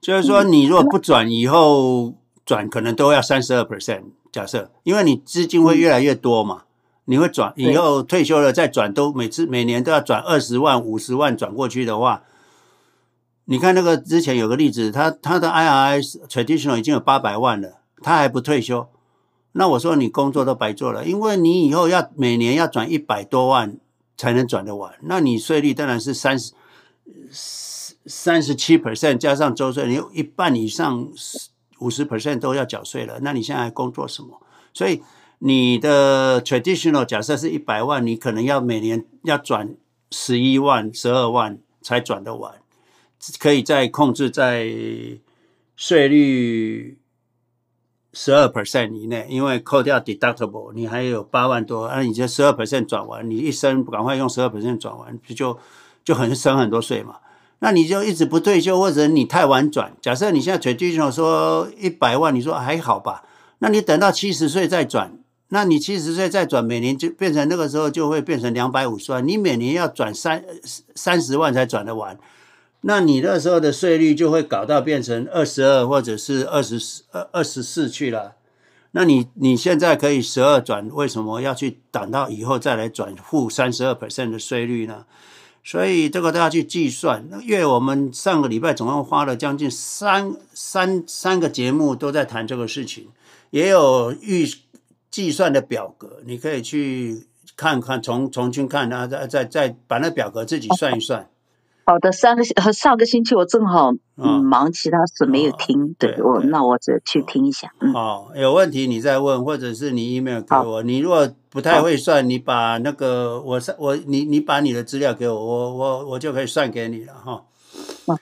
就是说你如果不转以后。转可能都要三十二 percent，假设，因为你资金会越来越多嘛，你会转以后退休了再转，都每次每年都要转二十万、五十万转过去的话，你看那个之前有个例子，他他的 IRS traditional 已经有八百万了，他还不退休，那我说你工作都白做了，因为你以后要每年要转一百多万才能转得完，那你税率当然是三十三十七 percent 加上周税，你有一半以上。五十 percent 都要缴税了，那你现在还工作什么？所以你的 traditional 假设是一百万，你可能要每年要转十一万、十二万才转得完，可以再控制在税率十二 percent 以内，因为扣掉 deductible，你还有八万多，那你这十二 percent 转完，你一生赶快用十二 percent 转完，不就就很省很多税嘛。那你就一直不退休，或者你太晚转。假设你现在退休说一百万，你说还好吧？那你等到七十岁再转，那你七十岁再转，每年就变成那个时候就会变成两百五十万。你每年要转三三十万才转得完，那你那时候的税率就会搞到变成二十二或者是二十四二二十四去了。那你你现在可以十二转，为什么要去等到以后再来转负三十二 percent 的税率呢？所以这个都要去计算，因为我们上个礼拜总共花了将近三三三个节目都在谈这个事情，也有预计算的表格，你可以去看看，重重新看啊，再再再把那表格自己算一算。好的，上个上个星期我正好嗯忙其他事没有听，哦、对，对我那我只去听一下。嗯、哦，有问题你再问，或者是你 email 给我。你如果不太会算，你把那个我我你你把你的资料给我，我我我就可以算给你了哈。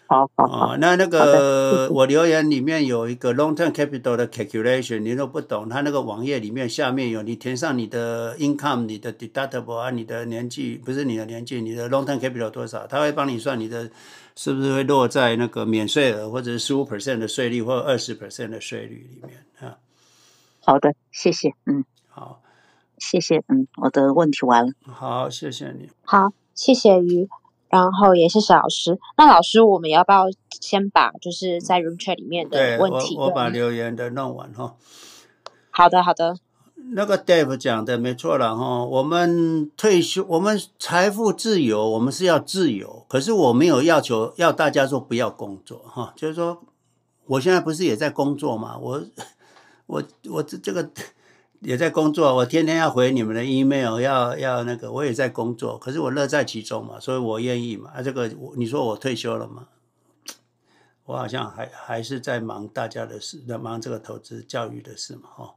好好好，哦，那那个我留言里面有一个 long term capital 的 calculation，你都不懂，它那个网页里面下面有你填上你的 income、你的 deductible 啊、你的年纪不是你的年纪、你的 long term capital 多少，他会帮你算你的是不是会落在那个免税额或者是十五 percent 的税率或二十 percent 的税率里面啊。好的，谢谢，嗯，好，谢谢，嗯，我的问题完了。好，谢谢你。好，谢谢于。然后也谢谢老师。那老师，我们要不要先把就是在 room chat 里面的问题，我，我把留言的弄完哈。好的，好的。那个 Dave 讲的没错了哈。我们退休，我们财富自由，我们是要自由。可是我没有要求要大家说不要工作哈。就是说，我现在不是也在工作嘛？我 我我这这个。也在工作，我天天要回你们的 email，要要那个，我也在工作，可是我乐在其中嘛，所以我愿意嘛。啊，这个你说我退休了吗？我好像还还是在忙大家的事，在忙这个投资教育的事嘛，哈。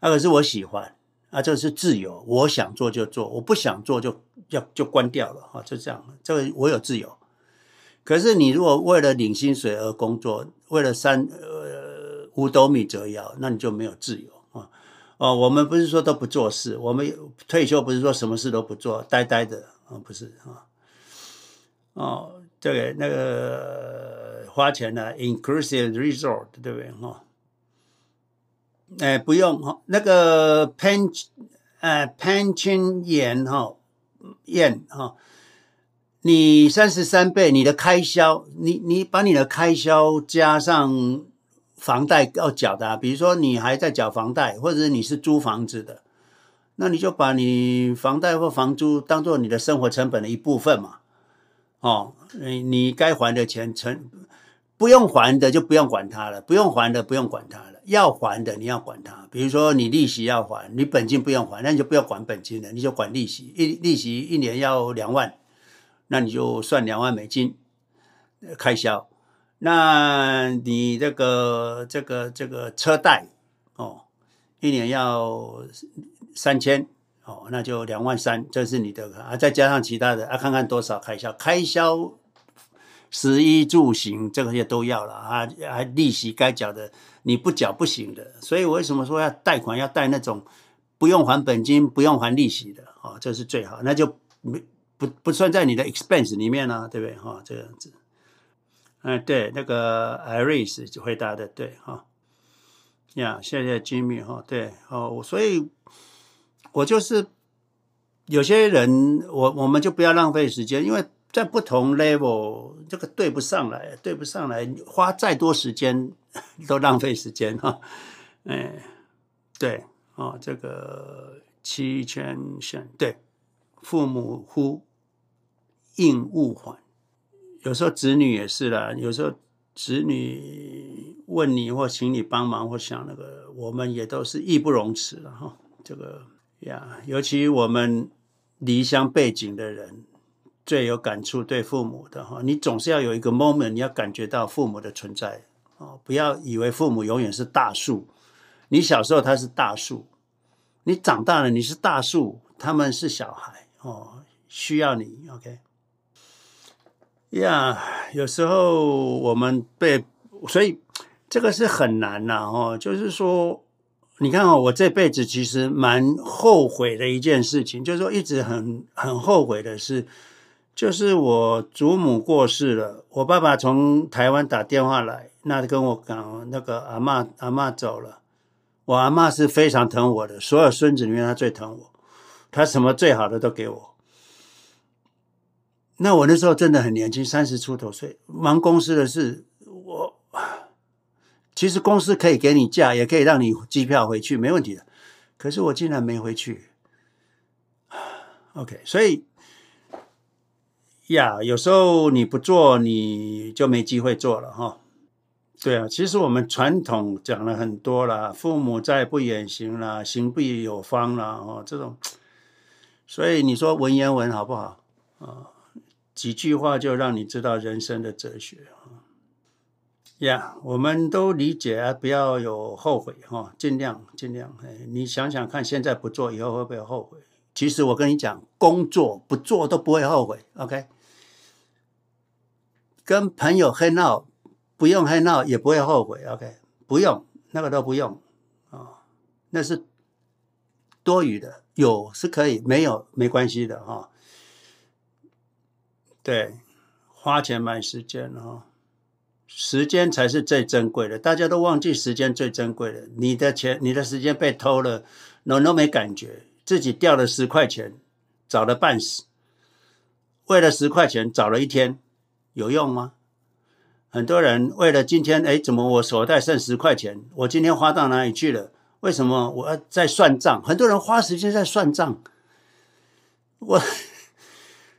啊，可是我喜欢，啊，这是自由，我想做就做，我不想做就要就关掉了，哈，就这样。这个我有自由。可是你如果为了领薪水而工作，为了三呃五斗米折腰，那你就没有自由。哦，我们不是说都不做事，我们退休不是说什么事都不做，呆呆的啊，不是啊。哦，这个那个花钱呢，inclusive resort，对不对？哈，哎，不用哈，那个 pen 呃，pension 延哈，延哈，你三十三倍，你的开销，你你把你的开销加上。房贷要缴的，比如说你还在缴房贷，或者你是租房子的，那你就把你房贷或房租当做你的生活成本的一部分嘛。哦，你你该还的钱成不用还的就不用管它了，不用还的不用管它了，要还的你要管它。比如说你利息要还，你本金不用还，那你就不要管本金了，你就管利息。一利息一年要两万，那你就算两万美金开销。那你这个这个这个车贷哦，一年要三千哦，那就两万三，这是你的啊，再加上其他的啊，看看多少开销，开销食衣住行这些都要了啊，还利息该缴的你不缴不行的，所以我为什么说要贷款要贷那种不用还本金不用还利息的哦，这是最好，那就没不不算在你的 expense 里面呢，对不对哈？这样子。嗯，对，那个 Iris 回答的对哈，呀，谢谢 Jimmy 哈，对哦，所以，我就是有些人，我我们就不要浪费时间，因为在不同 level 这个对不上来，对不上来，花再多时间都浪费时间哈，哎，对哦，这个七千选对，父母呼应勿缓。有时候子女也是啦，有时候子女问你或请你帮忙或想那个，我们也都是义不容辞了哈。这个呀，尤其我们离乡背井的人最有感触，对父母的哈，你总是要有一个 moment，你要感觉到父母的存在哦，不要以为父母永远是大树，你小时候他是大树，你长大了你是大树，他们是小孩哦，需要你 OK。呀有时候我们被，所以这个是很难呐，哦，就是说，你看哦，我这辈子其实蛮后悔的一件事情，就是说一直很很后悔的是，就是我祖母过世了，我爸爸从台湾打电话来，那跟我讲，那个阿嬷阿嬷走了，我阿嬷是非常疼我的，所有孙子里面她最疼我，她什么最好的都给我。那我那时候真的很年轻，三十出头岁，忙公司的事。我其实公司可以给你假，也可以让你机票回去，没问题的。可是我竟然没回去。OK，所以呀，有时候你不做，你就没机会做了哈。对啊，其实我们传统讲了很多啦，父母在不远行啦，行必有方啦，哦，这种。所以你说文言文好不好啊？几句话就让你知道人生的哲学啊！呀，我们都理解啊，不要有后悔哈，尽量尽量。哎，你想想看，现在不做，以后会不会后悔？其实我跟你讲，工作不做都不会后悔。OK，跟朋友 hang out，不用 hang out 也不会后悔。OK，不用那个都不用啊，那是多余的，有是可以，没有没关系的哈。对，花钱买时间哦，时间才是最珍贵的。大家都忘记时间最珍贵的。你的钱、你的时间被偷了，你都没感觉，自己掉了十块钱，找了半死。为了十块钱找了一天，有用吗？很多人为了今天，哎，怎么我手袋剩十块钱？我今天花到哪里去了？为什么我要在算账？很多人花时间在算账，我。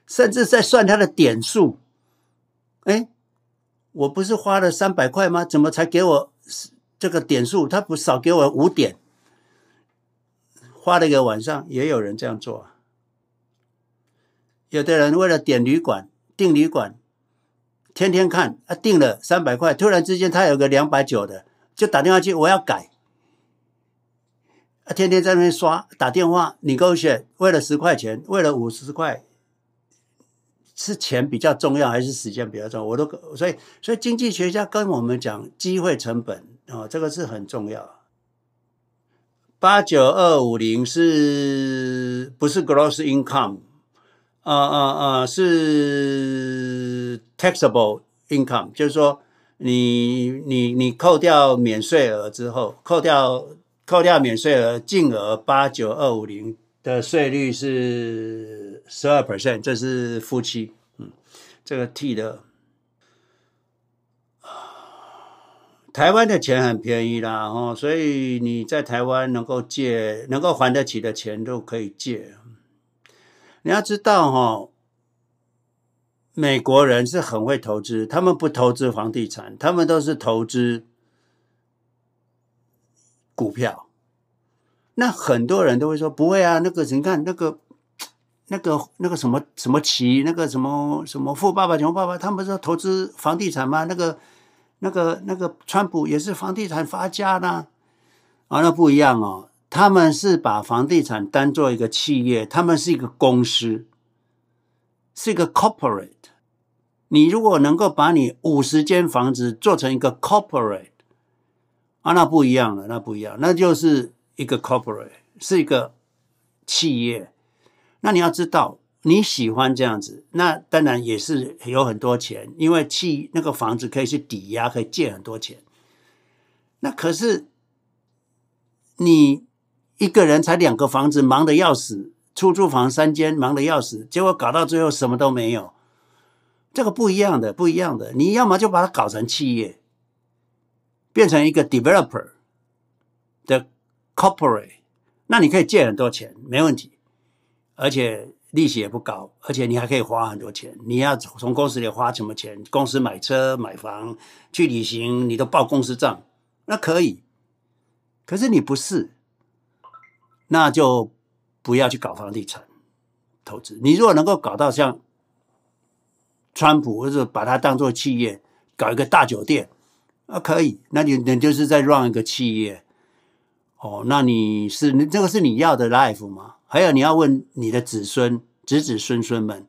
甚至在算他的点数，哎，我不是花了三百块吗？怎么才给我这个点数？他不少给我五点，花了一个晚上，也有人这样做。有的人为了点旅馆、订旅馆，天天看啊，订了三百块，突然之间他有个两百九的，就打电话去，我要改，天天在那边刷，打电话，你勾选，为了十块钱，为了五十块。是钱比较重要还是时间比较重要？我都所以所以经济学家跟我们讲机会成本啊、哦，这个是很重要。八九二五零是不是 gross income？啊啊啊，是 taxable income，就是说你你你扣掉免税额之后，扣掉扣掉免税额净额八九二五零。的税率是十二 percent，这是夫妻，嗯，这个 T 的，台湾的钱很便宜啦，哦，所以你在台湾能够借、能够还得起的钱都可以借。你要知道，哈，美国人是很会投资，他们不投资房地产，他们都是投资股票。那很多人都会说不会啊，那个你看那个那个那个什么什么奇，那个什么什么富爸爸穷爸爸，他们不是投资房地产吗？那个那个那个川普也是房地产发家的啊，那不一样哦，他们是把房地产当做一个企业，他们是一个公司。是一个 corporate，你如果能够把你五十间房子做成一个 corporate，啊，那不一样了，那不一样，那就是一个 corporate，是一个企业。那你要知道，你喜欢这样子，那当然也是有很多钱，因为企那个房子可以去抵押，可以借很多钱。那可是你一个人才两个房子，忙得要死。出租房三间，忙得要死，结果搞到最后什么都没有。这个不一样的，不一样的。你要么就把它搞成企业，变成一个 developer 的 corporate，那你可以借很多钱，没问题，而且利息也不高，而且你还可以花很多钱。你要从公司里花什么钱？公司买车买房去旅行，你都报公司账，那可以。可是你不是，那就。不要去搞房地产投资。你如果能够搞到像川普，或者把它当做企业，搞一个大酒店，啊，可以。那你你就是在 run 一个企业。哦，那你是这个是你要的 life 吗？还有你要问你的子孙、子子孙孙们，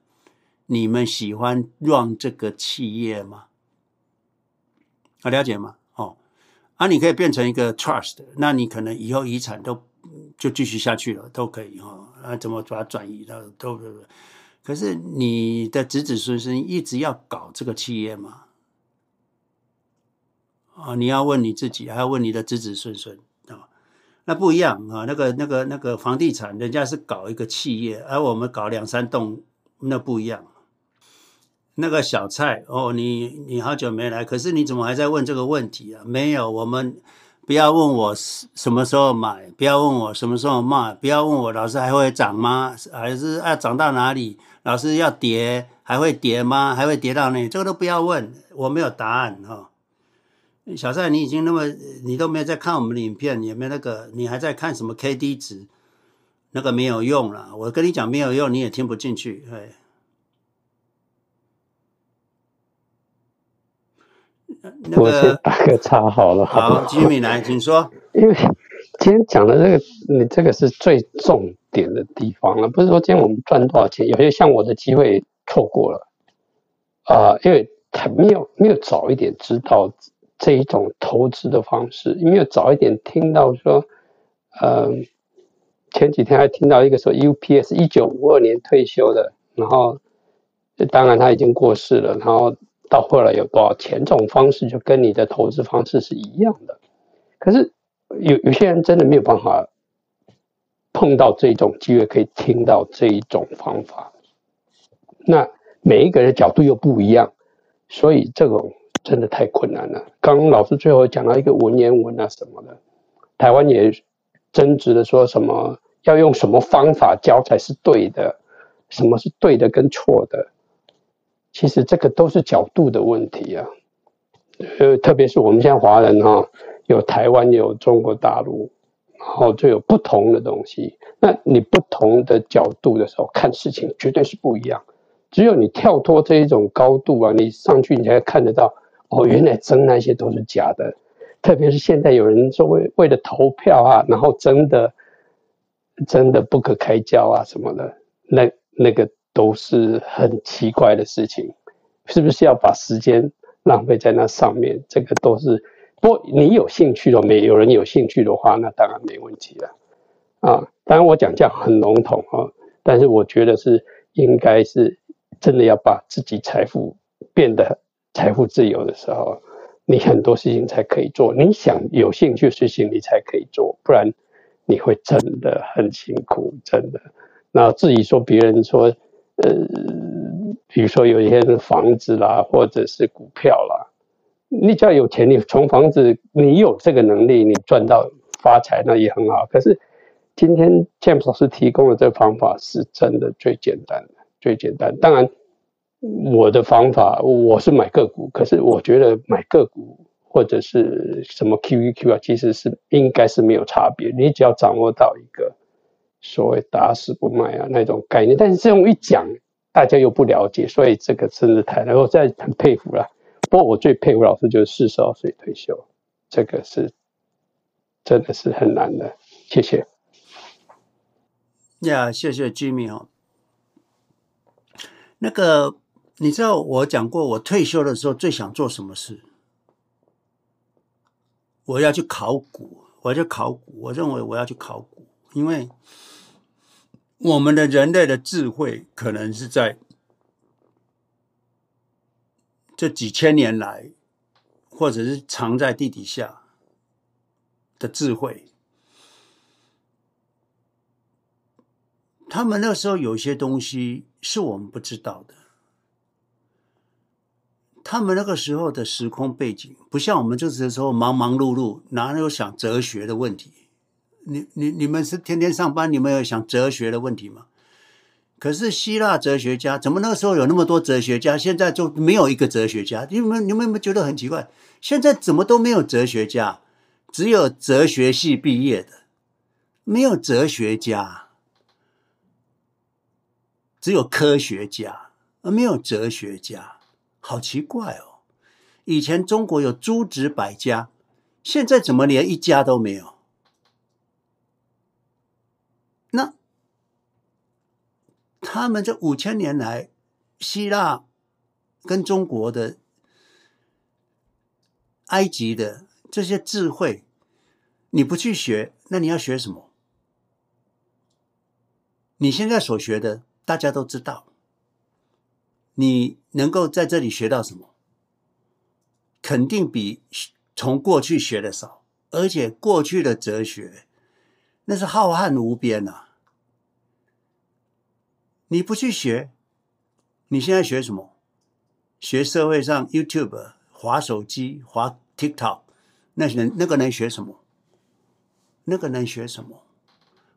你们喜欢 run 这个企业吗？啊，了解吗？哦，啊，你可以变成一个 trust，那你可能以后遗产都。就继续下去了，都可以哈。啊，怎么把它转移到都都？可是你的子子孙孙一直要搞这个企业吗？啊，你要问你自己，还要问你的子子孙孙。那不一样啊，那个那个那个房地产，人家是搞一个企业，而我们搞两三栋，那不一样。那个小蔡哦，你你好久没来，可是你怎么还在问这个问题啊？没有，我们。不要问我什么时候买，不要问我什么时候卖，不要问我老师还会涨吗？还是啊涨到哪里？老师要跌还会跌吗？还会跌到哪里？这个都不要问，我没有答案哈。小赛，你已经那么，你都没有在看我们的影片，也没有那个？你还在看什么 KD 值？那个没有用了，我跟你讲没有用，你也听不进去，哎。那个、我先打个叉好了，好，好，吉米来，请说。因为今天讲的这个，你这个是最重点的地方了，不是说今天我们赚多少钱，有些像我的机会错过了啊、呃，因为他没有没有早一点知道这一种投资的方式，没有早一点听到说，嗯、前几天还听到一个说 UPS 一九五二年退休的，然后当然他已经过世了，然后。到后来有多少钱？这种方式就跟你的投资方式是一样的。可是有有些人真的没有办法碰到这种机会，可以听到这一种方法。那每一个人的角度又不一样，所以这种真的太困难了。刚刚老师最后讲到一个文言文啊什么的，台湾也争执的说什么要用什么方法教才是对的，什么是对的跟错的。其实这个都是角度的问题啊，呃，特别是我们现在华人哈，有台湾，有中国大陆，然后就有不同的东西。那你不同的角度的时候看事情，绝对是不一样。只有你跳脱这一种高度啊，你上去你才看得到，哦，原来争那些都是假的。特别是现在有人说为为了投票啊，然后真的真的不可开交啊什么的，那那个。都是很奇怪的事情，是不是要把时间浪费在那上面？这个都是，不过你有兴趣的，没有人有兴趣的话，那当然没问题了。啊，当然我讲这样很笼统啊，但是我觉得是应该是真的要把自己财富变得财富自由的时候，你很多事情才可以做。你想有兴趣的事情，你才可以做，不然你会真的很辛苦，真的。那至于说别人说。呃，比如说有一些房子啦，或者是股票啦，你只要有钱，你从房子，你有这个能力，你赚到发财那也很好。可是今天 James 老师提供的这个方法是真的最简单的，最简单。当然，我的方法，我是买个股，可是我觉得买个股或者是什么 Q E Q 啊，其实是应该是没有差别。你只要掌握到一个所谓打死不卖啊那种概念，但是这种一讲，大家又不了解，所以这个真的太……然后再很佩服了。不过我最佩服老师就是四十二岁退休，这个是真的是很难的。谢谢。呀，谢谢 Jimmy 哦。那个。你知道我讲过，我退休的时候最想做什么事？我要去考古，我要去考古。我认为我要去考古，因为我们的人类的智慧可能是在这几千年来，或者是藏在地底下的智慧。他们那时候有些东西是我们不知道的。他们那个时候的时空背景不像我们这时候忙忙碌碌，哪有想哲学的问题？你你你们是天天上班，你们有想哲学的问题吗？可是希腊哲学家怎么那个时候有那么多哲学家，现在就没有一个哲学家？你们你们有没有觉得很奇怪？现在怎么都没有哲学家，只有哲学系毕业的，没有哲学家，只有科学家，而没有哲学家。好奇怪哦！以前中国有诸子百家，现在怎么连一家都没有？那他们这五千年来，希腊跟中国的、埃及的这些智慧，你不去学，那你要学什么？你现在所学的，大家都知道。你能够在这里学到什么？肯定比从过去学的少，而且过去的哲学那是浩瀚无边呐。你不去学，你现在学什么？学社会上 YouTube、滑手机、滑 TikTok，那能那个能学什么？那个能学什么？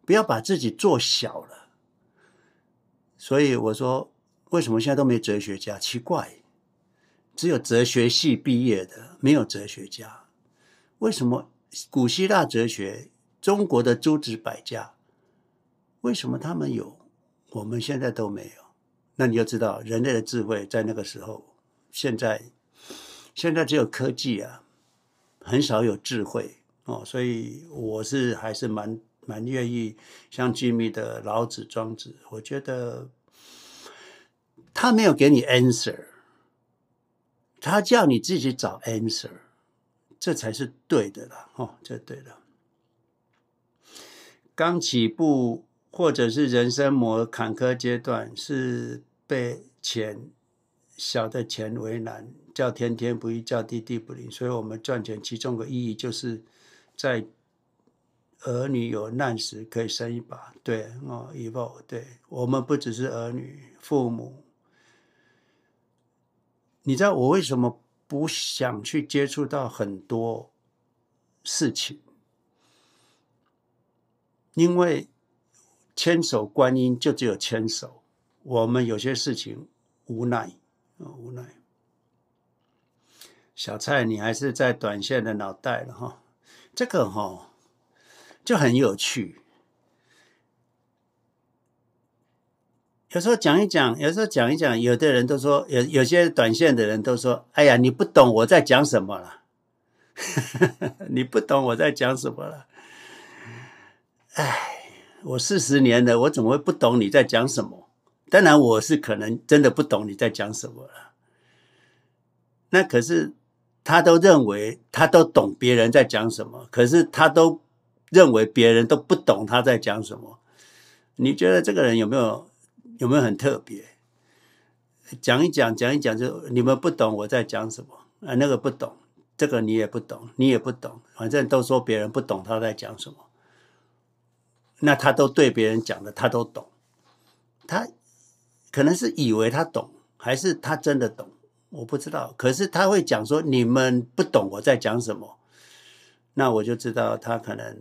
不要把自己做小了。所以我说。为什么现在都没哲学家？奇怪，只有哲学系毕业的，没有哲学家。为什么古希腊哲学、中国的诸子百家，为什么他们有，我们现在都没有？那你就知道人类的智慧在那个时候，现在现在只有科技啊，很少有智慧哦。所以我是还是蛮蛮愿意像 Jimmy 的老子、庄子，我觉得。他没有给你 answer，他叫你自己找 answer，这才是对的啦，哦，这对的。刚起步或者是人生某坎坷阶段，是被钱小的钱为难，叫天天不应，叫地地不灵。所以，我们赚钱其中的意义，就是在儿女有难时可以伸一把。对哦，以后对我们不只是儿女，父母。你知道我为什么不想去接触到很多事情？因为千手观音就只有千手，我们有些事情无奈啊，无奈。小蔡，你还是在短线的脑袋了哈，这个哈就很有趣。有时候讲一讲，有时候讲一讲，有的人都说，有有些短线的人都说：“哎呀，你不懂我在讲什么了，你不懂我在讲什么了。”哎，我四十年了，我怎么会不懂你在讲什么？当然，我是可能真的不懂你在讲什么了。那可是他都认为他都懂别人在讲什么，可是他都认为别人都不懂他在讲什么。你觉得这个人有没有？有没有很特别？讲一讲，讲一讲，就你们不懂我在讲什么啊？那个不懂，这个你也不懂，你也不懂，反正都说别人不懂他在讲什么。那他都对别人讲的，他都懂。他可能是以为他懂，还是他真的懂？我不知道。可是他会讲说你们不懂我在讲什么，那我就知道他可能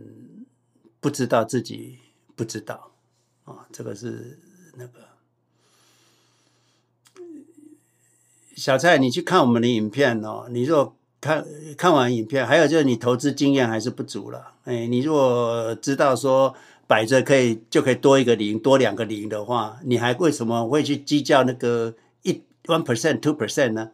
不知道自己不知道啊。这个是。那个小蔡，你去看我们的影片哦。你如果看看完影片，还有就是你投资经验还是不足了。哎，你如果知道说摆着可以就可以多一个零，多两个零的话，你还为什么会去计较那个一 one percent two percent 呢？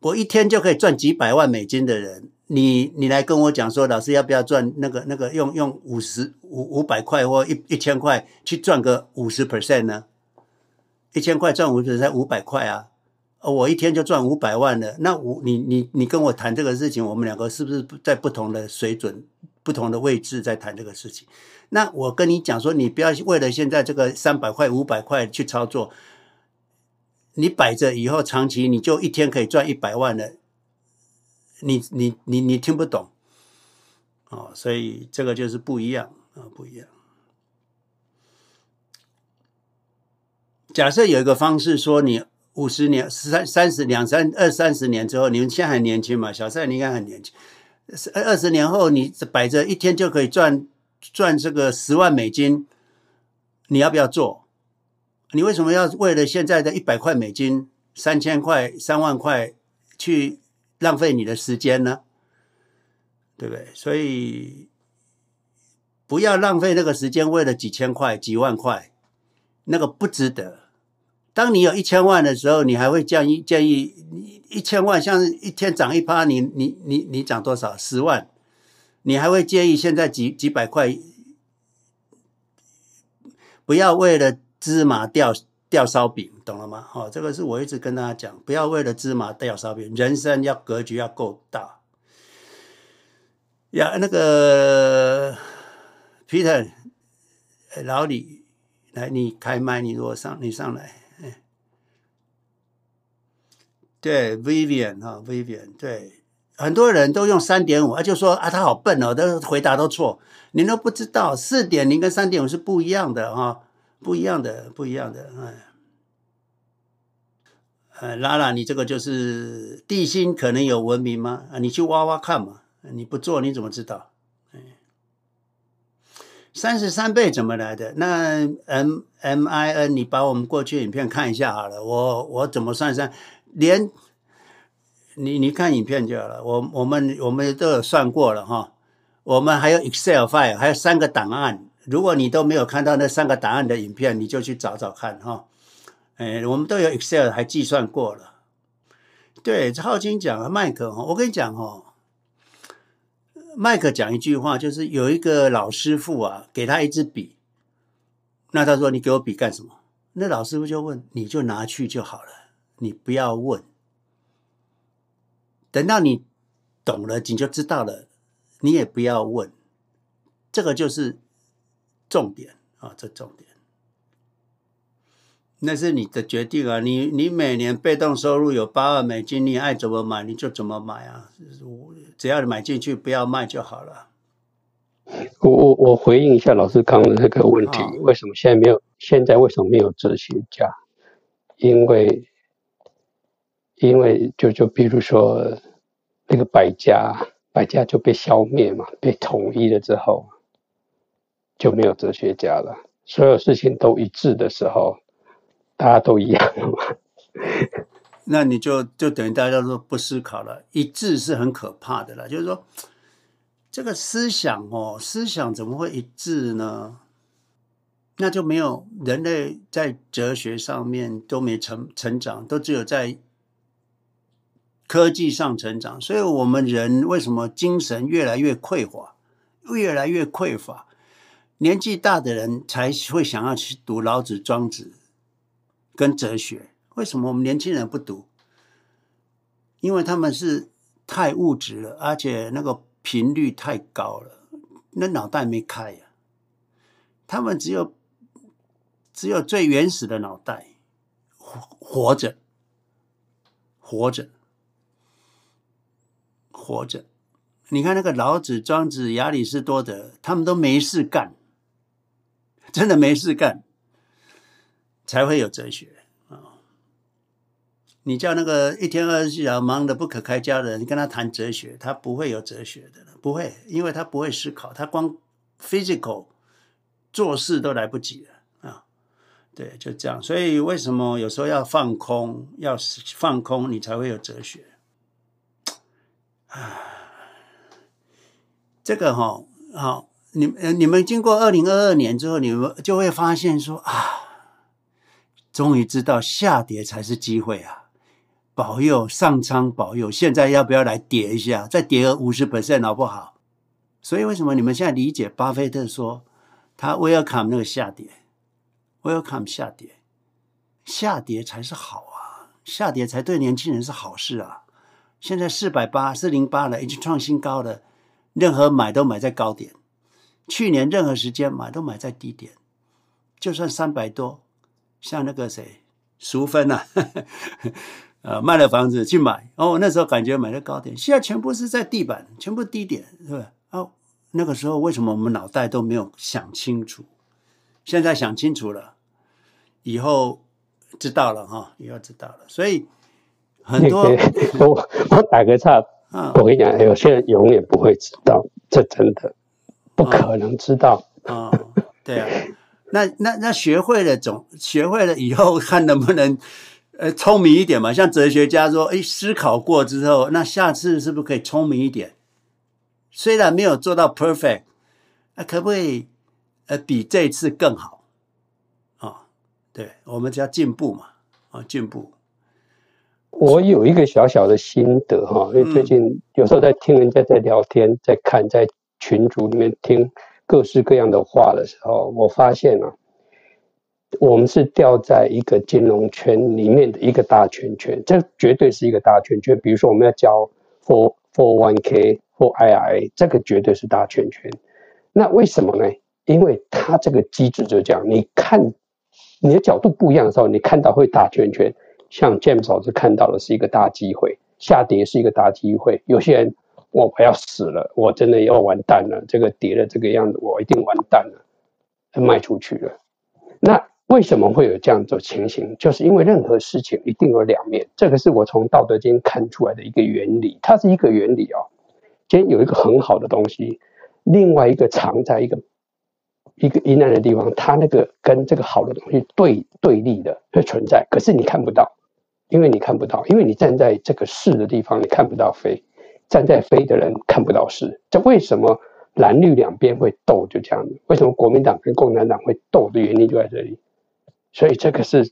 我一天就可以赚几百万美金的人，你你来跟我讲说，老师要不要赚那个那个用用五十五五百块或一一千块去赚个五十 percent 呢？一千块赚五十才五百块啊！我一天就赚五百万了。那我你你你跟我谈这个事情，我们两个是不是在不同的水准、不同的位置在谈这个事情？那我跟你讲说，你不要为了现在这个三百块、五百块去操作，你摆着以后长期你就一天可以赚一百万了。你你你你听不懂哦，所以这个就是不一样啊，不一样。假设有一个方式说，你五十年、三三十两三二三十年之后，你们现在很年轻嘛？小赛你应该很年轻，二二十年后你摆着一天就可以赚赚这个十万美金，你要不要做？你为什么要为了现在的一百块美金、三千块、三万块去浪费你的时间呢？对不对？所以不要浪费那个时间，为了几千块、几万块，那个不值得。当你有一千万的时候，你还会建议建议你一千万像一天涨一趴，你你你你涨多少？十万，你还会建议现在几几百块？不要为了芝麻掉掉烧饼，懂了吗？哦，这个是我一直跟大家讲，不要为了芝麻掉烧饼，人生要格局要够大。呀，那个 Peter，老李，来，你开麦，你如果上，你上来。对，Vivian 哈，Vivian，对，很多人都用三点五，就说啊，他好笨哦，都回答都错，你都不知道四点零跟三点五是不一样的哈，不一样的，不一样的，哎，呃，拉拉，你这个就是地心可能有文明吗？啊，你去挖挖看嘛，你不做你怎么知道？三十三倍怎么来的？那 M M I N，你把我们过去影片看一下好了，我我怎么算算？连你你看影片就好了，我我们我们都有算过了哈，我们还有 Excel file，还有三个档案。如果你都没有看到那三个档案的影片，你就去找找看哈。哎，我们都有 Excel 还计算过了。对，浩金讲麦克，我跟你讲哦，麦克讲一句话，就是有一个老师傅啊，给他一支笔，那他说你给我笔干什么？那老师傅就问，你就拿去就好了。你不要问，等到你懂了，你就知道了。你也不要问，这个就是重点啊，这重点。那是你的决定啊，你你每年被动收入有八万美金，你爱怎么买你就怎么买啊，只要你买进去不要卖就好了。我我我回应一下老师刚刚的那个问题，为什么现在没有？现在为什么没有哲学家？因为。因为就就比如说那个百家，百家就被消灭嘛，被统一了之后就没有哲学家了。所有事情都一致的时候，大家都一样嘛。那你就就等于大家都不思考了。一致是很可怕的了，就是说这个思想哦，思想怎么会一致呢？那就没有人类在哲学上面都没成成长，都只有在。科技上成长，所以我们人为什么精神越来越匮乏，越来越匮乏？年纪大的人才会想要去读老子、庄子跟哲学。为什么我们年轻人不读？因为他们是太物质了，而且那个频率太高了，那脑袋没开呀。他们只有只有最原始的脑袋，活活着，活着。活着，你看那个老子、庄子、亚里士多德，他们都没事干，真的没事干，才会有哲学啊！你叫那个一天二十四小时忙得不可开交的人，你跟他谈哲学，他不会有哲学的，不会，因为他不会思考，他光 physical 做事都来不及了啊！对，就这样。所以为什么有时候要放空？要放空，你才会有哲学。啊，这个哈、哦，好，你你们经过二零二二年之后，你们就会发现说啊，终于知道下跌才是机会啊！保佑上苍保佑，现在要不要来跌一下？再跌个五十百分点好不好？所以为什么你们现在理解巴菲特说他 welcome 那个下跌，welcome 下跌，下跌才是好啊，下跌才对年轻人是好事啊。现在四百八四零八了，已经创新高了，任何买都买在高点。去年任何时间买都买在低点，就算三百多，像那个谁，淑芬呐、啊，呃，卖了房子去买，哦，那时候感觉买的高点，现在全部是在地板，全部低点，是吧？哦，那个时候为什么我们脑袋都没有想清楚？现在想清楚了，以后知道了哈，以后知道了。所以很多，我 我打个岔，嗯、我跟你讲，有些人永远不会知道，这真的不可能知道。啊、对啊，那那那学会了总学会了以后，看能不能呃聪明一点嘛？像哲学家说，哎，思考过之后，那下次是不是可以聪明一点？虽然没有做到 perfect，那可不可以呃比这一次更好？啊、哦，对，我们叫进步嘛，啊、哦，进步。我有一个小小的心得哈，因为最近有时候在听人家在聊天，在看在群组里面听各式各样的话的时候，我发现啊，我们是掉在一个金融圈里面的一个大圈圈，这绝对是一个大圈圈。比如说我们要交 for for one k。for IRA，这个绝对是大圈圈，那为什么呢？因为它这个机制就这样，你看你的角度不一样的时候，你看到会大圈圈。像 James 老师看到的是一个大机会，下跌是一个大机会。有些人我我要死了，我真的要完蛋了，这个跌了这个样子，我一定完蛋了，卖出去了。那为什么会有这样的情形？就是因为任何事情一定有两面，这个是我从《道德经》看出来的一个原理，它是一个原理哦。先有一个很好的东西，另外一个藏在一个一个阴暗的地方，它那个跟这个好的东西对对立的会存在，可是你看不到，因为你看不到，因为你站在这个是的地方，你看不到非，站在飞的人看不到事。这为什么蓝绿两边会斗？就这样子，为什么国民党跟共产党会斗的原因就在这里。所以这个是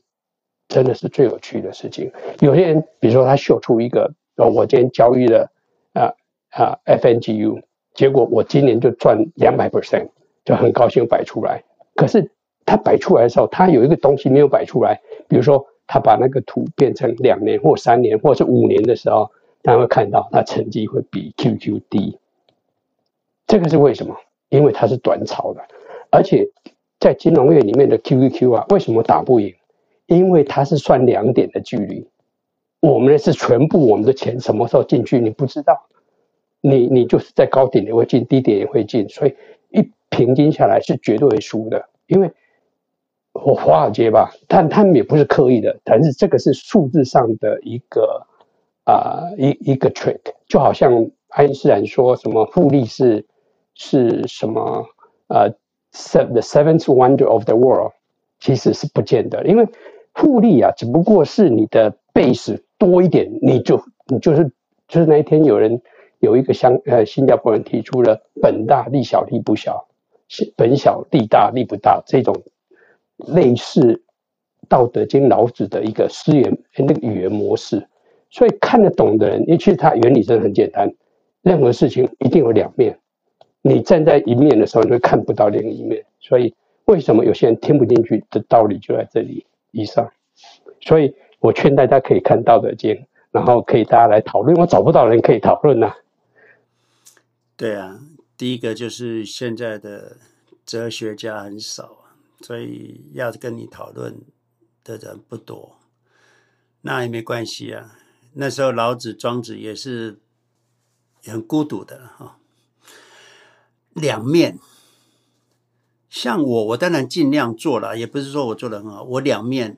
真的是最有趣的事情。有些人，比如说他秀出一个，哦，我今天交易了啊。啊，FNGU，结果我今年就赚两百 percent，就很高兴摆出来。可是他摆出来的时候，他有一个东西没有摆出来，比如说他把那个图变成两年或三年或是五年的时候，大家会看到它成绩会比 QQ 低。这个是为什么？因为它是短炒的，而且在金融业里面的 QQQ 啊，为什么打不赢？因为它是算两点的距离，我们的是全部我们的钱什么时候进去，你不知道。你你就是在高点也会进，低点也会进，所以一平均下来是绝对会输的。因为我华尔街吧，但他们也不是刻意的，但是这个是数字上的一个啊、一一个 trick，就好像爱因斯坦说什么复利是是什么呃，se the seventh wonder of the world，其实是不见得，因为复利啊只不过是你的 base 多一点，你就你就是就是那一天有人。有一个香呃新加坡人提出了本大利小利不小，本小利大利不大这种类似《道德经》老子的一个思言那个语言模式，所以看得懂的人，因为其实它原理真的很简单，任何事情一定有两面，你站在一面的时候，你会看不到另一面，所以为什么有些人听不进去的道理就在这里以上，所以我劝大家可以看《道德经》，然后可以大家来讨论，我找不到人可以讨论呐。对啊，第一个就是现在的哲学家很少，所以要跟你讨论的人不多。那也没关系啊，那时候老子、庄子也是很孤独的哈。两面，像我，我当然尽量做了，也不是说我做的很好，我两面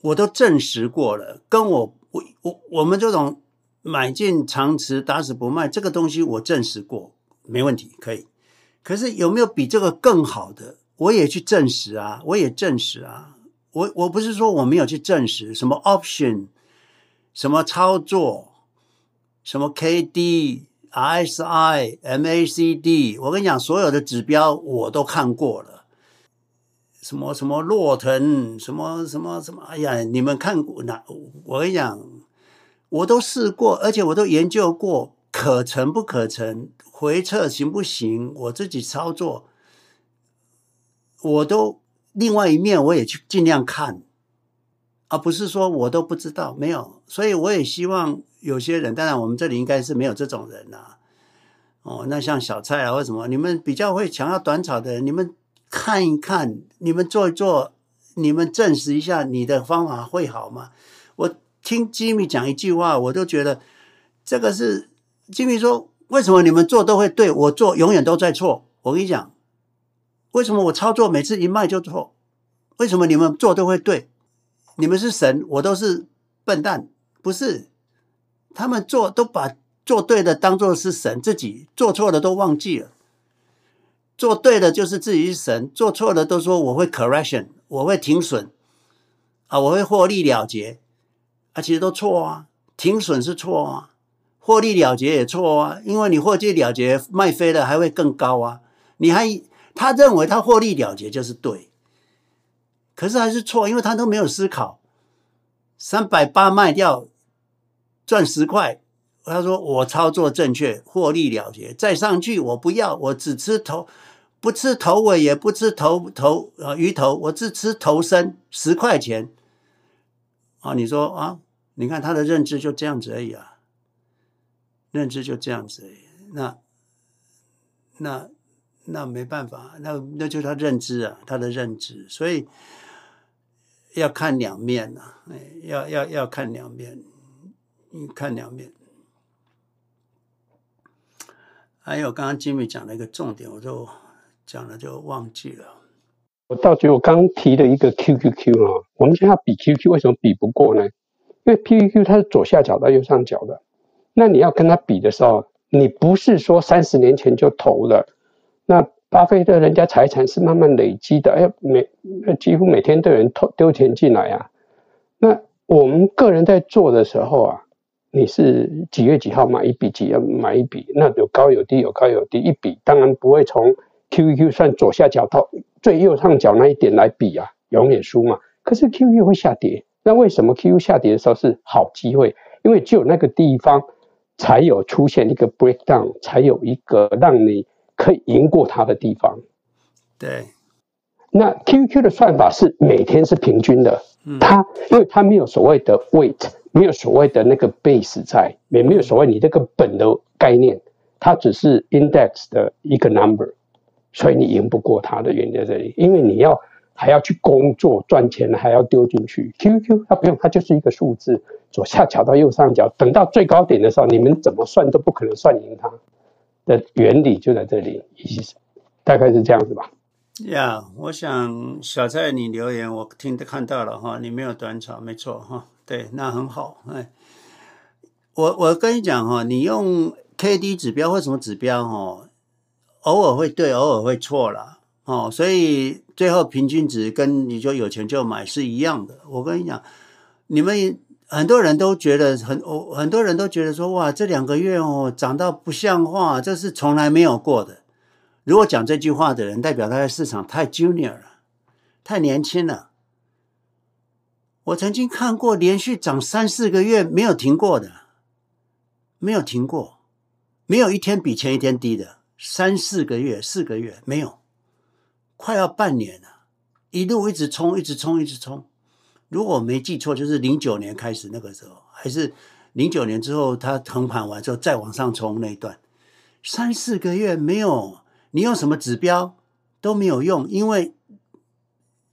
我都证实过了。跟我我我我们这种。买进长持打死不卖，这个东西我证实过，没问题，可以。可是有没有比这个更好的？我也去证实啊，我也证实啊。我我不是说我没有去证实什么 option，什么操作，什么 KD、RSI、MACD，我跟你讲，所有的指标我都看过了。什么什么洛腾，什么什么什么，哎呀，你们看过那？我跟你讲，我都试过，而且我都研究过，可成不可成，回撤行不行，我自己操作，我都另外一面我也去尽量看，而不是说我都不知道，没有。所以我也希望有些人，当然我们这里应该是没有这种人呐、啊。哦，那像小蔡啊，或什么，你们比较会强调短炒的人，你们。看一看，你们做一做，你们证实一下，你的方法会好吗？我听吉米讲一句话，我都觉得这个是吉米说，为什么你们做都会对，我做永远都在错？我跟你讲，为什么我操作每次一卖就错？为什么你们做都会对？你们是神，我都是笨蛋，不是？他们做都把做对的当做是神，自己做错的都忘记了。做对的就是自己是神，做错的都说我会 correction，我会停损，啊，我会获利了结，啊，其实都错啊，停损是错啊，获利了结也错啊，因为你获利了结卖飞了还会更高啊，你还他认为他获利了结就是对，可是还是错，因为他都没有思考，三百八卖掉赚十块。他说：“我操作正确，获利了结，再上去我不要，我只吃头，不吃头尾，也不吃头头呃鱼头，我只吃头身，十块钱。啊，你说啊，你看他的认知就这样子而已啊，认知就这样子而已，那那那没办法，那那就是他认知啊，他的认知，所以要看两面呐，哎，要要要看两面，你看两面。”还有刚刚金米讲的一个重点，我就讲了就忘记了。我倒觉得我刚提了一个 QQQ 啊，我们现在要比 QQ 为什么比不过呢？因为 QQQ 它是左下角到右上角的，那你要跟它比的时候，你不是说三十年前就投了。巴菲特人家财产是慢慢累积的，哎，每几乎每天都有人投丢钱进来啊。那我们个人在做的时候啊。你是几月几号买一笔，几月买一笔，那有高有低，有高有低。一笔当然不会从 QQQ 算左下角到最右上角那一点来比啊，永远输嘛。可是 QQ 会下跌，那为什么 QQ 下跌的时候是好机会？因为只有那个地方才有出现一个 breakdown，才有一个让你可以赢过它的地方。对，那 QQ 的算法是每天是平均的，嗯、它因为它没有所谓的 weight。没有所谓的那个 base 在，也没有所谓你这个本的概念，它只是 index 的一个 number，所以你赢不过它的原因在这里，因为你要还要去工作赚钱，还要丢进去。QQQ 它不用，它就是一个数字，左下角到右上角，等到最高点的时候，你们怎么算都不可能算赢它的原理就在这里，大概是这样子吧。呀、我想小蔡你留言我听看到了哈，你没有短炒，没错哈。对，那很好。哎，我我跟你讲哈，你用 K D 指标或什么指标哈，偶尔会对，偶尔会错了。哦。所以最后平均值跟你就有钱就买是一样的。我跟你讲，你们很多人都觉得很，很多人都觉得说哇，这两个月哦涨到不像话，这是从来没有过的。如果讲这句话的人，代表他在市场太 junior 了，太年轻了。我曾经看过连续涨三四个月没有停过的，没有停过，没有一天比前一天低的，三四个月、四个月没有，快要半年了，一路一直冲，一直冲，一直冲。如果我没记错，就是零九年开始那个时候，还是零九年之后，它横盘完之后再往上冲那一段，三四个月没有，你用什么指标都没有用，因为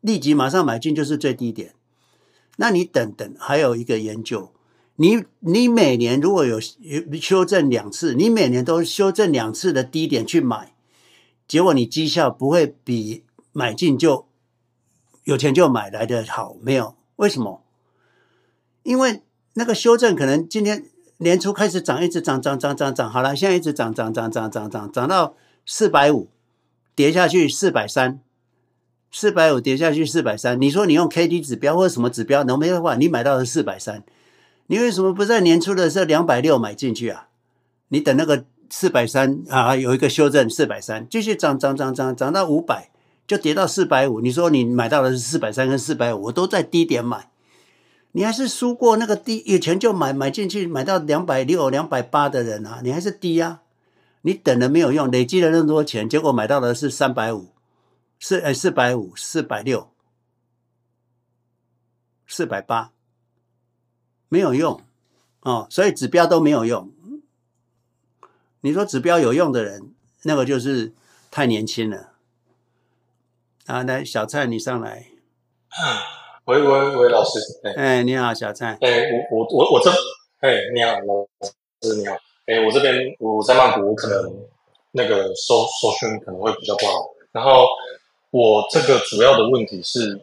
立即马上买进就是最低点。那你等等，还有一个研究，你你每年如果有有修正两次，你每年都修正两次的低点去买，结果你绩效不会比买进就有钱就买来的好，没有？为什么？因为那个修正可能今天年初开始涨，一直涨涨涨涨涨，好了，现在一直涨涨涨涨涨涨涨到四百五，跌下去四百三，四百五跌下去四百三，你说你用 K D 指标或者什么指标，能没的话，你买到的是四百三，你为什么不在年初的时候两百六买进去啊？你等那个四百三啊，有一个修正四百三，继续涨涨涨涨涨到五百，就跌到四百五。你说你买到的是四百三跟四百五，我都在低点买。你还是输过那个低，以前就买买进去，买到两百六、两百八的人啊，你还是低啊！你等了没有用，累积了那么多钱，结果买到的是三百五，四哎四百五、四百六、四百八，没有用哦，所以指标都没有用。你说指标有用的人，那个就是太年轻了啊！来，小蔡你上来。喂喂喂，老师，哎、你好，小蔡，哎、欸，我我我我这，哎、欸，你好，老师你好，哎、欸，我这边我在曼谷，我可能那个收收讯可能会比较不好，然后我这个主要的问题是，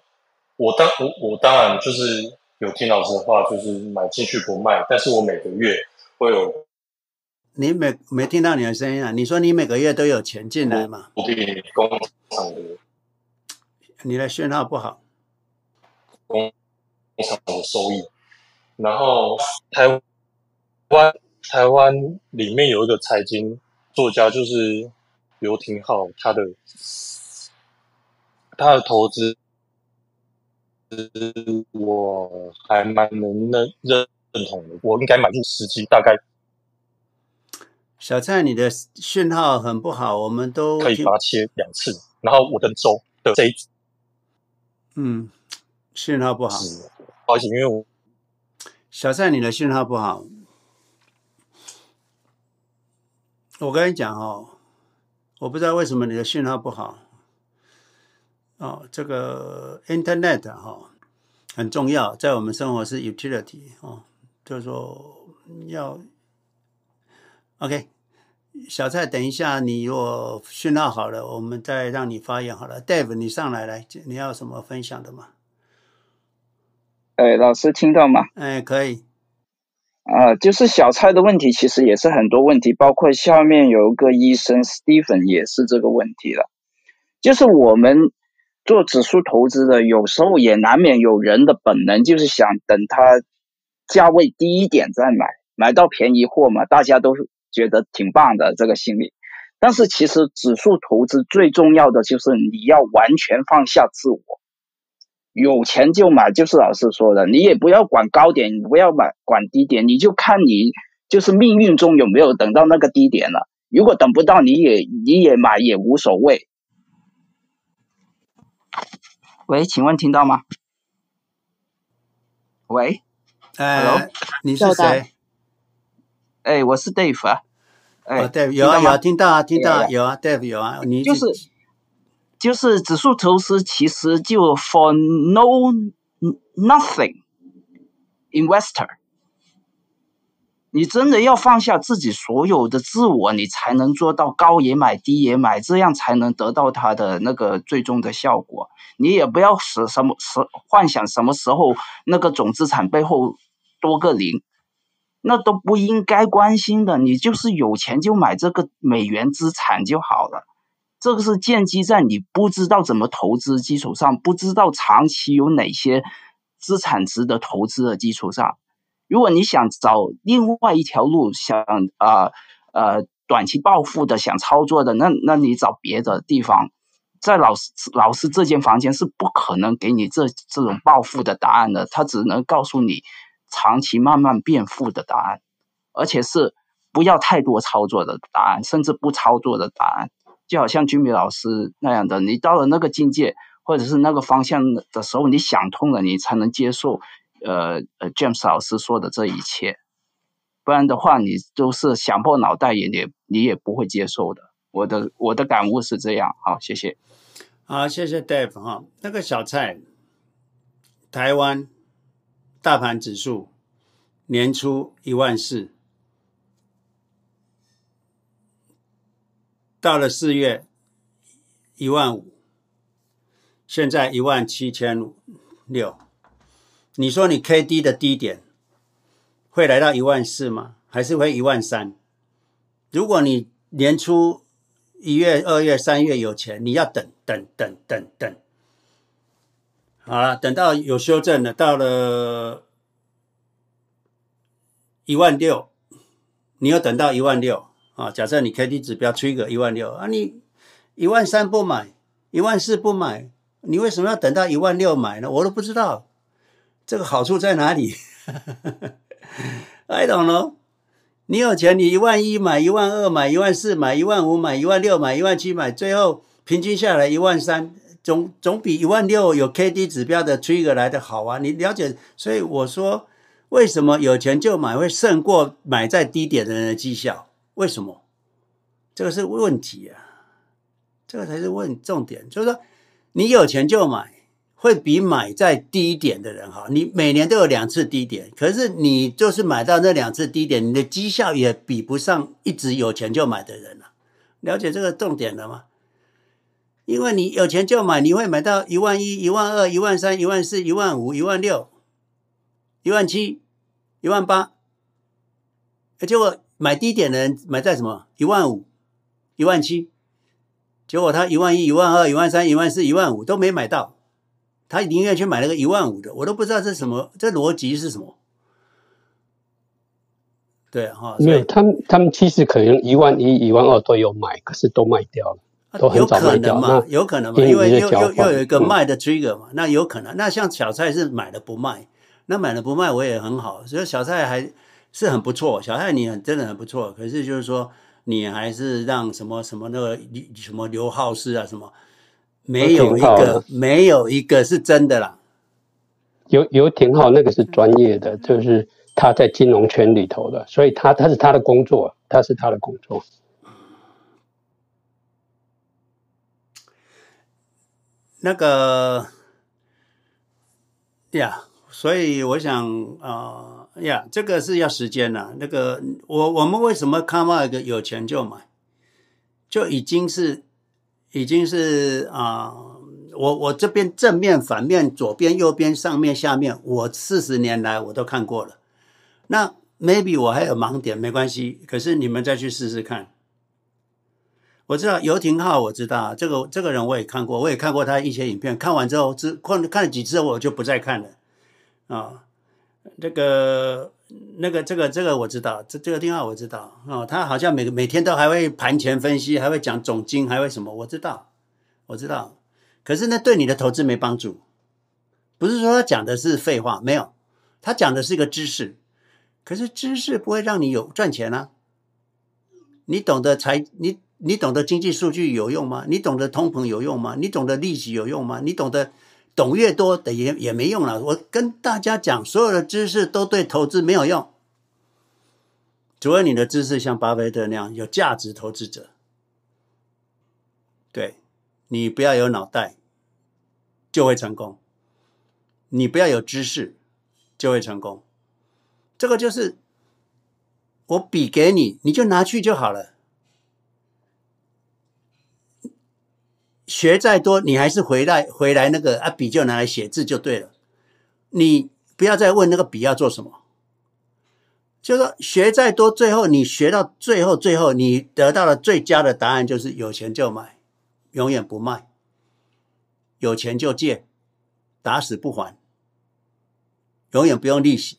我当我我当然就是有听老师的话，就是买进去不卖，但是我每个月会有，你没没听到你的声音啊？你说你每个月都有钱进来吗？我给工厂的，你的讯号不好。工厂的收益，然后台湾台湾里面有一个财经作家，就是刘廷浩，他的他的投资，我还蛮能认认同的，我应该买入时机大概。小蔡，你的讯号很不好，我们都可以把它切两次，然后我的周的这一，嗯。信号不好，不好意思，因为我小蔡，你的信号不好。我跟你讲哦，我不知道为什么你的信号不好。哦，这个 Internet 哈、哦、很重要，在我们生活是 utility 哦，就是说要 OK。小蔡，等一下，你如果讯号好了，我们再让你发言好了。Dave，你上来来，你要什么分享的吗？哎，老师听到吗？哎，可以。啊、呃，就是小蔡的问题，其实也是很多问题，包括下面有一个医生 Stephen 也是这个问题了。就是我们做指数投资的，有时候也难免有人的本能，就是想等它价位低一点再买，买到便宜货嘛，大家都觉得挺棒的这个心理。但是其实指数投资最重要的就是你要完全放下自我。有钱就买，就是老师说的，你也不要管高点，你不要买管低点，你就看你就是命运中有没有等到那个低点了。如果等不到，你也你也买也无所谓。喂，请问听到吗？喂，哎，Hello? 你是谁？哎，我是 Dave 啊。哎，Dave 有啊有啊，听到啊听到啊有啊，Dave 有啊，你就是。就是指数投资其实就 for no nothing investor，你真的要放下自己所有的自我，你才能做到高也买，低也买，这样才能得到它的那个最终的效果。你也不要使什么时幻想什么时候那个总资产背后多个零，那都不应该关心的。你就是有钱就买这个美元资产就好了。这个是建基在你不知道怎么投资基础上，不知道长期有哪些资产值得投资的基础上。如果你想找另外一条路，想啊呃，呃短期暴富的，想操作的，那那你找别的地方。在老师老师这间房间是不可能给你这这种暴富的答案的，他只能告诉你长期慢慢变富的答案，而且是不要太多操作的答案，甚至不操作的答案。就好像 Jimmy 老师那样的，你到了那个境界，或者是那个方向的时候，你想通了，你才能接受，呃呃，James 老师说的这一切，不然的话，你都是想破脑袋也也你也不会接受的。我的我的感悟是这样。好，谢谢。好，谢谢 Dave 哈。那个小蔡，台湾大盘指数年初一万四。到了四月，一万五，现在一万七千六。你说你 K D 的低点会来到一万四吗？还是会一万三？如果你年初一月、二月、三月有钱，你要等等等等等，好了，等到有修正了，到了一万六，你又等到一万六啊？假设你 K D 指标吹个一万六啊，你一万三不买，一万四不买，你为什么要等到一万六买呢？我都不知道这个好处在哪里。I don't know。你有钱，你一万一买，一万二买，一万四买，一万五买，一万六买，一万七买，最后平均下来一万三。总总比一万六有 K D 指标的 trigger 来的好啊！你了解，所以我说，为什么有钱就买会胜过买在低点的人的绩效？为什么？这个是问题啊，这个才是问重点。就是说，你有钱就买，会比买在低点的人好。你每年都有两次低点，可是你就是买到那两次低点，你的绩效也比不上一直有钱就买的人啊。了解这个重点了吗？因为你有钱就买，你会买到一万一、一万二、一万三、一万四、一万五、一万六、一万七、一万八。结果买低点的人买在什么？一万五、一万七。结果他一万一、一万二、一万三、一万四、一万五都没买到，他宁愿去买那个一万五的。我都不知道这什么，这逻辑是什么？对哈，没有，他们他们其实可能一万一、一万二都有买，可是都卖掉了。有可能嘛？有可能嘛？因为又又又有一个卖的 trigger 嘛，那有可能。那像小蔡是买了不卖，那买了不卖我也很好，所以小蔡还是很不错。小蔡你很真的很不错，可是就是说你还是让什么什么那个什么刘浩斯啊什么，没有一个没有一个是真的啦。有有挺好，那个是专业的，就是他在金融圈里头的，所以他他是他的工作，他是他的工作。那个呀，所以我想啊呀，这个是要时间了。那个我我们为什么看到一个有钱就买，就已经是已经是啊，我我这边正面、反面、左边、右边、上面、下面，我四十年来我都看过了。那 maybe 我还有盲点，没关系，可是你们再去试试看。我知道游廷浩，我知道这个这个人我也看过，我也看过他一些影片。看完之后，只看看了几次，我就不再看了。啊，这个那个这个这个我知道，这这个廷浩我知道哦，他好像每每天都还会盘前分析，还会讲总经，还会什么？我知道，我知道。可是那对你的投资没帮助。不是说他讲的是废话，没有，他讲的是一个知识。可是知识不会让你有赚钱啊。你懂得财你。你懂得经济数据有用吗？你懂得通膨有用吗？你懂得利息有用吗？你懂得懂越多的也也没用了。我跟大家讲，所有的知识都对投资没有用，除非你的知识像巴菲特那样有价值投资者。对，你不要有脑袋就会成功，你不要有知识就会成功。这个就是我笔给你，你就拿去就好了。学再多，你还是回来回来那个啊，笔就拿来写字就对了。你不要再问那个笔要做什么，就说学再多，最后你学到最后，最后你得到了最佳的答案就是有钱就买，永远不卖；有钱就借，打死不还，永远不用利息，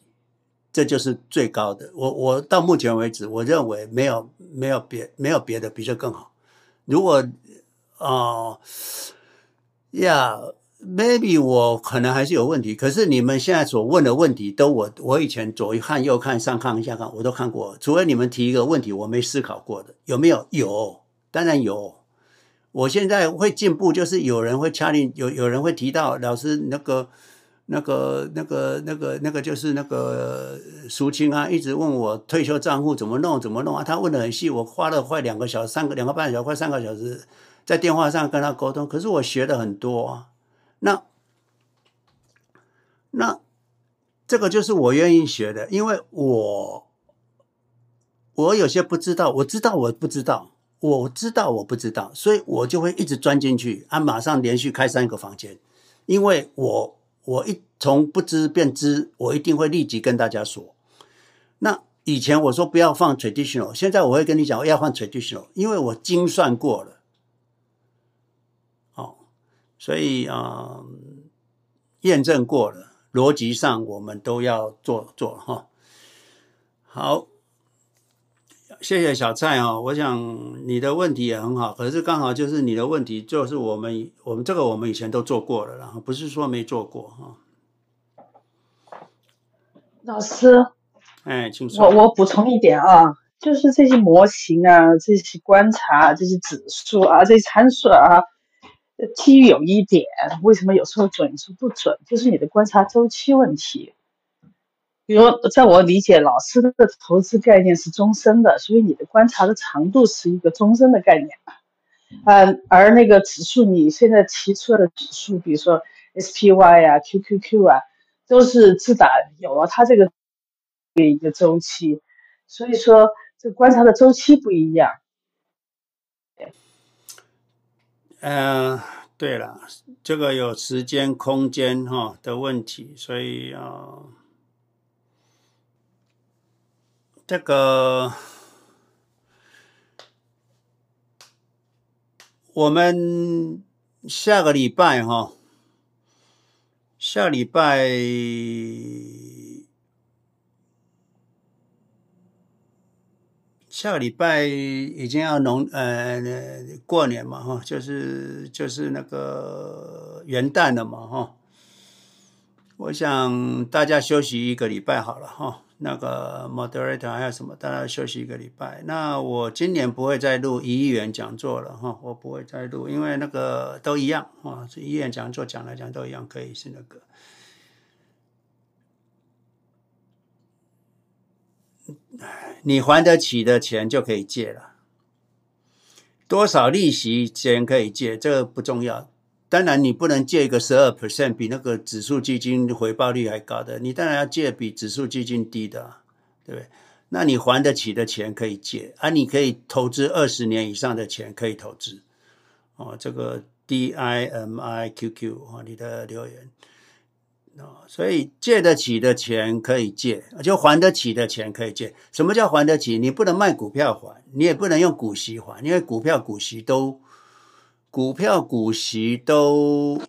这就是最高的。我我到目前为止，我认为没有没有别没有别的比这更好。如果哦，呀、yeah，maybe 我可能还是有问题。可是你们现在所问的问题，都我我以前左看右看上看下看，我都看过。除非你们提一个问题，我没思考过的，有没有？有，当然有。我现在会进步，就是有人会掐你，有有人会提到老师那个那个那个那个那个就是那个苏青啊，一直问我退休账户怎么弄怎么弄啊，他问的很细，我花了快两个小时，三个两个半小时，快三个小时。在电话上跟他沟通，可是我学的很多啊。那那这个就是我愿意学的，因为我我有些不知道，我知道我不知道，我知道我不知道，所以我就会一直钻进去，啊，马上连续开三个房间，因为我我一从不知变知，我一定会立即跟大家说。那以前我说不要放 traditional，现在我会跟你讲要放 traditional，因为我精算过了。所以啊，验证过了，逻辑上我们都要做做哈。好，谢谢小蔡啊，我想你的问题也很好，可是刚好就是你的问题，就是我们我们这个我们以前都做过了，然后不是说没做过哈。老师，哎，请说。我我补充一点啊，就是这些模型啊，这些观察，这些指数啊，这些参数啊。基于有一点，为什么有时候准，有时候不准？就是你的观察周期问题。比如，在我理解，老师的投资概念是终身的，所以你的观察的长度是一个终身的概念。嗯，而那个指数，你现在提出来的指数，比如说 SPY 啊、QQQ 啊，都是自打有了它这个一个周期，所以说这观察的周期不一样。嗯、呃，对了，这个有时间、空间哈的问题，所以啊、这个我们下个礼拜哈，下礼拜。下个礼拜已经要农呃过年嘛哈，就是就是那个元旦了嘛哈。我想大家休息一个礼拜好了哈。那个 moderator 还有什么？大家休息一个礼拜。那我今年不会再录一亿元讲座了哈，我不会再录，因为那个都一样啊，这一亿元讲座讲来讲都一样，可以是那个。你还得起的钱就可以借了，多少利息钱可以借，这个不重要。当然，你不能借一个十二 percent 比那个指数基金回报率还高的，你当然要借比指数基金低的，对不对？那你还得起的钱可以借，啊，你可以投资二十年以上的钱可以投资。哦，这个 D I M I Q Q 哦，你的留言。所以借得起的钱可以借，就还得起的钱可以借。什么叫还得起？你不能卖股票还，你也不能用股息还，因为股票股息都股票股息都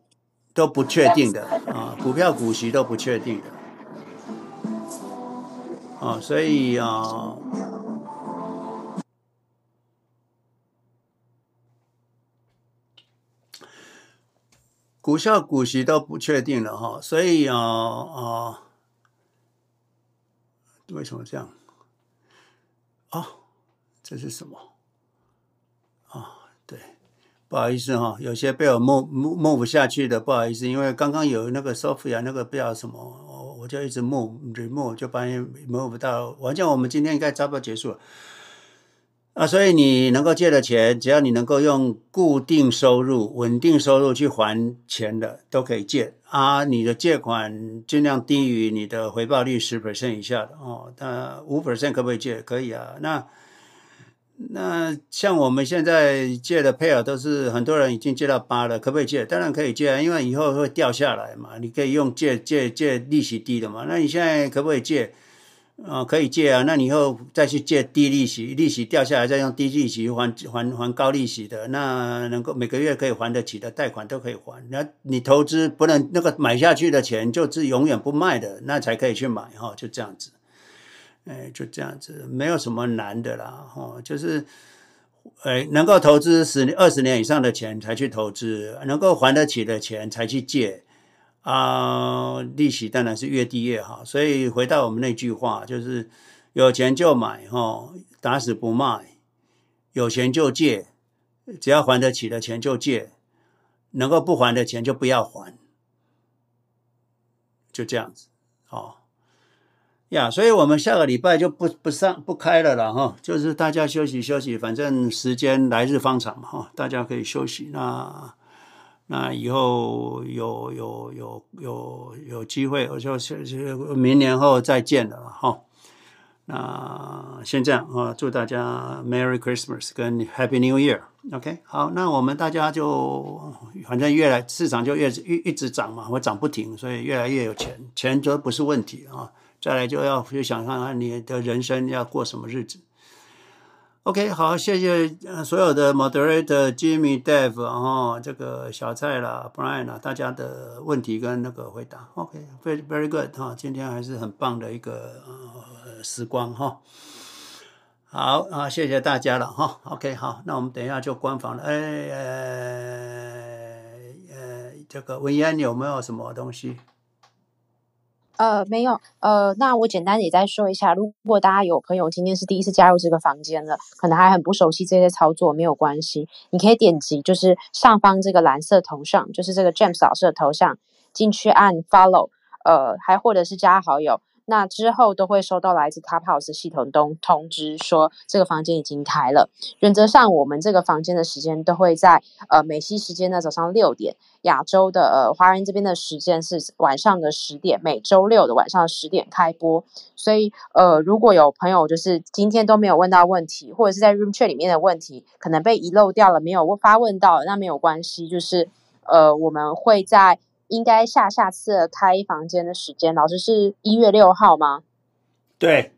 都不确定的啊，股票股息都不确定的啊，所以啊。股票股息都不确定了哈，所以啊啊，为什么这样？哦，这是什么？啊、哦，对，不好意思哈，有些被我 move move 下去的，不好意思，因为刚刚有那个 Sophia 那个不知道什么，我就一直 move remove 就发现 move 不到，完全我们今天应该差不多结束了。啊，所以你能够借的钱，只要你能够用固定收入、稳定收入去还钱的，都可以借啊。你的借款尽量低于你的回报率十 percent 以下的哦。那五 percent 可不可以借？可以啊。那那像我们现在借的配额都是很多人已经借到八了，可不可以借？当然可以借啊，因为以后会掉下来嘛。你可以用借借借利息低的嘛。那你现在可不可以借？啊、可以借啊，那你以后再去借低利息，利息掉下来再用低利息还还还高利息的，那能够每个月可以还得起的贷款都可以还。那你投资不能那个买下去的钱就是永远不卖的，那才可以去买哈、就这样子，哎，就这样子，没有什么难的啦，哈、哦，就是，哎，能够投资十年、二十年以上的钱才去投资，能够还得起的钱才去借。啊，利息当然是越低越好，所以回到我们那句话，就是有钱就买，哈，打死不卖；有钱就借，只要还得起的钱就借，能够不还的钱就不要还，就这样子，好呀。所以我们下个礼拜就不不上不开了了，哈，就是大家休息休息，反正时间来日方长嘛，哈，大家可以休息那。那以后有有有有有机会，我就是是明年后再见了哈。那先这样啊，祝大家 Merry Christmas 跟 Happy New Year。OK，好，那我们大家就反正越来市场就越一一直涨嘛，会涨不停，所以越来越有钱，钱则不是问题啊。再来就要去想看看你的人生要过什么日子。OK，好，谢谢所有的 Moderator Jimmy、Dave，然后这个小蔡啦、Brian 啦，大家的问题跟那个回答。OK，very、very good 哈，今天还是很棒的一个呃时光哈。好啊，谢谢大家了哈。OK，好，那我们等一下就关房了。哎呃呃，这个文言有没有什么东西？呃，没有，呃，那我简单也再说一下，如果大家有朋友今天是第一次加入这个房间的，可能还很不熟悉这些操作，没有关系，你可以点击就是上方这个蓝色头像，就是这个 James 老师的头像，进去按 Follow，呃，还或者是加好友。那之后都会收到来自 Clubhouse 系统中通知，说这个房间已经开了。原则上，我们这个房间的时间都会在呃美西时间的早上六点，亚洲的呃华人这边的时间是晚上的十点，每周六的晚上十点开播。所以呃，如果有朋友就是今天都没有问到问题，或者是在 Room Chat 里面的问题，可能被遗漏掉了，没有发问到，那没有关系，就是呃我们会在。应该下下次开房间的时间，老师是一月六号吗？对，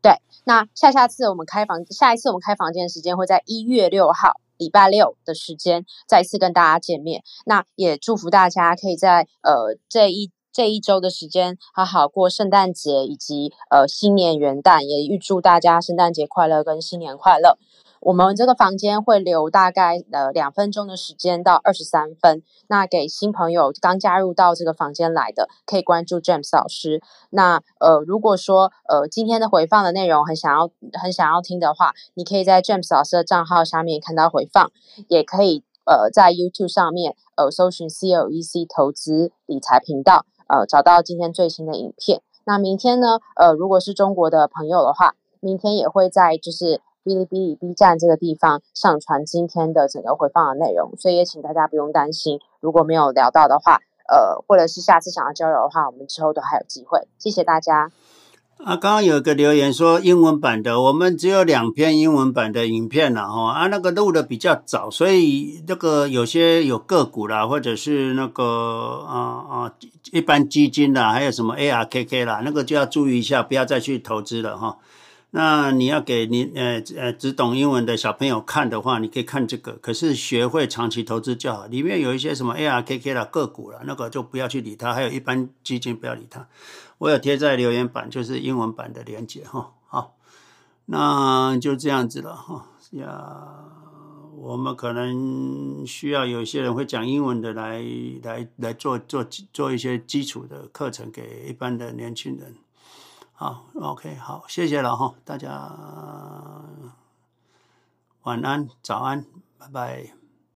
对，那下下次我们开房，下一次我们开房间的时间会在一月六号礼拜六的时间再次跟大家见面。那也祝福大家可以在呃这一这一周的时间好好过圣诞节以及呃新年元旦，也预祝大家圣诞节快乐跟新年快乐。我们这个房间会留大概呃两分钟的时间到二十三分，那给新朋友刚加入到这个房间来的，可以关注 James 老师。那呃如果说呃今天的回放的内容很想要很想要听的话，你可以在 James 老师的账号下面看到回放，也可以呃在 YouTube 上面呃搜寻 CLEC 投资理财频道，呃找到今天最新的影片。那明天呢呃如果是中国的朋友的话，明天也会在就是。哔哩哔哩 B 站这个地方上传今天的整个回放的内容，所以也请大家不用担心，如果没有聊到的话，呃，或者是下次想要交流的话，我们之后都还有机会。谢谢大家。啊，刚刚有个留言说英文版的，我们只有两篇英文版的影片了哈，啊，那个录的比较早，所以那个有些有个股啦，或者是那个啊啊一般基金啦，还有什么 ARKK 啦，那个就要注意一下，不要再去投资了哈。那你要给你呃呃只懂英文的小朋友看的话，你可以看这个。可是学会长期投资就好。里面有一些什么 ARKK 啦个股了，那个就不要去理它。还有一般基金不要理它。我有贴在留言板，就是英文版的连接哈。好，那就这样子了哈。呀，我们可能需要有些人会讲英文的来来来做做做一些基础的课程给一般的年轻人。好，OK，好，谢谢了哈，大家晚安、早安，拜拜。